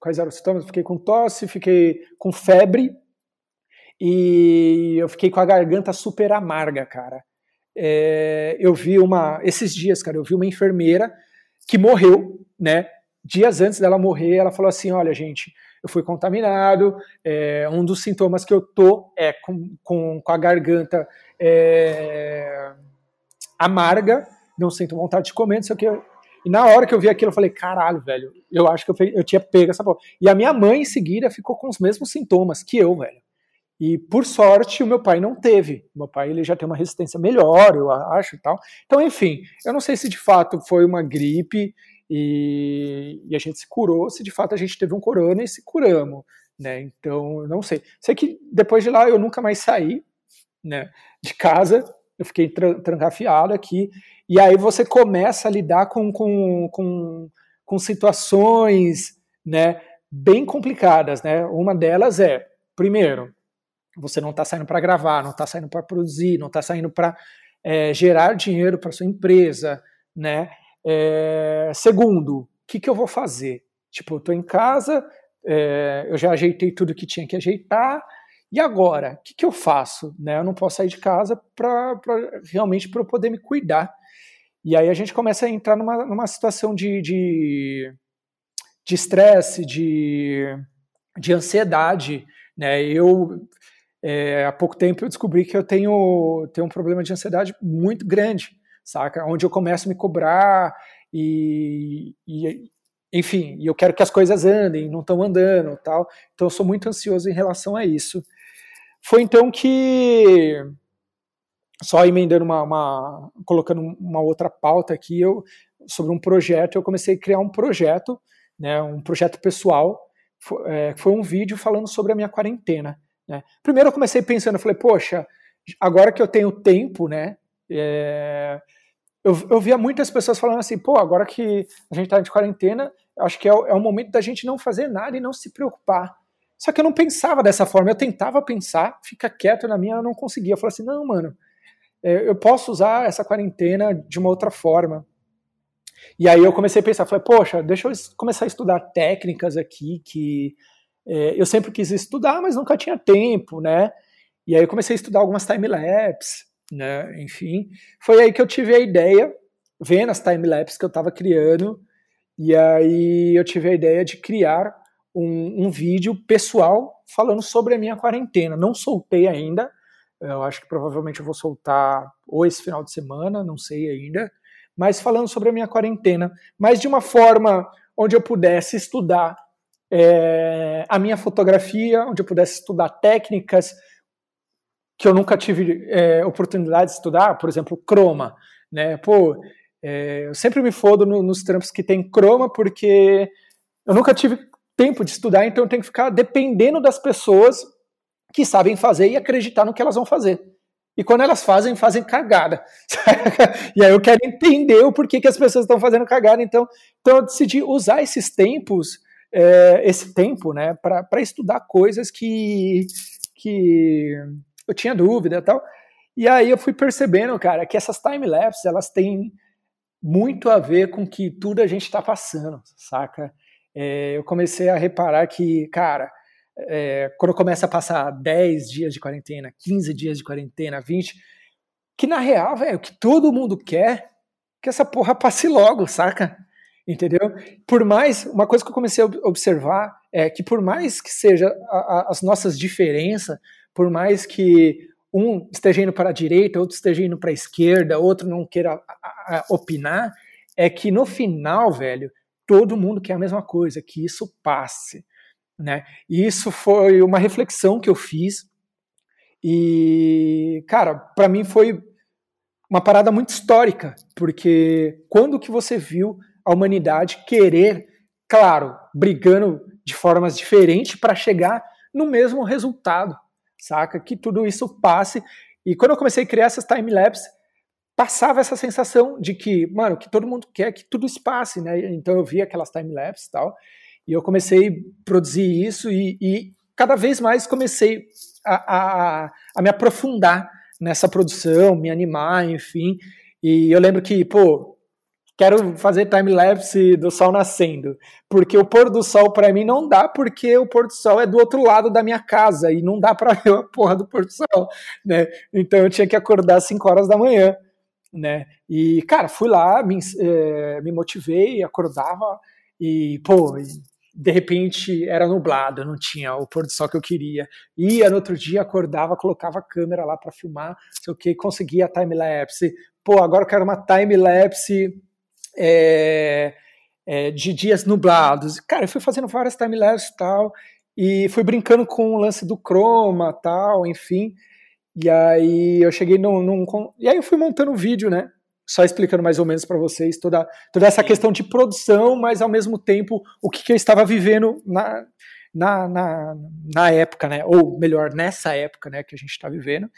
Quais eram os sintomas? fiquei com tosse, fiquei com febre e eu fiquei com a garganta super amarga, cara. É, eu vi uma. Esses dias, cara, eu vi uma enfermeira que morreu, né? Dias antes dela morrer, ela falou assim: olha, gente, eu fui contaminado. É, um dos sintomas que eu tô é com, com, com a garganta é, amarga, não sinto vontade de comer, não sei o que. E na hora que eu vi aquilo, eu falei, caralho, velho, eu acho que eu, eu tinha pego essa porra. E a minha mãe, em seguida, ficou com os mesmos sintomas que eu, velho. E por sorte, o meu pai não teve. Meu pai ele já tem uma resistência melhor, eu acho e tal. Então, enfim, eu não sei se de fato foi uma gripe e, e a gente se curou, se de fato a gente teve um corona e se curamos, né? Então, não sei. Sei que depois de lá eu nunca mais saí, né, de casa. eu fiquei trancafiado aqui. E aí você começa a lidar com, com, com, com situações né, bem complicadas. Né? Uma delas é, primeiro, você não está saindo para gravar, não está saindo para produzir, não está saindo para é, gerar dinheiro para sua empresa. Né? É, segundo, o que, que eu vou fazer? Tipo, eu estou em casa, é, eu já ajeitei tudo que tinha que ajeitar, e agora, o que, que eu faço? Né? Eu não posso sair de casa para realmente para poder me cuidar. E aí a gente começa a entrar numa, numa situação de estresse, de, de, de ansiedade. Né? Eu, é, há pouco tempo, eu descobri que eu tenho, tenho um problema de ansiedade muito grande, saca? Onde eu começo a me cobrar e, e enfim, eu quero que as coisas andem, não estão andando, tal. Então eu sou muito ansioso em relação a isso. Foi então que, só emendando uma, uma, colocando uma outra pauta aqui, eu, sobre um projeto, eu comecei a criar um projeto, né, um projeto pessoal, foi, é, foi um vídeo falando sobre a minha quarentena. Né. Primeiro eu comecei pensando, eu falei, poxa, agora que eu tenho tempo, né, é, eu, eu via muitas pessoas falando assim, pô, agora que a gente está de quarentena, acho que é é o momento da gente não fazer nada e não se preocupar. Só que eu não pensava dessa forma, eu tentava pensar, fica quieto na minha, eu não conseguia. Eu falei assim, não, mano, é, eu posso usar essa quarentena de uma outra forma. E aí eu comecei a pensar, falei, poxa, deixa eu começar a estudar técnicas aqui que é, eu sempre quis estudar, mas nunca tinha tempo, né? E aí eu comecei a estudar algumas time-lapse, né? Enfim, foi aí que eu tive a ideia, vendo as time-lapse que eu estava criando, e aí eu tive a ideia de criar um, um vídeo pessoal falando sobre a minha quarentena. Não soltei ainda, eu acho que provavelmente eu vou soltar ou esse final de semana, não sei ainda, mas falando sobre a minha quarentena, mas de uma forma onde eu pudesse estudar é, a minha fotografia, onde eu pudesse estudar técnicas que eu nunca tive é, oportunidade de estudar, por exemplo, croma, né? Pô, é, eu sempre me fodo no, nos trampos que tem croma porque eu nunca tive tempo de estudar, então eu tenho que ficar dependendo das pessoas que sabem fazer e acreditar no que elas vão fazer. E quando elas fazem, fazem cagada. e aí eu quero entender o porquê que as pessoas estão fazendo cagada. Então, então eu decidi usar esses tempos, é, esse tempo, né, para estudar coisas que, que eu tinha dúvida e tal. E aí eu fui percebendo, cara, que essas time-lapses, elas têm muito a ver com que tudo a gente está passando, saca? é, eu comecei a reparar que, cara, é, quando começa a passar 10 dias de quarentena, 15 dias de quarentena, 20, que na real, velho, o que todo mundo quer que essa porra passe logo, saca? Entendeu? Por mais, uma coisa que eu comecei a observar é que por mais que seja a, a, as nossas diferenças, por mais que um esteja indo para a direita, outro esteja indo para a esquerda, outro não queira a, opinar, é que no final, velho, todo mundo quer a mesma coisa, que isso passe. Né? E isso foi uma reflexão que eu fiz. E, cara, para mim foi uma parada muito histórica, porque quando que você viu a humanidade querer, claro, brigando de formas diferentes para chegar no mesmo resultado, saca? Que tudo isso passe. E quando eu comecei a criar essas time-lapse, passava essa sensação de que, mano, que todo mundo quer que tudo espace, né? Então eu vi aquelas time-lapse e tal, e eu comecei a produzir isso e, e cada vez mais comecei a, a, a, me aprofundar nessa produção, me animar, enfim. E eu lembro que, pô, quero fazer time-lapse do sol nascendo, porque o pôr do sol para mim não dá, porque o pôr do sol é do outro lado da minha casa e não dá para ver a porra do pôr do sol, né? Então eu tinha que acordar às 5 horas da manhã né? E, cara, fui lá, me, é, me motivei, acordava e, pô, de repente era nublado, não tinha o pôr do sol que eu queria. Ia no outro dia, acordava, colocava a câmera lá para filmar, sei o que, conseguia time-lapse. Pô, agora eu quero uma time-lapse é, é, de dias nublados. Cara, eu fui fazendo várias time-lapse e tal, e fui brincando com o lance do chroma tal, enfim. E aí eu cheguei num, num, E aí eu fui montando um vídeo, né? Só explicando mais ou menos para vocês toda, toda essa questão de produção, mas ao mesmo tempo o que, que eu estava vivendo na, na, na, na época, né, ou melhor, nessa época né, que a gente está vivendo,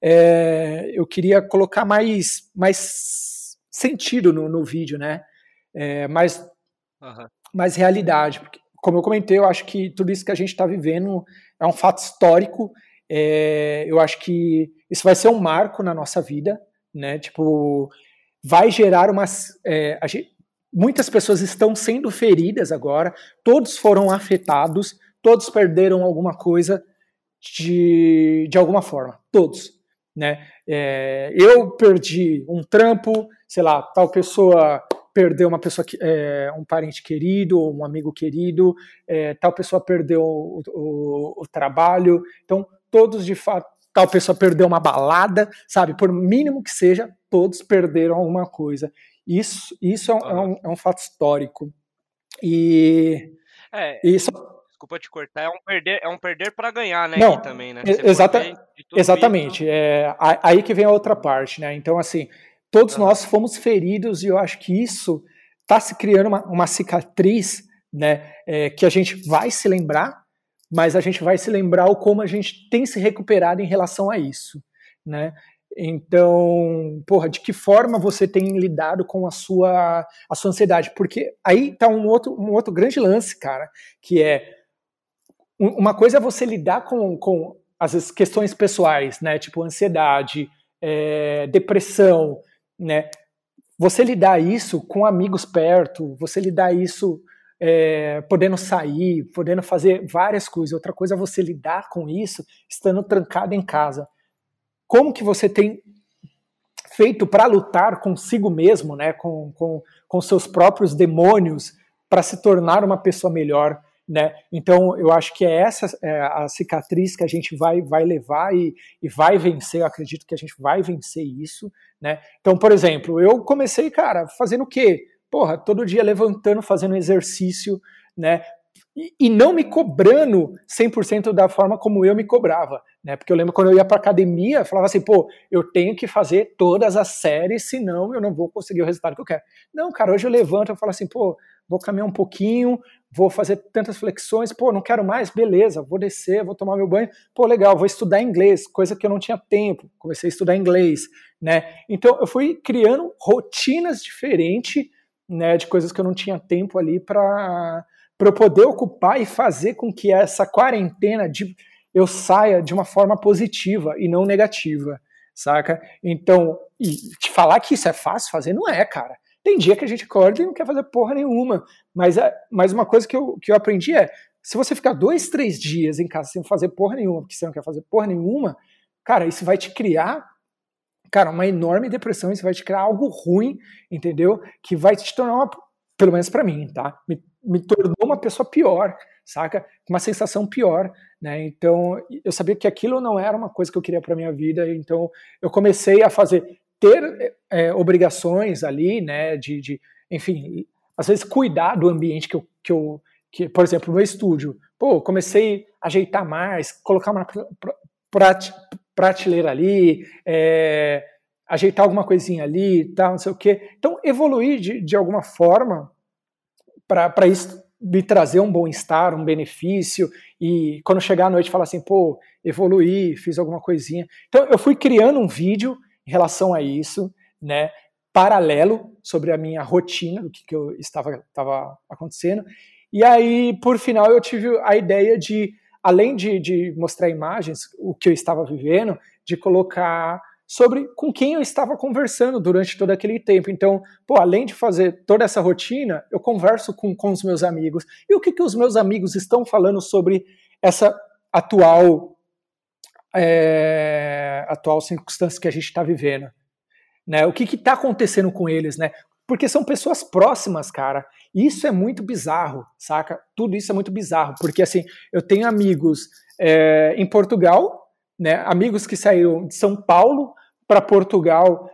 é, eu queria colocar mais, mais sentido no, no vídeo, né? É, mais, uhum. mais realidade. Porque, como eu comentei, eu acho que tudo isso que a gente está vivendo é um fato histórico. É, eu acho que isso vai ser um marco na nossa vida, né? Tipo, vai gerar umas. É, gente, muitas pessoas estão sendo feridas agora, todos foram afetados, todos perderam alguma coisa de, de alguma forma, todos. Né? É, eu perdi um trampo, sei lá, tal pessoa perdeu uma pessoa, é, um parente querido, um amigo querido, é, tal pessoa perdeu o, o, o, trabalho. Então, todos de fato, tal pessoa perdeu uma balada, sabe? Por mínimo que seja, todos perderam alguma coisa. Isso, isso é, um, é um, é um fato histórico. E é, isso desculpa te cortar, é um perder, é um perder para ganhar, né? Não, também, né? Exata, exatamente. Isso. É, aí que vem a outra parte, né? Então, assim, todos uhum. nós fomos feridos e eu acho que isso está se criando uma, uma cicatriz, né? É, que a gente vai se lembrar, mas a gente vai se lembrar o como a gente tem se recuperado em relação a isso, né? Então, porra, de que forma você tem lidado com a sua, a sua ansiedade? Porque aí tá um outro, um outro grande lance, cara, que é uma coisa é você lidar com, com as questões pessoais, né? Tipo ansiedade, é, depressão, né? Você lidar isso com amigos perto, você lidar isso é, podendo sair, podendo fazer várias coisas. Outra coisa é você lidar com isso estando trancado em casa. Como que você tem feito para lutar consigo mesmo, né? Com, com, com seus próprios demônios para se tornar uma pessoa melhor? Né? Então eu acho que é essa é, a cicatriz que a gente vai, vai levar e, e vai vencer. Eu acredito que a gente vai vencer isso, né? Então, por exemplo, eu comecei, cara, fazendo o quê? Porra, todo dia levantando, fazendo exercício, né? E, e não me cobrando 100% da forma como eu me cobrava, né? Porque eu lembro quando eu ia para academia, eu falava assim, pô, eu tenho que fazer todas as séries, senão eu não vou conseguir o resultado que eu quero. Não, cara, hoje eu levanto, eu falo assim, pô, vou caminhar um pouquinho, vou fazer tantas flexões, pô, não quero mais, beleza, vou descer, vou tomar meu banho, pô, legal, vou estudar inglês, coisa que eu não tinha tempo, comecei a estudar inglês, né? Então eu fui criando rotinas diferentes, né, de coisas que eu não tinha tempo ali para para eu poder ocupar e fazer com que essa quarentena de, eu saia de uma forma positiva e não negativa, saca? Então, e te falar que isso é fácil fazer não é, cara. Tem dia que a gente acorda e não quer fazer porra nenhuma. Mas, mas uma coisa que eu, que eu aprendi é: se você ficar dois, três dias em casa sem fazer porra nenhuma, porque você não quer fazer porra nenhuma, cara, isso vai te criar, cara, uma enorme depressão, isso vai te criar algo ruim, entendeu? Que vai te tornar uma, pelo menos para mim, tá? Me, me tornou uma pessoa pior, saca? Uma sensação pior, né? Então, eu sabia que aquilo não era uma coisa que eu queria para minha vida, então eu comecei a fazer ter é, obrigações ali, né, de, de, enfim, às vezes cuidar do ambiente que eu, que eu que, por exemplo, no meu estúdio, pô, comecei a ajeitar mais, colocar uma prateleira ali, é, ajeitar alguma coisinha ali, tal, não sei o quê. Então, evoluir de, de alguma forma para isso me trazer um bom-estar, um benefício, e quando chegar à noite falar assim, pô, evoluí, fiz alguma coisinha. Então, eu fui criando um vídeo em relação a isso, né? Paralelo sobre a minha rotina, do que, que eu estava, estava acontecendo. E aí, por final, eu tive a ideia de, além de, de mostrar imagens, o que eu estava vivendo, de colocar sobre com quem eu estava conversando durante todo aquele tempo. Então, pô, além de fazer toda essa rotina, eu converso com, com os meus amigos. E o que, que os meus amigos estão falando sobre essa atual é, atual circunstância que a gente está vivendo. Né? O que está acontecendo com eles, né? Porque são pessoas próximas, cara. Isso é muito bizarro, saca? Tudo isso é muito bizarro. Porque, assim, eu tenho amigos é, em Portugal, né? Amigos que saíram de São Paulo para Portugal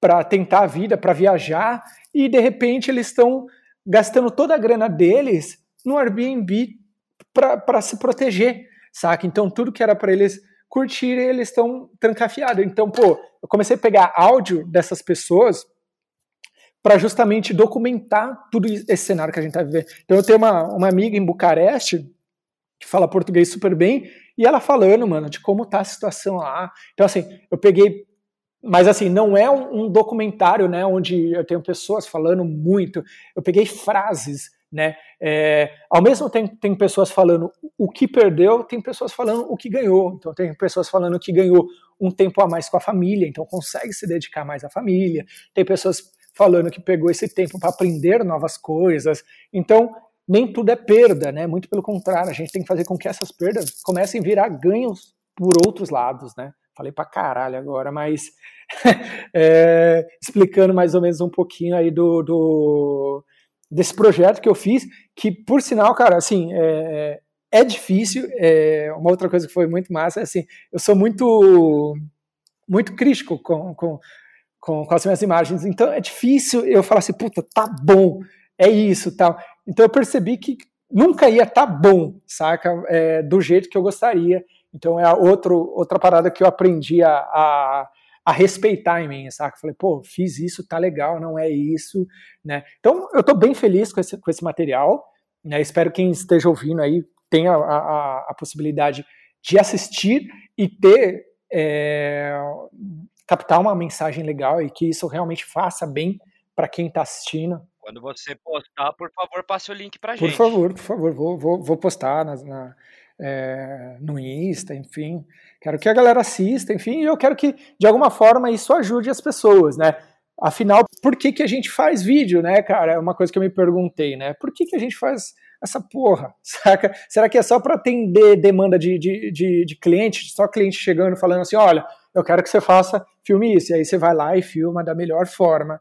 para tentar a vida, para viajar, e de repente eles estão gastando toda a grana deles no Airbnb para se proteger, saca? Então, tudo que era para eles curtir e eles estão trancafiados. Então, pô, eu comecei a pegar áudio dessas pessoas para justamente documentar tudo esse cenário que a gente está vivendo. Então, eu tenho uma, uma amiga em Bucareste que fala português super bem, e ela falando, mano, de como tá a situação lá. Então, assim, eu peguei. Mas, assim, não é um, documentário, né, onde eu tenho pessoas falando muito. Eu peguei frases, né? É, ao mesmo tempo, tem pessoas falando o que perdeu, tem pessoas falando o que ganhou. Então, tem pessoas falando que ganhou um tempo a mais com a família, então consegue se dedicar mais à família. Tem pessoas falando que pegou esse tempo para aprender novas coisas. Então, nem tudo é perda, né? Muito pelo contrário, a gente tem que fazer com que essas perdas comecem a virar ganhos por outros lados, né? Falei pra caralho agora, mas é, explicando mais ou menos um pouquinho aí do, do, desse projeto que eu fiz, que por sinal, cara, assim, é, é difícil. É, uma outra coisa que foi muito massa é assim, eu sou muito muito crítico com, com, com, com as minhas imagens, então é difícil eu falar assim, puta, tá bom, é isso, tal. Então eu percebi que nunca ia tá bom, saca? É, do jeito que eu gostaria. Então é outro, outra parada que eu aprendi a, a, a respeitar em mim, saca? Falei, pô, fiz isso, tá legal, não é isso, né? Então eu tô bem feliz com esse, com esse material, né? Espero que quem esteja ouvindo aí tenha a, a, a possibilidade de assistir e ter, é, captar uma mensagem legal e que isso realmente faça bem para quem está assistindo, quando você postar, por favor, passe o link pra gente. Por favor, por favor, vou, vou, vou postar na, na é, no Insta, enfim. Quero que a galera assista, enfim, e eu quero que, de alguma forma, isso ajude as pessoas, né? Afinal, por que, que a gente faz vídeo, né, cara? É uma coisa que eu me perguntei, né? Por que, que a gente faz essa porra, saca? Será que é só para atender demanda de, de, de, de cliente, só cliente chegando falando assim, olha, eu quero que você faça filme isso, e aí você vai lá e filma da melhor forma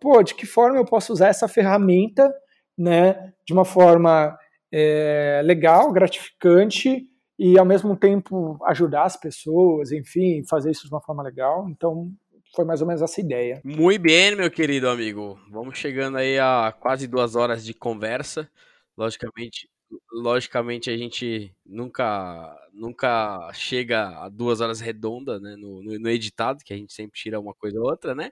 pô, de que forma eu posso usar essa ferramenta, né, de uma forma é, legal, gratificante e ao mesmo tempo ajudar as pessoas, enfim, fazer isso de uma forma legal. Então, foi mais ou menos essa ideia. Muito bem, meu querido amigo. Vamos chegando aí a quase duas horas de conversa. Logicamente, logicamente a gente nunca nunca chega a duas horas redondas, né, no, no, no editado, que a gente sempre tira uma coisa ou outra, né?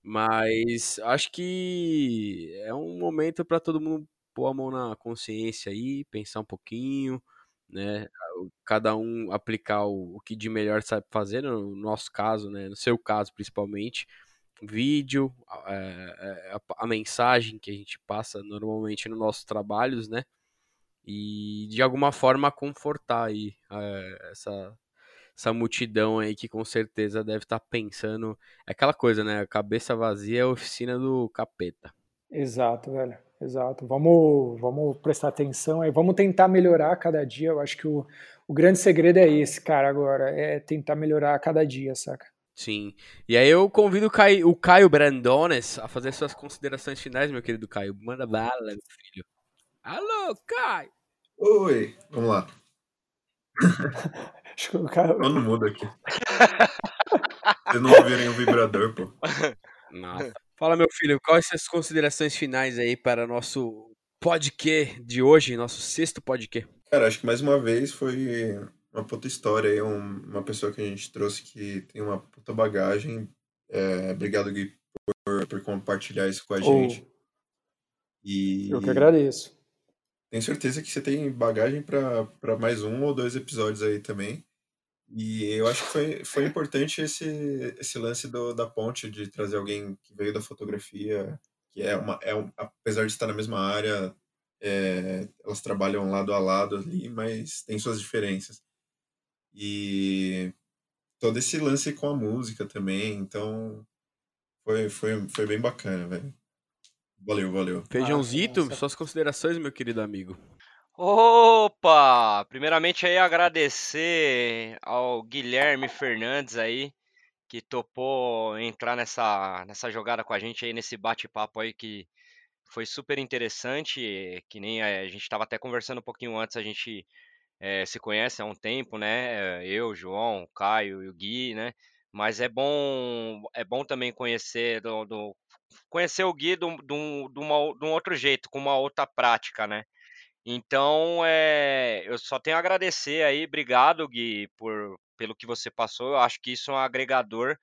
Mas acho que é um momento para todo mundo pôr a mão na consciência aí, pensar um pouquinho, né? Cada um aplicar o, o que de melhor sabe fazer, no nosso caso, né? No seu caso, principalmente, vídeo, é, a, a, mensagem que a gente passa normalmente nos nossos trabalhos, né? E de alguma forma confortar aí é, essa essa multidão aí que com certeza deve estar tá pensando. É aquela coisa, né? A cabeça vazia é a oficina do capeta. Exato, velho. Exato. Vamos, vamos prestar atenção aí. Vamos tentar melhorar cada dia. Eu acho que o, o grande segredo é esse, cara, agora. É tentar melhorar cada dia, saca? Sim. E aí eu convido o Caio, o Caio Brandones a fazer suas considerações finais, meu querido Caio. Manda bala, meu filho. Alô, Caio! Oi, vamos lá. O cara... Todo mundo aqui. Vocês não ouvirem o vibrador, pô. Nossa. Fala, meu filho, quais são as considerações finais aí para nosso podcast de hoje, nosso sexto podcast? Cara, acho que mais uma vez foi uma puta história aí, uma pessoa que a gente trouxe que tem uma puta bagagem. É, obrigado, Gui, por, por compartilhar isso com a gente. Oh, e... Eu que agradeço. Tenho certeza que você tem bagagem para mais um ou dois episódios aí também. E eu acho que foi, foi importante esse, esse lance do, da ponte, de trazer alguém que veio da fotografia, que é uma. É um, apesar de estar na mesma área, é, elas trabalham lado a lado ali, mas tem suas diferenças. E todo esse lance com a música também, então foi, foi, foi bem bacana, velho. Valeu, valeu. Feijãozito, ah, suas considerações, meu querido amigo. Opa! Primeiramente aí agradecer ao Guilherme Fernandes aí, que topou entrar nessa, nessa jogada com a gente aí, nesse bate-papo aí que foi super interessante, que nem a, gente estava até conversando um pouquinho antes, a gente é, se conhece há um tempo, né? Eu, João, Caio e o Gui, né? Mas é bom, é bom também conhecer do, do conhecer o Gui de de, um, de um outro jeito, com uma outra prática, né? Então, é, eu só tenho a agradecer aí, obrigado, Gui, por, pelo que você passou. Eu acho que isso é um agregador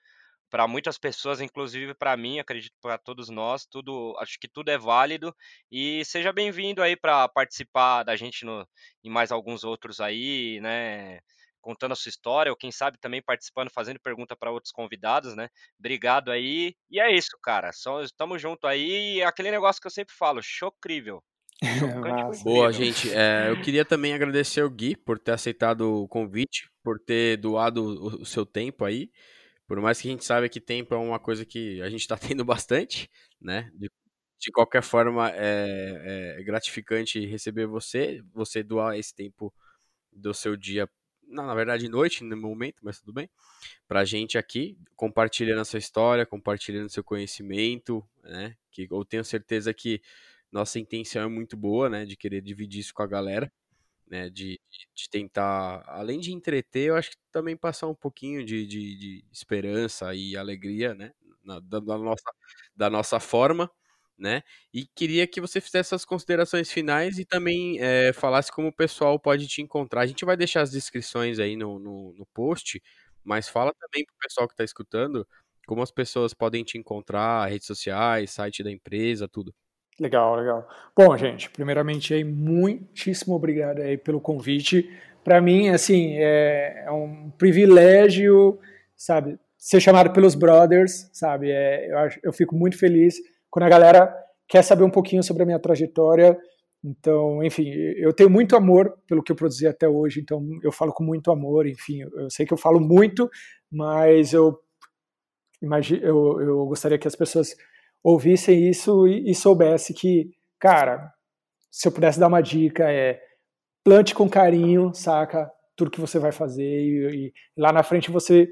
para muitas pessoas, inclusive para mim, acredito para todos nós, tudo, acho que tudo é válido e seja bem-vindo aí para participar da gente no, em mais alguns outros aí, né? Contando a sua história, ou quem sabe também participando, fazendo pergunta para outros convidados, né? Obrigado aí. E é isso, cara. Estamos junto aí. E é aquele negócio que eu sempre falo, chocrível. Boa, gente. É, eu queria também agradecer o Gui por ter aceitado o convite, por ter doado o, o seu tempo aí. Por mais que a gente saiba que tempo é uma coisa que a gente está tendo bastante, né? De, de qualquer forma, é, é, gratificante receber você, você doar esse tempo do seu dia, não, na verdade, noite, no momento, mas tudo bem, pra gente aqui, compartilhando a sua história, compartilhando seu conhecimento, né? Que eu tenho certeza que nossa intenção é muito boa, né? De querer dividir isso com a galera né? De, de tentar, além de entreter, eu acho que também passar um pouquinho de, de, de esperança e alegria, né? Na, da, da, nossa, da nossa forma, né? E queria que você fizesse as considerações finais e também é, falasse como o pessoal pode te encontrar. A gente vai deixar as descrições aí no, no, no post, mas fala também para o pessoal que está escutando como as pessoas podem te encontrar, redes sociais, site da empresa, tudo. Legal, legal. Bom, gente, primeiramente aí, muitíssimo obrigado aí pelo convite. Para mim, assim, é, é, um privilégio, sabe, ser chamado pelos brothers, sabe? É, eu, acho, eu fico muito feliz quando a galera quer saber um pouquinho sobre a minha trajetória. Então, enfim, eu tenho muito amor pelo que eu produzi até hoje, então eu falo com muito amor, enfim, eu sei que eu falo muito, mas eu imagino, eu, eu gostaria que as pessoas ouvissem isso e, e soubesse que, cara, se eu pudesse dar uma dica é plante com carinho, saca? Tudo que você vai fazer e, e, lá na frente você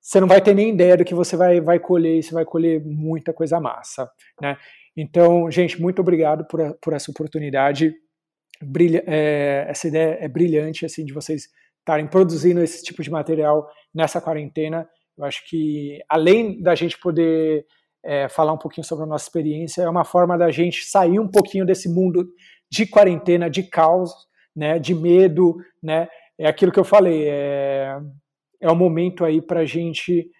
você não vai ter nem ideia do que você vai, vai colher e você vai colher muita coisa massa, né? Então, gente, muito obrigado por, por essa oportunidade. Brilha, é, essa ideia é brilhante, assim, de vocês estarem produzindo esse tipo de material nessa quarentena. Eu acho que, além da gente poder é, falar um pouquinho sobre a nossa experiência. É uma forma da gente sair um pouquinho desse mundo de quarentena, de caos, né, de medo, né? É aquilo que eu falei, é, é um momento aí para a gente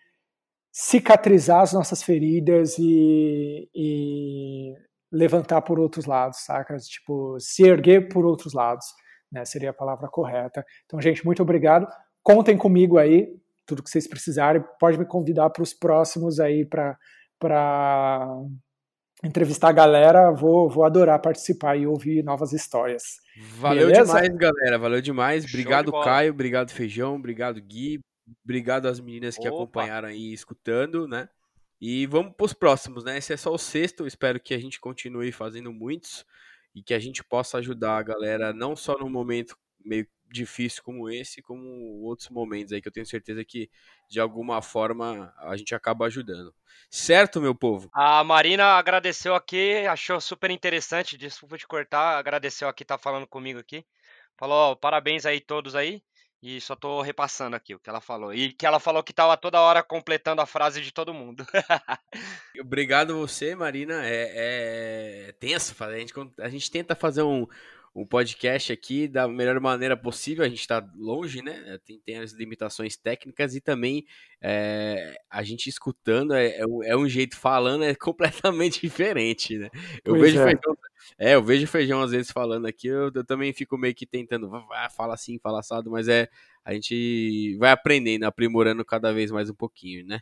cicatrizar as nossas feridas e, e, levantar por outros lados, saca? Tipo, se erguer por outros lados, né? Seria a palavra correta. Então, gente, muito obrigado. Contem comigo aí, tudo que vocês precisarem. Pode me convidar para os próximos aí para para entrevistar a galera, vou, vou adorar participar e ouvir novas histórias. Valeu Beleza? demais, galera. Valeu demais. Obrigado, Caio. Obrigado, Feijão. Obrigado, Gui. Obrigado às meninas que Opa. acompanharam aí escutando, né? E vamos para os próximos, né? Esse é só o sexto. Eu espero que a gente continue fazendo muitos e que a gente possa ajudar a galera não só no momento meio difícil como esse, como outros momentos aí que eu tenho certeza que de alguma forma a gente acaba ajudando. Certo, meu povo? A Marina agradeceu aqui, achou super interessante, desculpa te cortar, agradeceu aqui, tá falando comigo aqui. Falou, parabéns aí todos aí. E só tô repassando aqui o que ela falou. E que ela falou que tava toda hora completando a frase de todo mundo. Obrigado você, Marina. É, é tenso. A gente, a gente tenta fazer um, um podcast aqui da melhor maneira possível. A gente está longe, né? Tem, tem, as limitações técnicas e também é, a gente escutando é, é, um, é, um, jeito, falando é completamente diferente, né? Eu vejo é. feijão, é, eu vejo feijão às vezes falando aqui, eu, eu também fico meio que tentando, ah, fala assim, fala assado, mas é a gente vai aprendendo, aprimorando cada vez mais um pouquinho, né?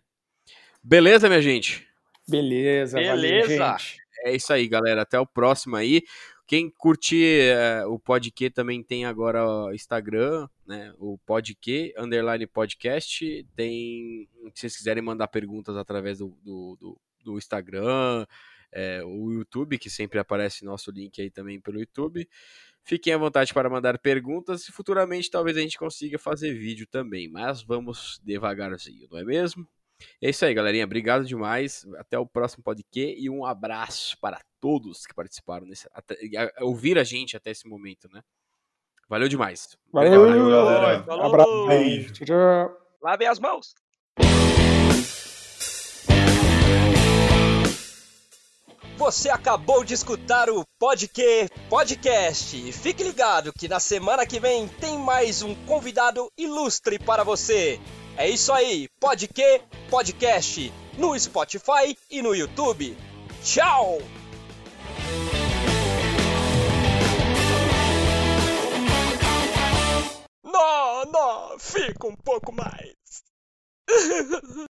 Beleza, minha gente? Beleza, Beleza. Valeu, é isso aí, galera. Até o próximo aí. Quem curtir é, o Podque também tem agora o Instagram, né? O Podque, underline podcast. Tem, se vocês quiserem mandar perguntas através do, do, do, do Instagram, é, o YouTube, que sempre aparece nosso link aí também pelo YouTube. Fiquem à vontade para mandar perguntas e futuramente talvez a gente consiga fazer vídeo também, mas vamos devagarzinho, não é mesmo? É isso aí, galerinha. Obrigado demais. Até o próximo podcast e um abraço para todos que participaram nesse, até, ouvir a gente até esse momento, né? Valeu demais. Valeu, Valeu galera. Falou. Abraço. Beijo. Tchau. Lavem as mãos. Você acabou de escutar o Podque Podcast. Fique ligado que na semana que vem tem mais um convidado ilustre para você. É isso aí, pode que podcast no Spotify e no YouTube. Tchau! Não, não, fica um pouco mais.